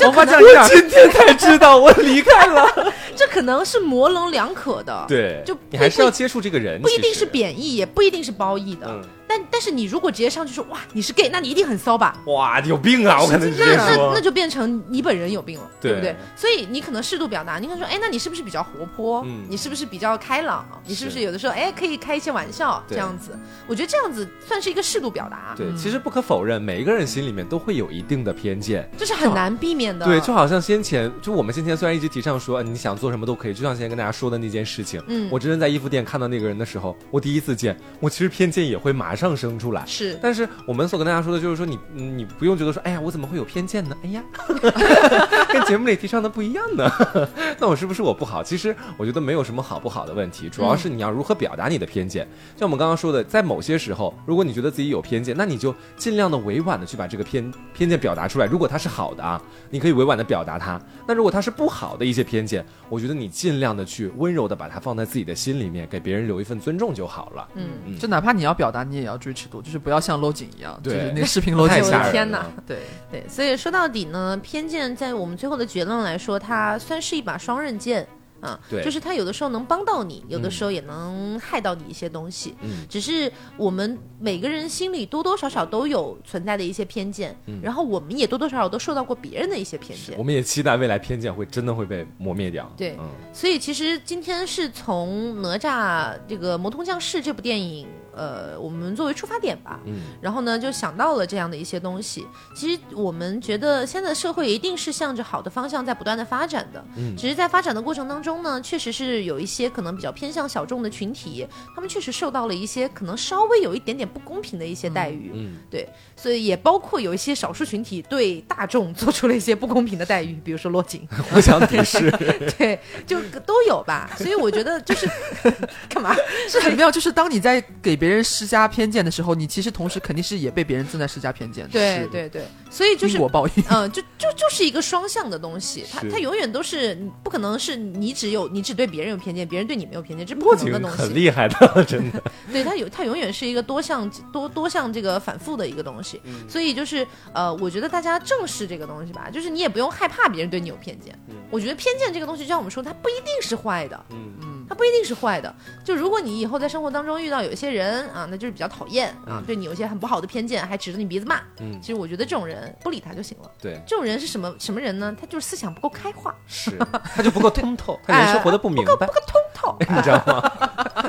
黄瓜酱今天才知道我离开了。这可能是模棱两可的，，对，就你还是要接触这个人，不一定是贬义，也不一定是褒义的。嗯，但但是你如果直接上去说哇你是 gay，那你一定很骚吧？哇，你有病啊！我可能直接那那那，就变成你本人有病了，对不对对？所以你可能适度表达，你可能说，哎，那你是不是比较活泼？嗯你是不是比较开朗？你是不是是有的时候，哎，可以开一些玩笑这样子？我觉得这样子算是一个适度表达，对，其实不可否认，每一个人心里面都会有一定的偏见。这是很难避免的。对，就好像先前就我们先前虽然一直提倡说、呃你想做什么都可以，就像先前跟大家说的那件事情，嗯我真正在衣服店看到那个人的时候，我第一次见，我其实偏见也会马上生出来。是但是我们所跟大家说的就是说你，嗯你不用觉得说，哎呀，我怎么会有偏见呢？哎呀，跟节目里提倡的不一样呢。那我是不是我不好？其实我觉得没有什么好不好的问题，主要是你要如何表达你的偏见。像我们刚刚说的，在某些时候，如果你觉得自己有偏见，那你就尽量的委婉的去把这个偏偏见表达出来。如果它是好的啊，你可以委婉的表达它；那如果它是不好的一些偏见，我觉得你尽量的去温柔的把它放在自己的心里面，给别人留一份尊重就好了。嗯，嗯就哪怕你要表达，你也要注意尺度，就是不要像搂紧一样，就对是那个视频搂紧我太吓人的天哪！对，对，所以说到底呢，偏见在我们最后的结论来说，它算是一把双刃剑。啊，对就是它有的时候能帮到你，有的嗯时候也能害到你一些东西。嗯只是我们每个人心里多多少少都有存在的一些偏见，嗯然后我们也多多少少都受到过别人的一些偏见我。们也期待未来偏见会真的会被磨灭掉。对嗯，所以其实今天是从哪吒这个《魔童降世》这部电影，呃，我们作为出发点吧，嗯，然后呢就想到了这样的一些东西。其实我们觉得现在社会一定是向着好的方向在不断的发展的，嗯只是在发展的过程当中呢，确实是有一些可能比较偏向小众的群体，他们确实受到了一些可能稍微有一点点不公平的一些待遇。嗯，对，所以也包括有一些少数群体对大众做出了一些不公平的待遇，比如说落井，互相敌视。对，就都有吧。所以我觉得就是 干嘛？是很妙。就是当你在给别人施加偏见的时候，你其实同时肯定是也被别人正在施加偏见的。对对对，所以就是因果报应。嗯，就就就是一个双向的东西，它是它永远都是不可能是你只有你只对别人有偏见，别人对你没有偏见，这不可能的东西很。厉害的，真的。对，它有它永远是一个多项多多项这个反复的一个东西。嗯所以就是呃，我觉得大家正视这个东西吧，就是你也不用害怕别人对你有偏见。我觉得偏见这个东西，就像我们说，它不一定是坏的。嗯嗯，它不一定是坏的。就如果你以后在生活当中遇到有一些人啊，那就是比较讨厌啊，嗯对你有一些很不好的偏见，还指着你鼻子骂，嗯其实我觉得这种人不理他就行了。对，这种人是什么什么人呢？他就是思想不够开化，是，他就不够通透，他人生活得不明白，不够通透。你知道吗？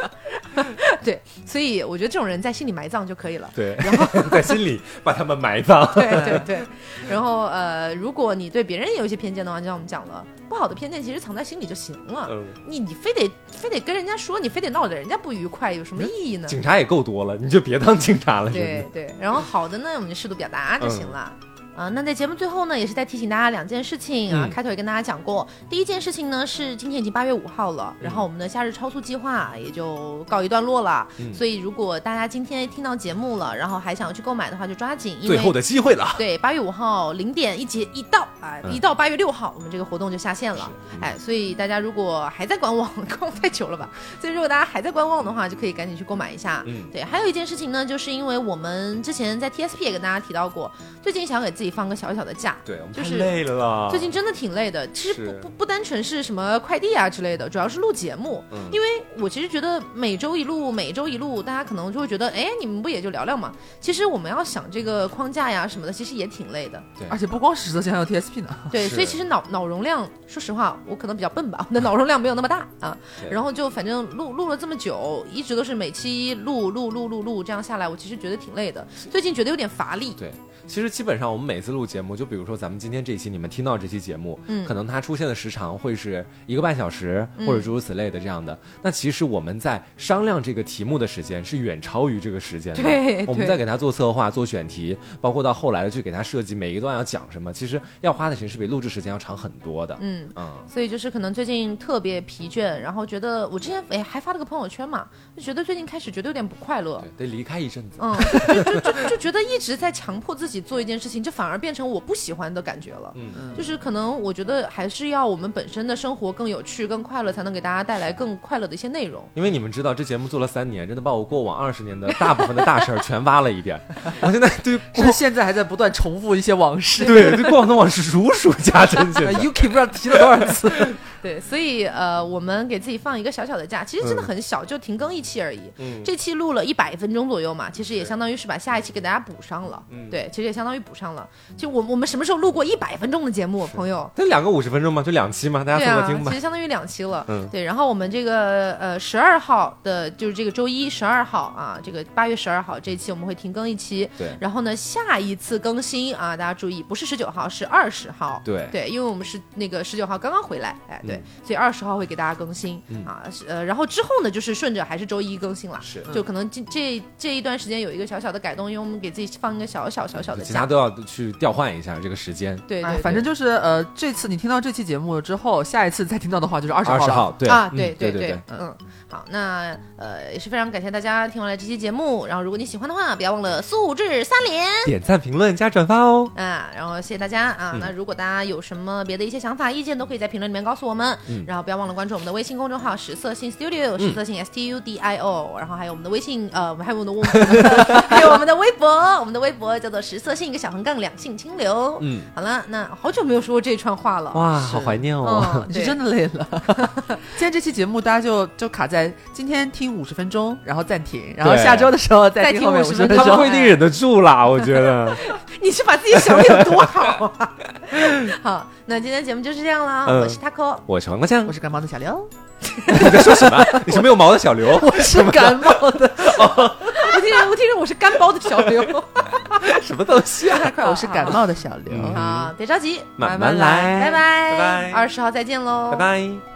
对，所以我觉得这种人在心里埋葬就可以了。对，然后在心里把他们埋葬。对对对，然后呃，如果你对别人有一些偏见的话，就像我们讲了，不好的偏见其实藏在心里就行了。嗯，你你非得非得跟人家说，你非得闹得人家不愉快，有什么意义呢？警察也够多了，你就别当警察了。对对，然后好的呢，我们就适度表达就行了。啊、那在节目最后呢，也是在提醒大家两件事情啊。嗯开头也跟大家讲过，第一件事情呢是今天已经八月五号了，然后我们的夏日超速计划也就告一段落了。嗯所以如果大家今天听到节目了，然后还想要去购买的话，就抓紧，因为最后的机会了。对八月五号零点一节一到啊、嗯一到八月六号，我们这个活动就下线了。嗯哎，所以大家如果还在观望，观望太久了吧？所以如果大家还在观望的话，就可以赶紧去购买一下。嗯对，还有一件事情呢，就是因为我们之前在 TSP 也跟大家提到过，最近想给自己放个小小的假。对，我们就是累了。最近真的挺累的，其实不不不单纯是什么快递啊之类的，主要是录节目。嗯因为我其实觉得每周一录，每周一录，大家可能就会觉得，哎，你们不也就聊聊嘛？其实我们要想这个框架呀什么的，其实也挺累的。对而且不光是实则线，还有 TSP 呢。对，所以其实脑脑容量，说实话，我可能比较笨吧，我的脑容量没有那么大啊。然后就反正录录了这么久，一直都是每期录录录录录，这样下来，我其实觉得挺累的。最近觉得有点乏力。对，其实基本上我们每次录节目，就比如说咱们今天这期，你们听到这期节目，嗯可能它出现的时长会是一个半小时，嗯或者诸如此类的这样的。那其实我们在商量这个题目的时间是远超于这个时间的。对对我们在给他做策划、做选题，包括到后来的去给他设计每一段要讲什么，其实要花的时间是比录制时间要长很多的。嗯。嗯，所以就是可能最近特别疲倦，然后觉得我之前哎还发了个朋友圈嘛，就觉得最近开始觉得有点不快乐，对，得离开一阵子。嗯，就就就就觉得一直在强迫自己做一件事情，就反而变成我不喜欢的感觉了。嗯就是可能我觉得还是要我们本身的生活更有趣、更快乐，才能给大家带来更快乐的一些内容。因为你们知道，这节目做了三年，真的把我过往二十年的大部分的大事儿全挖了一遍。我现在对过现在还在不断重复一些往事。对对过往的往事如数家珍，现在 UK 不知道提了多少次。对，所以呃，我们给自己放一个小小的假，其实真的很小，就停更一期而已。嗯这期录了一百分钟左右嘛，其实也相当于是把下一期给大家补上了。嗯对，其实也相当于补上了。就我我们什么时候录过一百分钟的节目，朋友？那两个五十分钟嘛，就两期嘛，大对啊家凑合听，吧其。实相当于两期了。嗯对，然后我们这个呃十二号的，就是这个周一十二号啊，这个八月十二号这一期我们会停更一期。对然后呢，下一次更新啊，大家注意，不是十九号，是二十号。对对，因为我们是那个十九号刚刚回来，哎，对，嗯所以二十号会给大家更新、嗯啊，是呃，然后之后呢，就是顺着还是周一更新了，是就可能这这这一段时间有一个小小的改动，因为我们给自己放一个小小小小的假，其他都要去调换一下这个时间。对对哎，反正就是呃，这次你听到这期节目之后，下一次再听到的话就是二十号。二十号，对啊，嗯对对对，嗯，好，那呃也是非常感谢大家听完了这期节目，然后如果你喜欢的话，不要忘了素质三连。点赞、评论加转发哦。啊，然后谢谢大家啊！嗯那如果大家有什么别的一些想法、意见，都可以在评论里面告诉我们。嗯然后不要忘了关注我们的微信公众号“实色性 Studio”，实色性 S T U D I O，、然后还有我们的微信，呃，我们还有我们的微，还有我们的微博，我们的微博叫做“实色性一个小横杠两性清流”。嗯，好了，那好久没有说过这串话了。哇，好怀念哦。是真的累了。今天这期节目大家就就卡在今天听五十分钟，然后暂停，然后下周的时候再再听听后面50 50分分钟他们不一定忍得住啦，我觉得。你是把自己想的有多好啊？好，那今天节目就是这样啦。嗯我是 Taco，我是黄瓜酱我，是感冒的小刘，你在说什么？你是没有毛的小刘？我是感冒的，我听着我听着我是干包的小刘。什么东西啊？我是感冒的小刘。嗯好，别着急，慢慢慢来，拜拜拜拜二十号再见喽，拜拜。